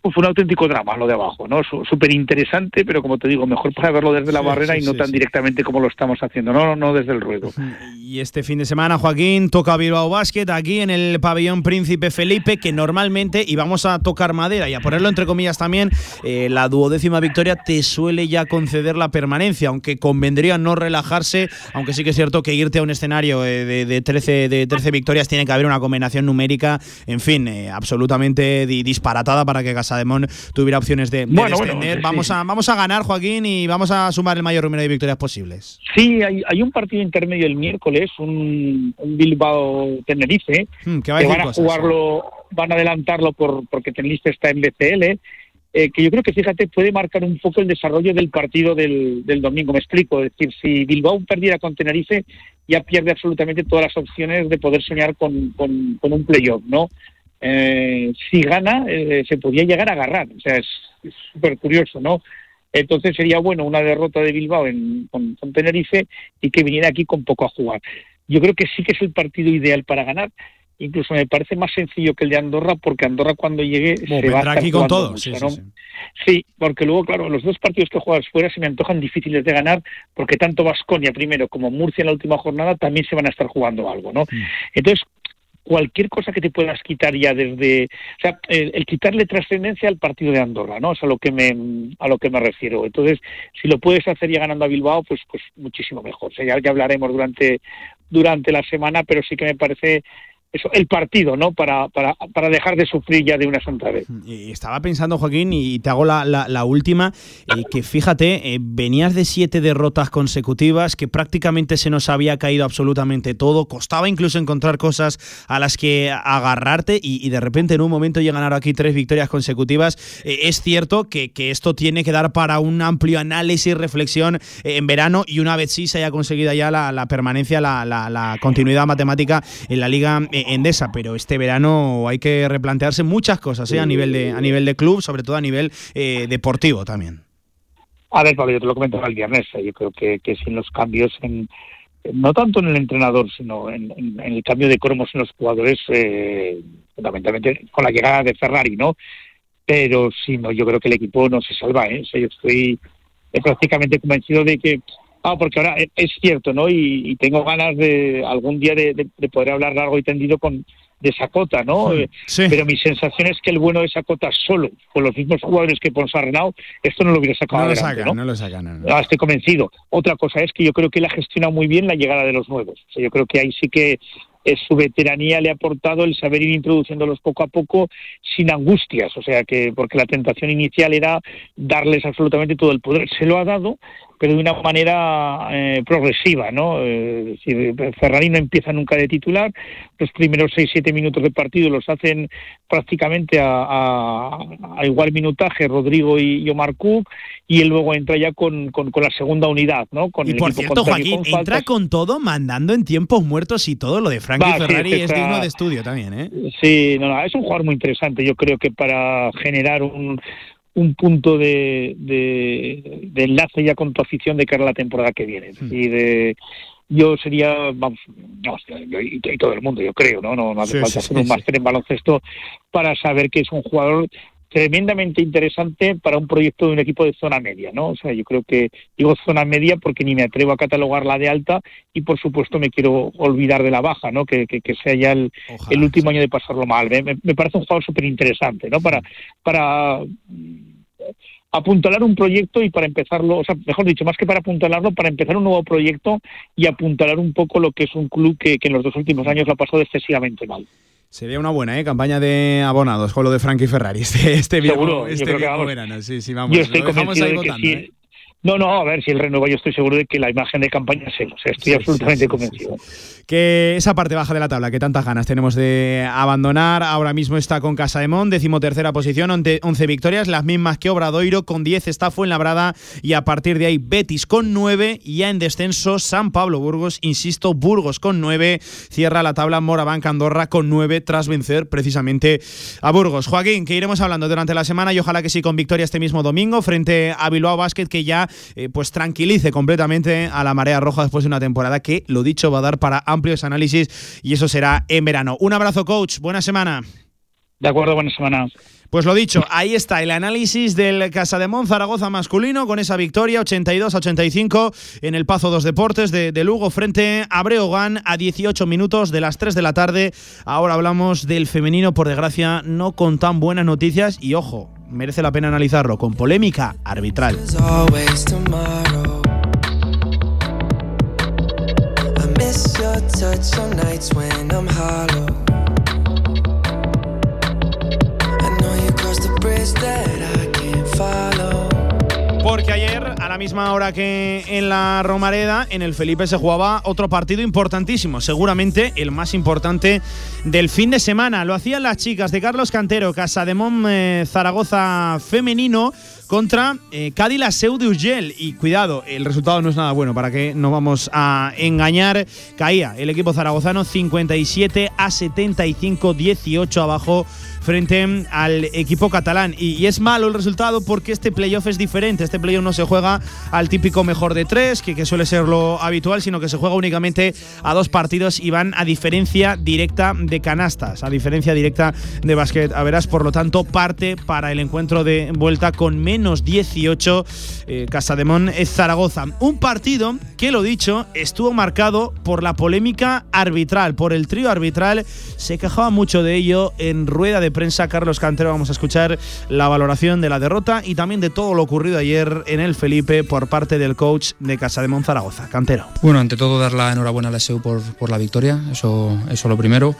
pues fue un auténtico drama lo de abajo, ¿no? Súper interesante, pero como te digo, mejor para verlo desde la Sí, barrera sí, y no sí, tan directamente como lo estamos haciendo, no, no desde el ruedo. [LAUGHS] Y este fin de semana, Joaquín, toca Bilbao Basket aquí en el pabellón Príncipe Felipe, que normalmente, y vamos a tocar madera y a ponerlo entre comillas también, eh, la duodécima victoria te suele ya conceder la permanencia, aunque convendría no relajarse, aunque sí que es cierto que irte a un escenario eh, de, de 13, de 13 victorias tiene que haber una combinación numérica, en fin, eh, absolutamente di- disparatada para que Casademón tuviera opciones de, de Bueno, bueno, descender. sí. vamos, a, vamos a ganar, Joaquín, y vamos a sumar el mayor número de victorias posibles. Sí, hay, hay un partido intermedio el miércoles, un, un Bilbao-Tenerife, Hmm, que va van a cosas. jugarlo, van a adelantarlo por porque Tenerife está en BCL, eh, que yo creo que, fíjate, puede marcar un poco el desarrollo del partido del, del domingo. Me explico, es decir, si Bilbao perdiera con Tenerife, ya pierde absolutamente todas las opciones de poder soñar con, con, con un playoff, ¿no? Eh, si gana, eh, se podría llegar a agarrar, o sea, es súper curioso, ¿no? Entonces sería bueno una derrota de Bilbao en, con, con Tenerife y que viniera aquí con poco a jugar. Yo creo que sí que es el partido ideal para ganar. Incluso me parece más sencillo que el de Andorra, porque Andorra cuando llegue Bueno, se va a estar aquí con todo, mucho, sí, ¿no? sí. Sí, porque luego, claro, los dos partidos que juegas fuera se me antojan difíciles de ganar, porque tanto Vasconia primero como Murcia en la última jornada también se van a estar jugando algo, ¿no? Mm. Entonces, cualquier cosa que te puedas quitar ya desde, o sea, el, quitarle trascendencia al partido de Andorra, ¿no? Es a lo que me a lo que me refiero. Entonces, si lo puedes hacer ya ganando a Bilbao, pues pues muchísimo mejor. O sea, ya hablaremos durante durante la semana, pero sí que me parece eso, el partido, ¿no? Para, para, para dejar de sufrir ya de una santa vez. Y estaba pensando, Joaquín, y te hago la, la- la última, eh, que fíjate, eh, venías de siete derrotas consecutivas, que prácticamente se nos había caído absolutamente todo, costaba incluso encontrar cosas a las que agarrarte y, de repente en un momento llegan ahora aquí tres victorias consecutivas. Eh, es cierto que, que esto tiene que dar para un amplio análisis reflexión eh, en verano y una vez sí se haya conseguido ya la, la permanencia, la, continuidad matemática en la Liga Endesa, pero este verano hay que replantearse muchas cosas eh, a nivel de a nivel de club, sobre todo a nivel eh, deportivo también. A ver, Pablo, yo te lo comentaba el viernes. eh, Yo creo que, que sin los cambios, en, no tanto en el entrenador, sino en, el cambio de cromos en los jugadores, eh, fundamentalmente con la llegada de Ferrari, ¿no? Pero si no, yo creo que el equipo no se salva, ¿eh? O yo estoy eh, prácticamente convencido de que. Ah, porque ahora eh, es cierto, ¿no? Y, y tengo ganas de algún día de, de- de poder hablar largo y tendido con de Sacota, ¿no? Eh, Pero mi sensación es que el bueno de Sacota solo, con los mismos jugadores que Ponsarnau, esto no lo hubiera sacado No lo adelante, sacan, ¿no? no lo sacan. no, no. Ah, estoy convencido. Otra cosa es que yo creo que él ha gestionado muy bien la llegada de los nuevos. O sea, yo creo que ahí sí que eh, su veteranía le ha aportado el saber ir introduciéndolos poco a poco sin angustias. O sea, que porque la tentación inicial era darles absolutamente todo el poder. Se lo ha dado, pero de una manera eh, progresiva, ¿no? Eh, Ferrari no empieza nunca de titular. Los primeros 6-7 minutos de partido los hacen prácticamente a, a- a igual minutaje Rodrigo y, y Omar Cook y él luego entra ya con, con, con la segunda unidad, ¿no? Con Y el por cierto, Joaquín, con entra con todo, mandando en tiempos muertos y todo. Lo de Frankie Va, sí, Ferrari es que es está- digno de estudio también, ¿eh? Sí, no, no, es un jugador muy interesante. Yo creo que para generar un, un punto de, de, de enlace ya con tu afición de cara a la temporada que viene. Y de, yo sería, vamos, no, yo y, y todo el mundo, yo creo, ¿no? No, no hace Sí, falta sí, hacer sí, un máster en baloncesto para saber que es un jugador tremendamente interesante para un proyecto de un equipo de zona media, ¿no? O sea, yo creo que digo zona media porque ni me atrevo a catalogarla de alta y por supuesto me quiero olvidar de la baja, ¿no? Que, que, que sea ya el, el último año de pasarlo mal. Me, parece un jugador súper interesante, ¿no? Para, para apuntalar un proyecto y para empezarlo, o sea, mejor dicho, más que para apuntalarlo, para empezar un nuevo proyecto y apuntalar un poco lo que es un club que, que en los dos últimos años lo ha pasado excesivamente mal. Sería una buena ¿eh? campaña de abonados con lo de Frankie Ferrari este, este, Seguro, yo este creo que viejo vamos. verano. Sí, sí, vamos. Yo estoy lo dejamos ahí votando, sí. ¿eh? No, no, a ver, si el renueva yo estoy seguro de que la imagen de campaña él, o sea, estoy absolutamente convencido. Que esa parte baja de la tabla que tantas ganas tenemos de abandonar, ahora mismo está con Casa de Mon, decimotercera posición, 11 victorias, las mismas que Obradoiro, con 10 está Fuenlabrada y a partir de ahí Betis con 9 y ya en descenso San Pablo Burgos, insisto, Burgos con 9, cierra la tabla Morabanca Andorra con 9 tras vencer precisamente a Burgos. Joaquín, que iremos hablando durante la semana y ojalá que sí con victoria este mismo domingo frente a Bilbao Basket que ya eh, pues tranquilice completamente a la marea roja después de una temporada que, lo dicho, va a dar para amplios análisis y eso será en verano. Un abrazo, coach. Buena semana. De acuerdo, buena semana. Pues lo dicho, ahí está el análisis del Casa de Mon Zaragoza masculino con esa victoria 82-85 en el Pazo dos Deportes de, Lugo frente a Breogán a 18 minutos de las 3 de la tarde. Ahora hablamos del femenino, por desgracia, no con tan buenas noticias y ojo, merece la pena analizarlo con polémica arbitral. Porque ayer, a la misma hora que en la Romareda, en el Felipe se jugaba otro partido importantísimo, seguramente el más importante del fin de semana. Lo hacían las chicas de Carlos Cantero, Casademón eh, Zaragoza femenino contra eh, Cádiz Seu de Urgel. Y cuidado, el resultado no es nada bueno, para que no vamos a engañar. Caía el equipo zaragozano 57 a 75, 18 abajo frente al equipo catalán. Y, es malo el resultado porque este playoff es diferente. Este playoff no se juega al típico mejor de tres, que, suele ser lo habitual, sino que se juega únicamente a dos partidos y van a diferencia directa de canastas, a diferencia directa de básquet. A verás, por lo tanto, parte para el encuentro de vuelta con menos 18 eh, Casademón es Zaragoza. Un partido que, lo dicho, estuvo marcado por la polémica arbitral, por el trío arbitral. Se quejaba mucho de ello en rueda de prensa Carlos Cantero. Vamos a escuchar la valoración de la derrota y también de todo lo ocurrido ayer en el Felipe por parte del coach de Casa de Monzaragoza. Cantero. Bueno, ante todo dar la enhorabuena a la SEU por, por la victoria, eso, eso lo primero.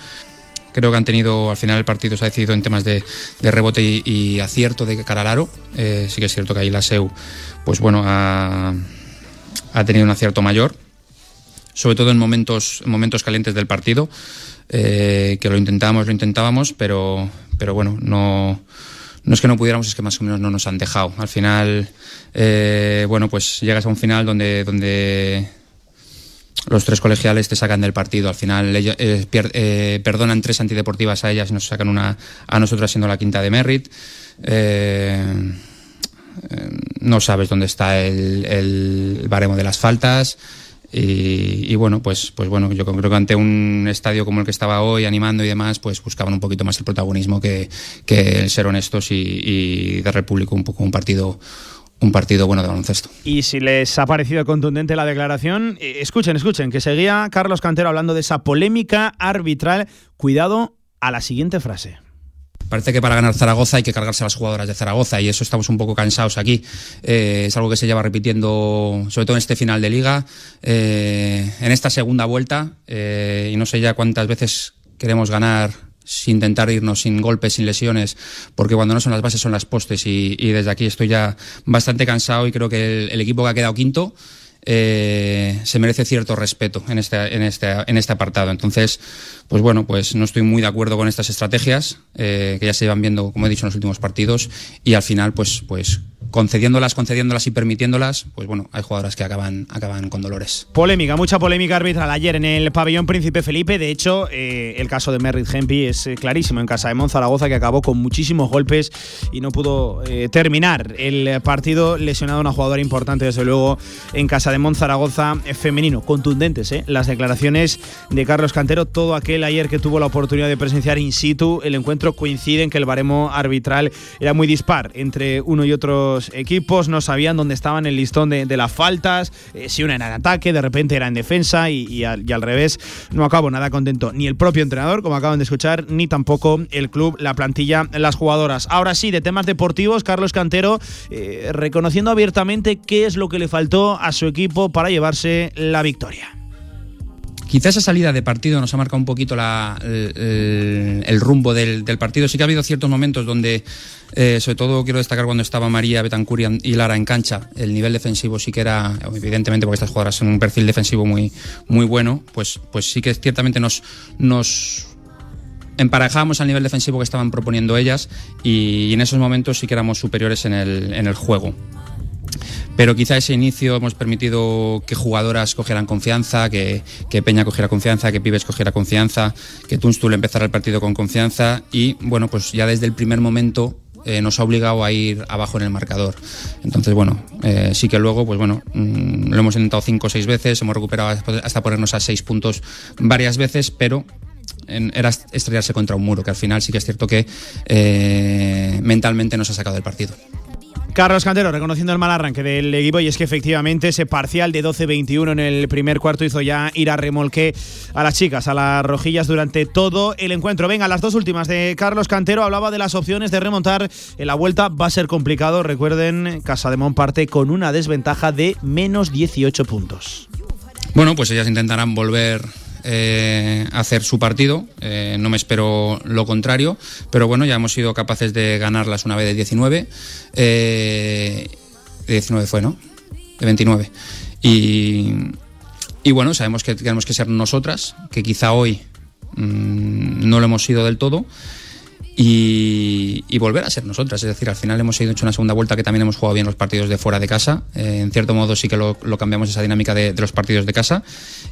Creo que han tenido, al final el partido se ha decidido en temas de, rebote y, acierto de cara al aro. Eh, sí que es cierto que ahí la SEU, pues bueno, ha, ha tenido un acierto mayor, sobre todo en momentos, en momentos calientes del partido, eh, que lo intentábamos, lo intentábamos, pero, pero bueno, no, no es que no pudiéramos, es que más o menos no nos han dejado. Al final, eh, bueno, pues llegas a un final donde, donde los tres colegiales te sacan del partido. Al final ellos, eh, pier, eh, perdonan tres antideportivas a ellas y nos sacan una a nosotras siendo la quinta de Merritt. Eh, no sabes dónde está el baremo de las faltas. Y, bueno, pues, pues bueno, yo creo que ante un estadio como el que estaba hoy, animando y demás, pues buscaban un poquito más el protagonismo que, el ser honestos y, y darle al público un poco un partido un partido bueno de baloncesto. Y si les ha parecido contundente la declaración, eh, escuchen, escuchen, que seguía Carlos Cantero hablando de esa polémica arbitral. Cuidado a la siguiente frase. Parece que para ganar Zaragoza hay que cargarse a las jugadoras de Zaragoza y eso estamos un poco cansados aquí. Eh, es algo que se lleva repitiendo, sobre todo en este final de liga, eh, en esta segunda vuelta, eh, y no sé ya cuántas veces queremos ganar sin intentar irnos sin golpes, sin lesiones, porque cuando no son las bases son las postes y, desde aquí estoy ya bastante cansado y creo que el equipo que ha quedado quinto eh, se merece cierto respeto en este, en, este, en este apartado. Entonces, pues bueno, pues no estoy muy de acuerdo con estas estrategias eh, que ya se iban viendo, como he dicho, en los últimos partidos y al final, pues, pues concediéndolas, concediéndolas y permitiéndolas, pues bueno, hay jugadoras que acaban, acaban con dolores. Polémica, mucha polémica arbitral ayer en el pabellón Príncipe Felipe. De hecho, eh, el caso de Merritt Hempi es eh, clarísimo en casa de Monzaragoza, que acabó con muchísimos golpes y no pudo eh, terminar el partido lesionado a una jugadora importante, desde luego, en casa de Monzaragoza femenino. Contundentes, ¿eh? Las declaraciones de Carlos Cantero, todo aquel ayer que tuvo la oportunidad de presenciar in situ el encuentro coincide en que el baremo arbitral era muy dispar entre uno y equipos, no sabían dónde estaban el listón de, las faltas, eh, si una era en ataque, de repente era en defensa y, y, al, y, al, revés. No acabo nada contento ni el propio entrenador, como acaban de escuchar, ni tampoco el club, la plantilla, las jugadoras. Ahora sí, de temas deportivos, Carlos Cantero eh, reconociendo abiertamente qué es lo que le faltó a su equipo para llevarse la victoria. Quizá esa salida de partido nos ha marcado un poquito la, el, el rumbo del, partido. Sí que ha habido ciertos momentos donde, eh, sobre todo quiero destacar cuando estaba María Betancur y- Lara en cancha, el nivel defensivo sí que era, evidentemente porque estas jugadoras son un perfil defensivo muy, muy bueno, pues, pues sí que ciertamente nos, nos emparejábamos al nivel defensivo que estaban proponiendo ellas y, en esos momentos sí que éramos superiores en el juego. Pero quizá ese inicio hemos permitido que jugadoras cogieran confianza, que, Peña cogiera confianza, que Pibes cogiera confianza, que Tunstul empezara el partido con confianza y bueno, pues ya desde el primer momento eh, nos ha obligado a ir abajo en el marcador. Entonces, bueno, eh, sí que luego, pues bueno, mm, lo hemos intentado cinco o seis veces, hemos recuperado hasta ponernos a seis puntos varias veces, pero era estrellarse contra un muro, que al final sí que es cierto que eh, mentalmente nos ha sacado del partido. Carlos Cantero reconociendo el mal arranque del equipo y es que efectivamente ese parcial de 12-21 en el primer cuarto hizo ya ir a remolque a las chicas, a las rojillas durante todo el encuentro. Venga, las dos últimas de Carlos Cantero hablaba de las opciones de remontar en la vuelta. Va a ser complicado, recuerden, Casa de parte con una desventaja de menos 18 puntos. Bueno, pues ellas intentarán volver eh, hacer su partido. Eh, no me espero lo contrario, pero bueno, ya hemos sido capaces de ganarlas una vez de 19. Eh, de 19 fue, ¿no? De 29. Y, y bueno, sabemos que tenemos que ser nosotras, que quizá hoy mm, no lo hemos sido del todo. Y, volver a ser nosotras. Es decir, al final hemos hecho una segunda vuelta que también hemos jugado bien los partidos de fuera de casa. Eh, en cierto modo sí que lo, lo cambiamos esa dinámica de, de los partidos de casa.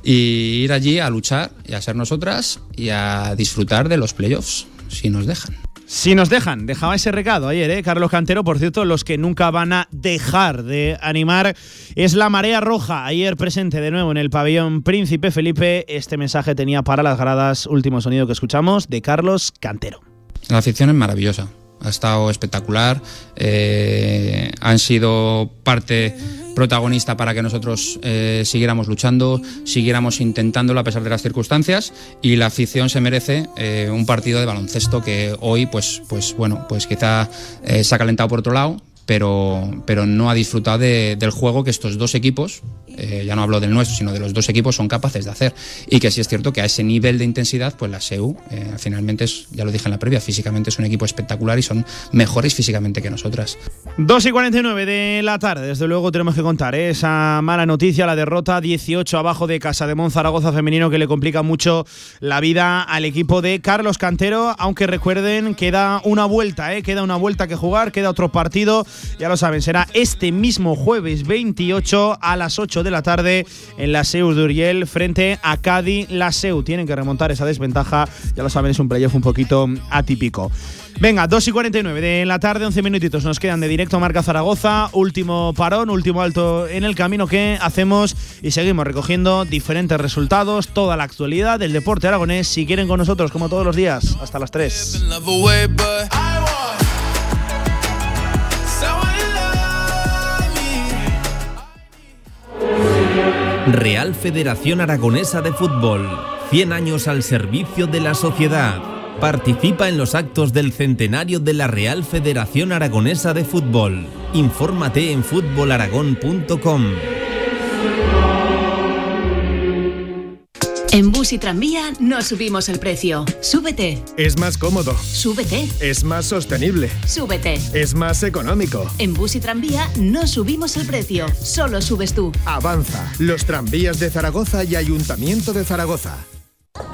Y ir allí a luchar y a ser nosotras y a disfrutar de los playoffs, si nos dejan. Si nos dejan, dejaba ese recado ayer, ¿eh? Carlos Cantero. Por cierto, los que nunca van a dejar de animar es la marea roja. Ayer presente de nuevo en el pabellón Príncipe Felipe. Este mensaje tenía para las gradas, último sonido que escuchamos, de Carlos Cantero. La afición es maravillosa, ha estado espectacular, eh, han sido parte protagonista para que nosotros eh, siguiéramos luchando, siguiéramos intentándolo a pesar de las circunstancias y la afición se merece eh, un partido de baloncesto que hoy pues, pues bueno, pues quizá se ha calentado por otro lado, pero, pero no ha disfrutado de- del juego que estos dos equipos, eh, ya no hablo del nuestro, sino de los dos equipos, son capaces de hacer. Y que sí es cierto que a ese nivel de intensidad, pues la SEU, eh, finalmente, es, ya lo dije en la previa, físicamente es un equipo espectacular y son mejores físicamente que nosotras. 2 y 49 de la tarde, desde luego tenemos que contar ¿eh? esa mala noticia, la derrota 18 abajo de Casa de Zaragoza femenino que le complica mucho la vida al equipo de Carlos Cantero, aunque recuerden, queda una vuelta, ¿eh? queda una vuelta que jugar, queda otro partido, ya lo saben, será este mismo jueves 28 a las 8 de la tarde en la SEU de Uriel frente a Cádiz. La SEU tienen que remontar esa desventaja, ya lo saben, es un playoff un poquito atípico. Venga, 2 y 49 de la tarde, 11 minutitos nos quedan de directo Marca Zaragoza. Último parón, último alto en el camino que hacemos y seguimos recogiendo diferentes resultados, toda la actualidad del deporte aragonés. Si quieren con nosotros, como todos los días, hasta las 3. Real Federación Aragonesa de Fútbol. 100 años al servicio de la sociedad. Participa en los actos del centenario de la Real Federación Aragonesa de Fútbol. Infórmate en fútbolaragón.com. En Bus y Tranvía no subimos el precio. Súbete, Es más cómodo. súbete, Es más sostenible. súbete. Es más económico. En Bus y Tranvía no subimos el precio, solo subes tú. Avanza. Los tranvías de Zaragoza y Ayuntamiento de Zaragoza.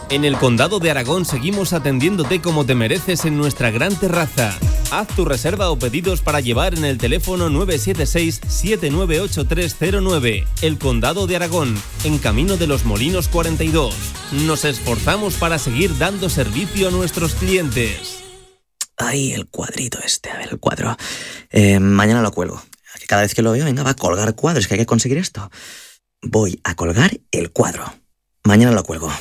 En el Condado de Aragón seguimos atendiéndote como te mereces en nuestra gran terraza. Haz tu reserva o pedidos para llevar en el teléfono 976-798309. El Condado de Aragón, en Camino de los Molinos 42. Nos esforzamos para seguir dando servicio a nuestros clientes. Ay, el cuadrito este, a ver, el cuadro. Eh, mañana lo cuelgo. Cada vez que lo veo, venga, va a colgar cuadros, que hay que conseguir esto. Voy a colgar el cuadro. Mañana lo cuelgo.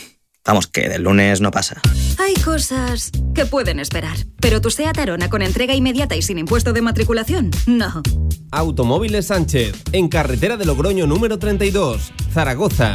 Vamos, que del lunes no pasa. Hay cosas que pueden esperar, pero tu SEAT Arona con entrega inmediata y sin impuesto de matriculación, no. Automóviles Sánchez, en carretera de Logroño número 32, Zaragoza.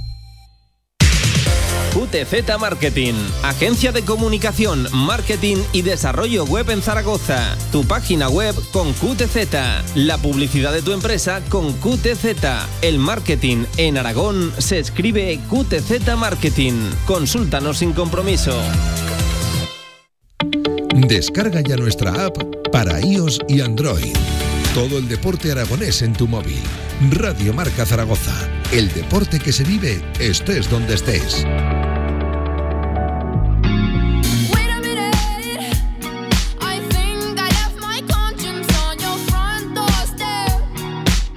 QTZ Marketing, agencia de comunicación, marketing y desarrollo web en Zaragoza. Tu página web con QTZ, la publicidad de tu empresa con QTZ. El marketing en Aragón se escribe QTZ Marketing. Consúltanos sin compromiso. Descarga ya nuestra app para iOS y Android. Todo el deporte aragonés en tu móvil. Radio Marca Zaragoza. El deporte que se vive estés donde estés.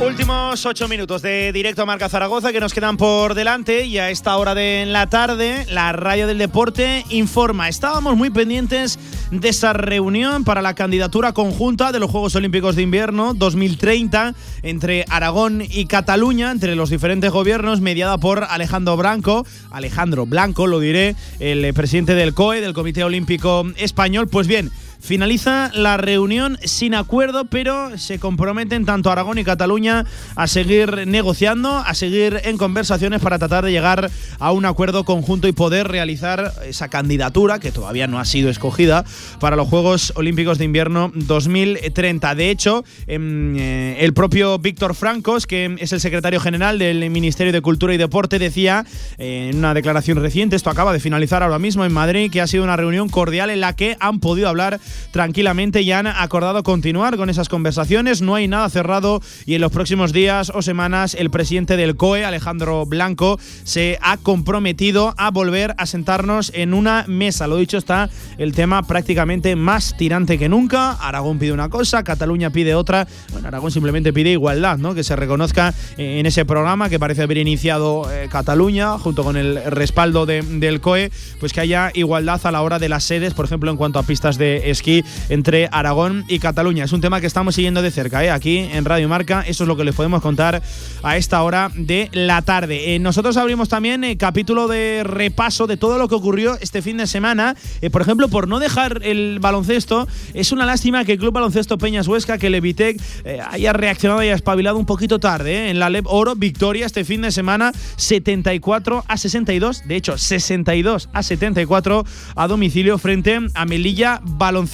Últimos ocho minutos de directo a Marca Zaragoza que nos quedan por delante y a esta hora de la tarde la radio del deporte informa. Estábamos muy pendientes de esa reunión para la candidatura conjunta de los Juegos Olímpicos de Invierno 2030 entre Aragón y Cataluña, entre los diferentes gobiernos, mediada por Alejandro Blanco, Alejandro Blanco, lo diré, el presidente del COE, del Comité Olímpico Español. Pues bien, Finaliza la reunión sin acuerdo, pero se comprometen tanto Aragón y Cataluña a seguir negociando, a seguir en conversaciones para tratar de llegar a un acuerdo conjunto y poder realizar esa candidatura que todavía no ha sido escogida para los Juegos Olímpicos de Invierno 2030. De hecho, em, eh, el propio Víctor Francos, que es el secretario general del Ministerio de Cultura y Deporte, decía eh, en una declaración reciente, esto acaba de finalizar ahora mismo en Madrid, que ha sido una reunión cordial en la que han podido hablar tranquilamente y han acordado continuar con esas conversaciones. No hay nada cerrado y en los próximos días o semanas el presidente del COE, Alejandro Blanco, se ha comprometido a volver a sentarnos en una mesa. Lo dicho está el tema prácticamente más tirante que nunca. Aragón pide una cosa, Cataluña pide otra. Bueno, Aragón simplemente pide igualdad, ¿no? Que se reconozca en ese programa que parece haber iniciado eh, Cataluña junto con el respaldo de- del COE, pues que haya igualdad a la hora de las sedes, por ejemplo, en cuanto a pistas de esquí entre Aragón y Cataluña. Es un tema que estamos siguiendo de cerca, ¿eh? aquí en Radio Marca. Eso es lo que les podemos contar a esta hora de la tarde. Eh, nosotros abrimos también el capítulo de repaso de todo lo que ocurrió este fin de semana. Eh, por ejemplo, por no dejar el baloncesto, es una lástima que el Club Baloncesto Peñas Huesca, que el Evitec eh, haya reaccionado y haya espabilado un poquito tarde. ¿eh? En la LEP Oro, victoria este fin de semana, 74 a 62. De hecho, 62 a 74 a domicilio frente a Melilla Baloncesto.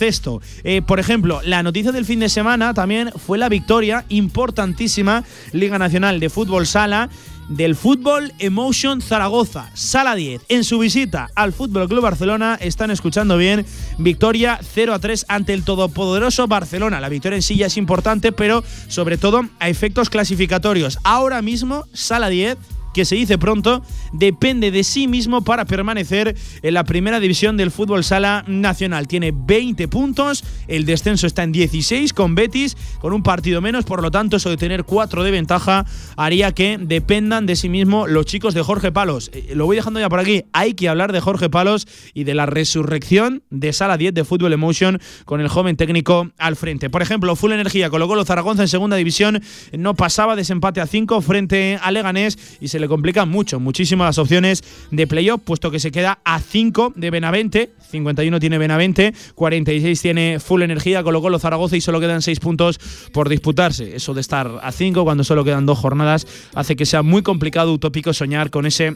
Eh, por ejemplo, la noticia del fin de semana también fue la victoria importantísima Liga Nacional de Fútbol Sala del Fútbol Emotion Zaragoza, Sala 10. En su visita al Fútbol Club Barcelona, están escuchando bien, victoria 0 a 3 ante el todopoderoso Barcelona. La victoria en sí ya es importante, pero sobre todo a efectos clasificatorios. Ahora mismo, Sala 10 que se dice pronto, depende de sí mismo para permanecer en la primera división del fútbol sala nacional. Tiene 20 puntos, el descenso está en 16 con Betis, con un partido menos, por lo tanto eso de tener 4 de ventaja haría que dependan de sí mismo los chicos de Jorge Palos. Eh, Lo voy dejando ya por aquí, hay que hablar de Jorge Palos y de la resurrección de Sala 10 de Fútbol Emotion con el joven técnico al frente. Por ejemplo, Full Energía colocó los Zaragoza en segunda división, no pasaba desempate a 5 frente a Leganés y se le complican mucho, muchísimo las opciones de playoff, puesto que se queda a 5 de Benavente, 51 tiene Benavente, 46 tiene Full Energía, colocó los Zaragoza y solo quedan 6 puntos por disputarse. Eso de estar a 5 cuando solo quedan dos jornadas hace que sea muy complicado, utópico soñar con ese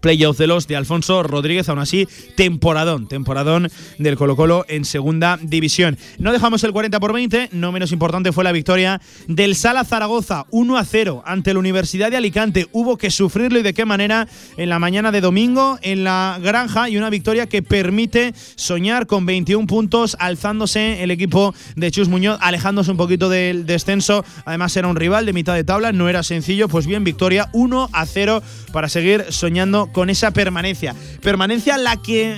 playoff de los de Alfonso Rodríguez, aún así, temporadón, temporadón del Colo Colo en segunda división. No dejamos el 40 por 20, no menos importante fue la victoria del Sala Zaragoza, 1 a 0 ante la Universidad de Alicante. Hubo que sufrirlo y de qué manera en la mañana de domingo en la granja y una victoria que permite soñar con 21 puntos, alzándose el equipo de Chus Muñoz, alejándose un poquito del descenso. Además era un rival de mitad de tabla, no era sencillo, pues bien, victoria 1 a 0 para seguir soñando con esa permanencia. Permanencia la que eh,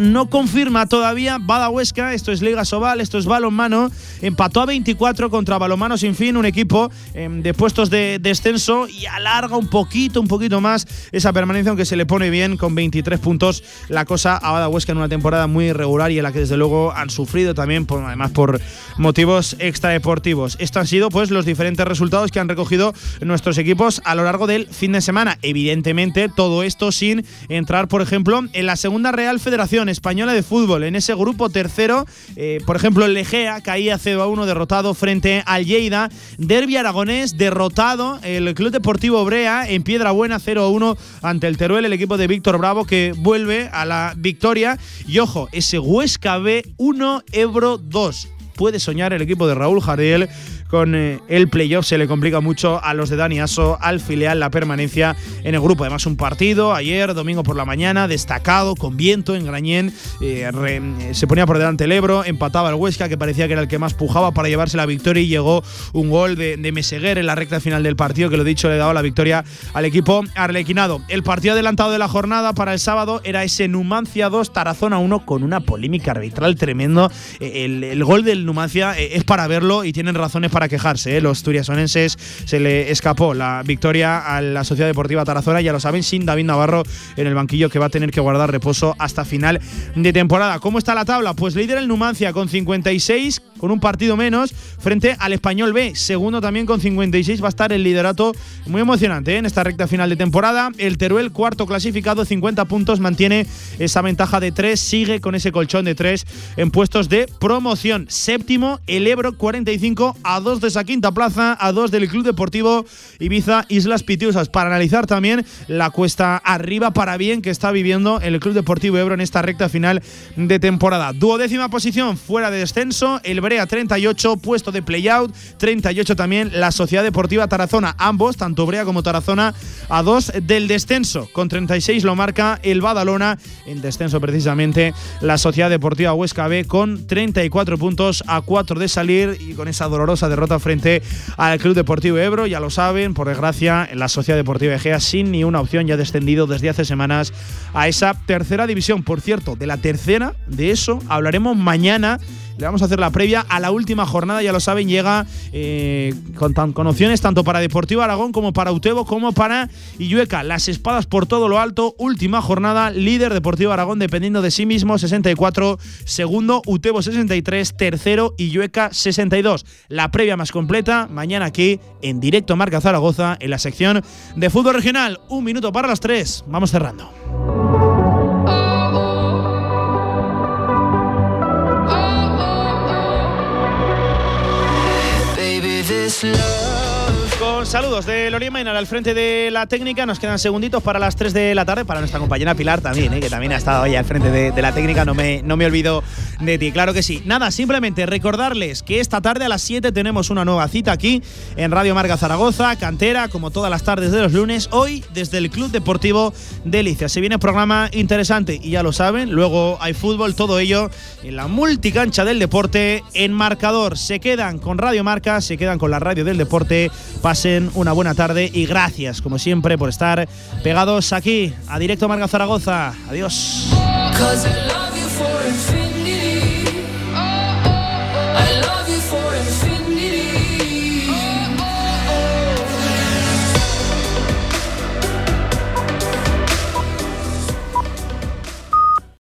no confirma todavía Bada Huesca, esto es Liga Sobal, esto es balonmano, empató a 24 contra Balonmano Sin Fin, un equipo em, de puestos de descenso y alarga un poquito, un poquito más esa permanencia, aunque se le pone bien con 23 puntos la cosa a Bada Huesca en una temporada muy irregular y en la que desde luego han sufrido también, por, además por motivos extradeportivos. Estos han sido pues los diferentes resultados que han recogido nuestros equipos a lo largo del fin de semana. Evidentemente, todo esto sin entrar, por ejemplo, en la segunda Real Federación Española de Fútbol. En ese grupo tercero, eh, por ejemplo, el Legea caía 0 a 1 derrotado frente al Lleida. Derby Aragonés derrotado. El Club Deportivo Brea en Piedra Buena 0 a 1 ante el Teruel, el equipo de Víctor Bravo que vuelve a la victoria. Y ojo, ese Huesca B 1 Ebro 2 puede soñar el equipo de Raúl Jardiel con eh, el playoff. Se le complica mucho a los de Dani Aso, al filial, la permanencia en el grupo. Además, un partido ayer, domingo por la mañana, destacado, con viento en Grañén. Eh, se ponía por delante el Ebro, empataba el Huesca, que parecía que era el que más pujaba para llevarse la victoria. Y llegó un gol de, Meseguer en la recta final del partido, que lo dicho, le daba la victoria al equipo arlequinado. El partido adelantado de la jornada para el sábado era ese Numancia 2, Tarazona 1, con una polémica arbitral tremendo. Eh, el, gol del Numancia es para verlo y tienen razones quejarse. ¿eh? Los turiasonenses se le escapó la victoria a la Sociedad Deportiva Tarazona, ya lo saben, sin David Navarro en el banquillo que va a tener que guardar reposo hasta final de temporada. ¿Cómo está la tabla? Pues líder el Numancia con 56, con un partido menos, frente al Español B. Segundo también con 56 va a estar el liderato muy emocionante ¿eh? en esta recta final de temporada. El Teruel, cuarto clasificado, 50 puntos, mantiene esa ventaja de 3, sigue con ese colchón de 3 en puestos de promoción. Séptimo, el Ebro, 45 a 2 de esa quinta plaza, a 2 del Club Deportivo Ibiza Islas Pitiusas. Para analizar también la cuesta arriba para bien que está viviendo el Club Deportivo Ebro en esta recta final de temporada. Duodécima posición fuera de descenso, el Brea 38, puesto de playout, 38 también la Sociedad Deportiva Tarazona. Ambos, tanto Brea como Tarazona, a 2 del descenso. Con 36 lo marca el Badalona, en descenso precisamente la Sociedad Deportiva Huesca B con 34 puntos a 4 de salir y con esa dolorosa derrota frente al Club Deportivo Ebro. Ya lo saben, por desgracia, la Sociedad Deportiva Egea sin ni una opción ya ha descendido desde hace semanas a esa tercera división. Por cierto, de la tercera, de eso hablaremos mañana. Le vamos a hacer la previa a la última jornada, ya lo saben, llega eh, con, con, opciones tanto para Deportivo Aragón como para Utebo como para Illueca. Las espadas por todo lo alto, última jornada, líder Deportivo Aragón dependiendo de sí mismo, 64, segundo Utebo 63, tercero Illueca 62. La previa más completa, mañana aquí en directo Marca Zaragoza en la sección de fútbol regional. Un minuto para las tres, vamos cerrando. this love Saludos de Lorien Mainar al frente de la técnica. Nos quedan segunditos para las 3 de la tarde. Para nuestra compañera Pilar también, ¿eh? que también ha estado ahí al frente de, la técnica. No me, no me olvido de ti, claro que sí. Nada, simplemente recordarles que esta tarde a las 7 tenemos una nueva cita aquí en Radio Marga Zaragoza, cantera, como todas las tardes de los lunes. Hoy desde el Club Deportivo Delicia. Se viene programa interesante y ya lo saben. Luego hay fútbol, todo ello en la multicancha del deporte en marcador. Se quedan con Radio Marca, se quedan con la radio del deporte. Una buena tarde y gracias, como siempre, por estar pegados aquí a Directo Marga Zaragoza. Adiós.